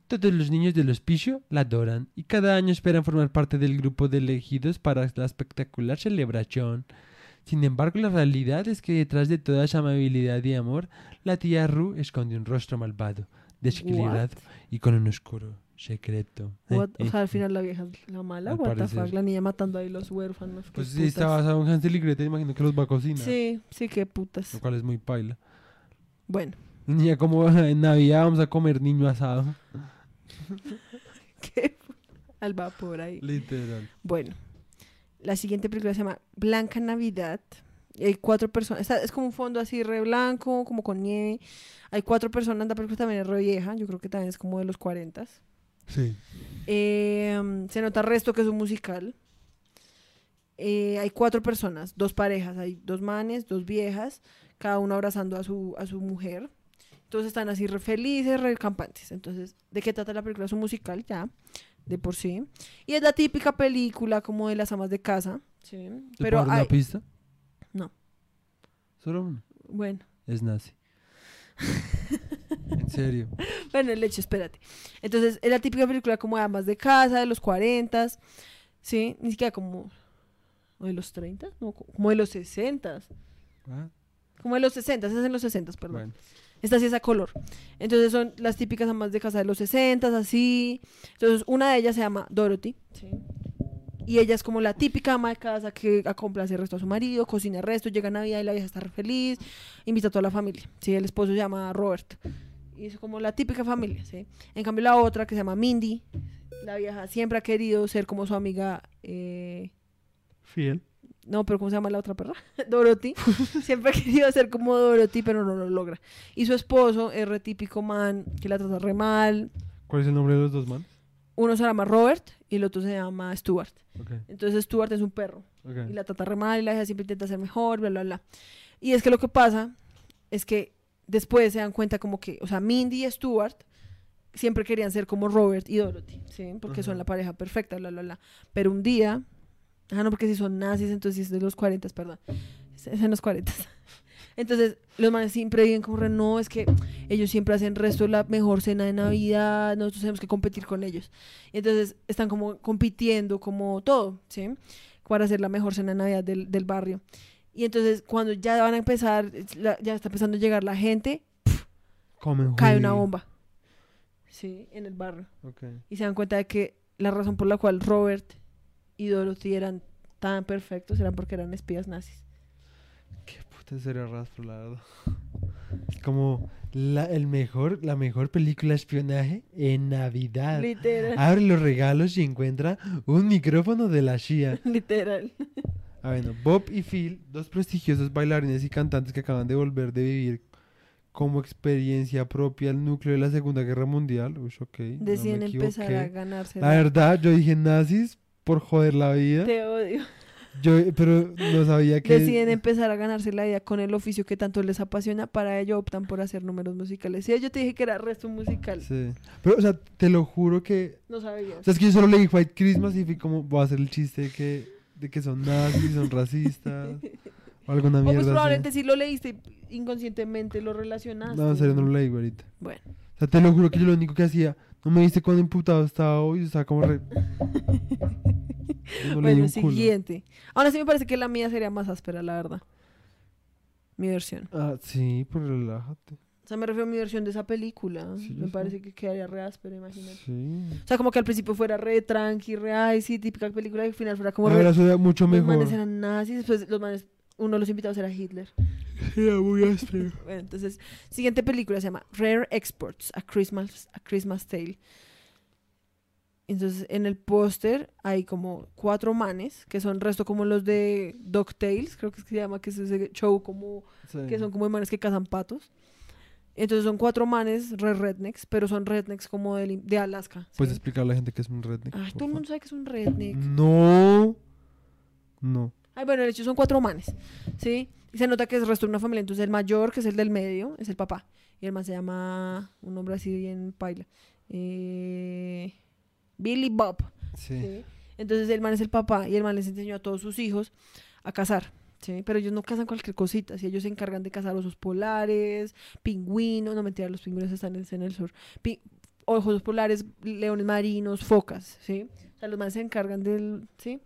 Todos los niños del hospicio la adoran y cada año esperan formar parte del grupo de elegidos para la espectacular celebración. Sin embargo, la realidad es que detrás de toda esa amabilidad y amor, la tía Ru esconde un rostro malvado, desequilibrado y con un oscuro secreto. What? O sea, al final la vieja es la mala, Al what the fuck, la niña matando ahí los huérfanos. Pues si putas. está basado en Hansel y Gretel, imagino que los va a cocinar. Sí, sí, qué putas. Lo cual es muy paila. Bueno, Niña, como en Navidad vamos a comer niño asado. qué al vapor ahí. Literal. Bueno, la siguiente película se llama Blanca Navidad. Hay cuatro personas, está- es como un fondo así re blanco, como con nieve. Hay cuatro personas, la película también es re vieja, yo creo que también es como de los 40. Sí. Eh, se nota resto que es un musical. Eh, hay cuatro personas, dos parejas, hay dos manes, dos viejas, cada uno abrazando a su, a su mujer. Entonces están así re felices, re campantes. Entonces, ¿de qué trata la película? Es un musical ya, de por sí. Y es la típica película como de las amas de casa. Sí. ¿Te Pero hay- pista? Solo uno. bueno, Es nazi. en serio. Bueno, el hecho, espérate. Entonces, es la típica película como de amas de casa, de los 40, ¿sí? Ni siquiera como... ¿O de los 30? No, co- como de los 60. Ah, Como de los 60, es en los 60, perdón. Bueno. Esta sí es a color. Entonces son las típicas amas de casa de los 60, así. Entonces una de ellas se llama Dorothy. Y ella es como la típica ama de casa que complace el resto a su marido, cocina el resto, llega Navidad y la vieja está re feliz, invita a toda la familia. Sí, el esposo se llama Robert. Y es como la típica familia, ¿sí? En cambio la otra que se llama Mindy, la vieja siempre ha querido ser como su amiga... eh, Fiel. no, pero ¿cómo se llama la otra perra? Dorothy. Siempre ha querido ser como Dorothy, pero no lo logra. Y su esposo es re típico man, que la trata re mal. ¿Cuál es el nombre de los dos man? Uno se llama Robert y el otro se llama Stuart. Ok, Entonces Stuart es un perro ok. y la trata re mal y la hija siempre intenta ser mejor, bla, bla, bla. Y es que lo que pasa es que después se dan cuenta como que, o sea, Mindy y Stuart siempre querían ser como Robert y Dorothy, ¿sí? Porque son Ajá. la pareja perfecta, bla, bla, bla. Pero un día, ah, no, porque si son nazis, entonces sí es de los 40, perdón. Es en los 40. Entonces, los manes siempre viven como, no, es que ellos siempre hacen resto la mejor cena de Navidad, nosotros tenemos que competir con ellos. Y entonces están como compitiendo, como todo, ¿sí? Para hacer la mejor cena de Navidad del, del barrio. Y entonces, cuando ya van a empezar, la- ya está empezando a llegar la gente, Comen cae una bomba. Sí, en el barrio. Ok. Y se dan cuenta de que la razón por la cual Robert y Dorothy eran tan perfectos eran porque eran espías nazis. Puta serie rastro, la verdad. Es como la, el mejor, la mejor película de espionaje en Navidad. Literal. Abre los regalos y encuentra un micrófono de la CIA. Literal. Ah, bueno, Bob y Phil, dos prestigiosos bailarines y cantantes que acaban de volver de vivir como experiencia propia el núcleo de la Segunda Guerra Mundial. Uy, ok. no Deciden empezar a ganarse. La verdad, yo dije nazis por joder la vida. Te odio. Yo, pero no sabía que. Deciden empezar a ganarse la vida con el oficio que tanto les apasiona. Para ello optan por hacer números musicales. Sí, yo te dije que era resto musical. Sí. Pero, o sea, te lo juro que. No sabías. O sea, es que yo solo leí White Christmas y fui como, voy a hacer el chiste de que, de que son nazis, son racistas. o alguna O mierda. pues así. probablemente sí lo leíste inconscientemente lo relacionaste. No, en serio, no lo leí, güerita. Bueno. O sea, te lo juro que yo lo único que hacía, no me viste cuando imputado estaba hoy, estaba como re. No bueno, siguiente. Ahora sí me parece que la mía sería más áspera, la verdad. Mi versión. Ah, sí, pues relájate. O sea, me refiero a mi versión de esa película. Sí, me sé. parece que quedaría re áspera, imagínate. Sí. O sea, como que al principio fuera re tranqui, re ay, sí, típica película y al final fuera como La re... verdad, mucho Los mejor. manes eran nazis, después los manes... Uno de los invitados era Hitler. Era muy áspero. Bueno, entonces, siguiente película se llama Rare Exports, A Christmas, a Christmas Tale. Entonces, en el póster hay como cuatro manes, que son resto como los de DuckTales, creo que es que se llama, que es ese show como, que son como manes que cazan patos. Entonces son cuatro manes re rednecks, pero son rednecks como de, de Alaska. ¿sí? Puedes explicarle a la gente que es un redneck. Ay, todo el mundo sabe que es un redneck. No. No. Ay, bueno, de hecho son cuatro manes, ¿sí? Y se nota que es el resto de una familia. Entonces el mayor, que es el del medio, es el papá. Y el man se llama, un nombre así bien paila, eh, Billy Bob. Sí. ¿sí? Entonces el man es el papá y el man les enseñó a todos sus hijos a cazar. ¿sí? Pero ellos no cazan cualquier cosita, ¿sí? ellos se encargan de cazar osos polares, pingüinos, no mentira, los pingüinos están en, en el sur, pi- osos polares, leones marinos, focas, ¿sí? O sea, los manes se encargan del, ¿sí?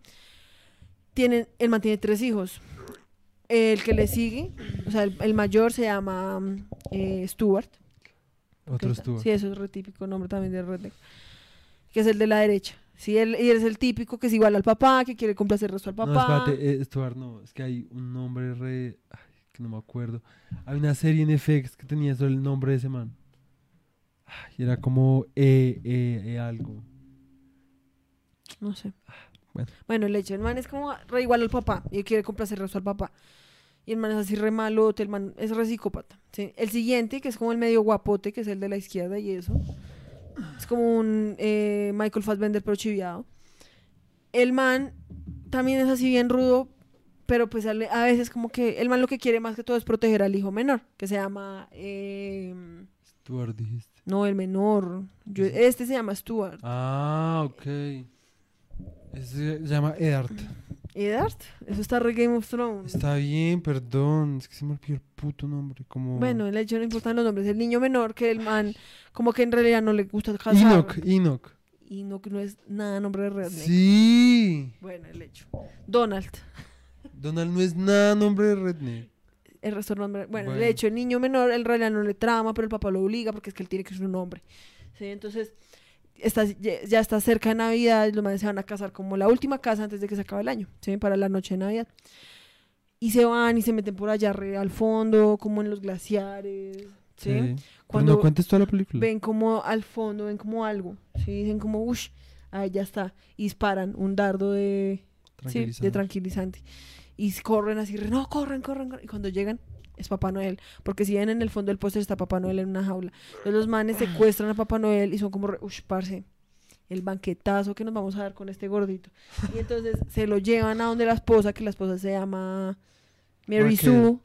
Tienen, el man tiene tres hijos. El que le sigue, o sea, el, el mayor se llama eh, Stuart. Otro Stuart. Sí, eso es re típico nombre también de redneck. Que es el de la derecha. Sí, él, y él es el típico que es igual al papá, que quiere complacer el resto al No, papá. espérate, eh, Stuart, no. Es que hay un nombre re. Ay, que no me acuerdo. Hay una serie en FX que tenía solo el nombre de ese man. Ay, era como E, E, E algo. No sé. Bueno. Bueno, el hecho, el man es como re igual al papá y él quiere complacer el resto al papá. Y el man es así re malote, el man es re psicópata. ¿sí? El siguiente, que es como el medio guapote, que es el de la izquierda y eso. Es como un eh, Michael Fassbender pero chiviado. El man también es así bien rudo, pero pues a, veces como que el man lo que quiere más que todo es proteger al hijo menor, que se llama... eh, Stuart dijiste. no, el menor. Yo- este se llama Stuart. Ah, ok. Ese se llama Edart. Eddard, eso está re Game of Thrones. Está bien, perdón. Es que se me olvidó el puto nombre. Como. Bueno, el hecho no importan los nombres. El niño menor que el man, como que en realidad no le gusta casar. Enoch, Enoch. Y no, es nada nombre de redneck. Sí. Bueno, el hecho. Donald. Donald no es nada nombre de redneck. El resto del nombre. Bueno, el Bueno. hecho, el niño menor en realidad no le trama, pero el papá lo obliga porque es que él tiene que ser un hombre. ¿Sí? Entonces, está, ya está cerca de Navidad, los manes se van a casar como la última casa antes de que se acabe el año, ¿sí? Para la noche de Navidad. Y se van y se meten por allá re al fondo, como en los glaciares, ¿sí? Pero Cuando no cuentes toda la película. ven como al fondo, ven como algo, ¿sí? Dicen como, uff, ahí ya está. Y disparan un dardo de, sí, de Tranquilizante. tranquilizante. Y corren así, no, corren, corren, corren. Y cuando llegan, es Papá Noel. Porque si ven en el fondo del póster está Papá Noel en una jaula. Entonces los manes secuestran a Papá Noel y son como, re, uff, parce, el banquetazo que nos vamos a dar con este gordito. Y entonces se lo llevan a donde la esposa, que la esposa se llama Mary. Sue.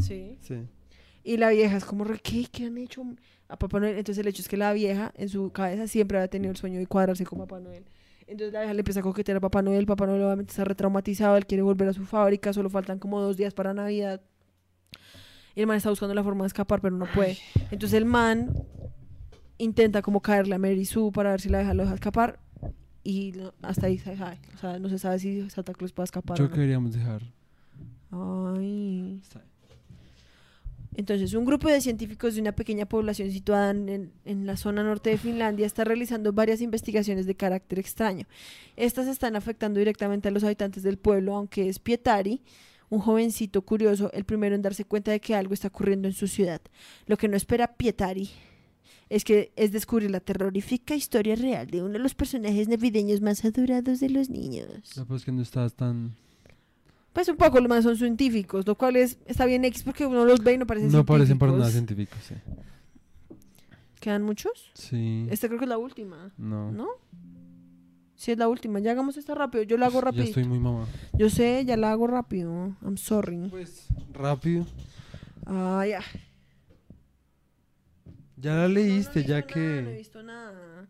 Sí. Sí. Y la vieja es como, re, ¿qué? ¿Qué han hecho a Papá Noel? Entonces el hecho es que la vieja en su cabeza siempre había tenido el sueño de cuadrarse con Papá Noel. Entonces la vieja le empieza a coquetear a Papá Noel. Papá Noel obviamente está retraumatizado. Él quiere volver a su fábrica. Solo faltan como dos días para Navidad. Y el man está buscando la forma de escapar, pero no puede. Entonces el man intenta como caerle a Mary Sue para ver si la vieja lo deja escapar. Y no- hasta ahí se sabe. O sea, no se sabe si Santa Claus puede escapar. o Yo no. que queríamos dejar. Ay. Entonces, un grupo de científicos de una pequeña población situada en, en la zona norte de Finlandia está realizando varias investigaciones de carácter extraño. Estas están afectando directamente a los habitantes del pueblo, aunque es Pietari, un jovencito curioso, el primero en darse cuenta de que algo está ocurriendo en su ciudad. Lo que no espera Pietari es que es descubrir la terrorífica historia real de uno de los personajes navideños más adorados de los niños. No, pues que no estás tan... Pues un poco los más son científicos, lo cual es, está bien X porque uno los ve y no parecen No parecen para nada científicos. científicos, sí. ¿Quedan muchos? Sí. Esta creo que es la última, No. ¿no? Sí, es la última. Ya hagamos esta rápido. Yo la hago Ya rápido. estoy muy mamá. Yo sé, ya la hago rápido. I'm sorry. Pues, rápido. Ah, ya. Ya la leíste, No, no he ya visto nada, no he que... visto nada.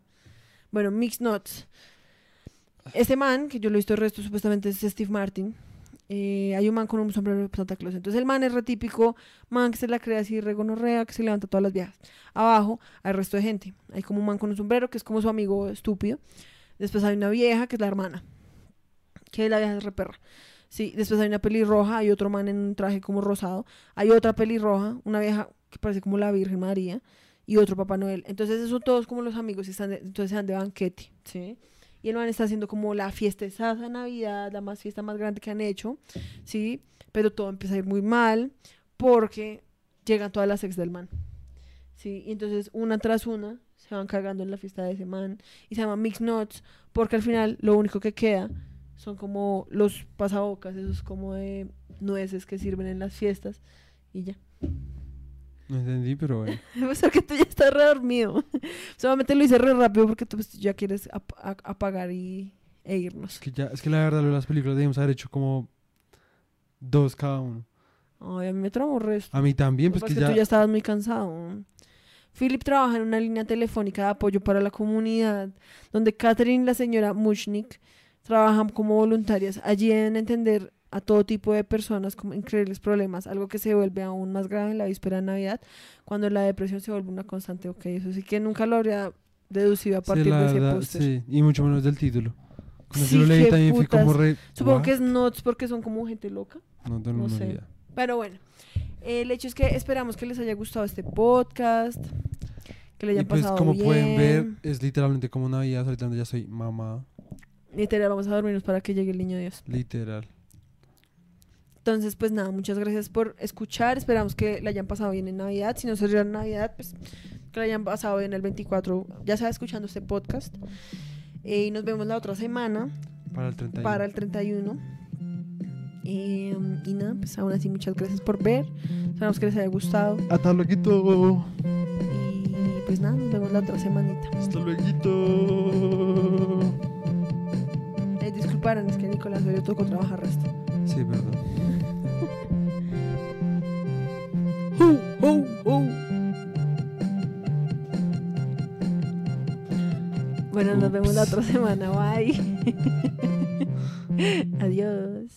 Bueno, Mixed Nuts. Este man, que yo lo he visto el resto, supuestamente es Steve Martin. eh, hay un man con un sombrero de Santa Claus. Entonces el man es re típico, man que se la cree así, regonorrea, que se levanta todas las viejas. Abajo hay el resto de gente. Hay como un man con un sombrero, que es como su amigo estúpido. Después hay una vieja, que es la hermana. Que la vieja es re perra. Sí, después hay una pelirroja, hay otro man en un traje como rosado. Hay otra pelirroja, una vieja que parece como la Virgen María y otro Papá Noel. Entonces esos son todos como los amigos y están de- entonces dan de banquete, ¿sí? Y el man está haciendo como la fiesta de Navidad, la más fiesta más grande que han hecho, ¿sí? Pero todo empieza a ir muy mal porque llegan todas las ex del man, ¿sí? Y entonces una tras una se van cagando en la fiesta de ese man y se llama Mix Nuts porque al final lo único que queda son como los pasabocas, esos como de nueces que sirven en las fiestas y ya. No entendí, pero bueno. Pues porque tú ya estás re dormido. Solamente lo hice re rápido porque tú pues, ya quieres ap- apagar y, e irnos. Es que, ya, es que la verdad, las películas debemos haber hecho como dos cada uno. Ay, a mí me tramo resto. A mí también, pues que que ya... tú ya estabas muy cansado. Philip trabaja en una línea telefónica de apoyo para la comunidad, donde Catherine y la señora Mushnik trabajan como voluntarias. Allí deben entender a todo tipo de personas con increíbles problemas, algo que se vuelve aún más grave en la víspera de Navidad, cuando la depresión se vuelve una constante. Ok, eso sí que nunca lo habría deducido a Sí, partir la de ese póster. sí, y mucho menos del título. Sí, leí también fui como re... Supongo ¿what? que es nuts porque son como gente loca. No tengo no sé. idea. Pero bueno, el hecho es que esperamos que les haya gustado este podcast, que le Y hayan pues pasado como bien. pueden ver, es literalmente como Navidad, ahorita ya soy mamá, Literal, vamos a dormirnos para que llegue el niño Dios. literal. Entonces, pues nada, muchas gracias por escuchar. Esperamos que le hayan pasado bien en Navidad. Si no se en Navidad, pues que le hayan pasado bien el 24, ya sea escuchando este podcast. Eh, y nos vemos la otra semana Para el 31. para el 31. Eh, y nada, pues aún así muchas gracias por ver. Esperamos que les haya gustado. Hasta luego. Pues nada, nos vemos la otra semanita. Hasta luego. Eh, disculparan, es que a Nicolás le tocó trabajar resto. Sí, perdón. Bueno, nos vemos la otra semana. Bye. Adiós.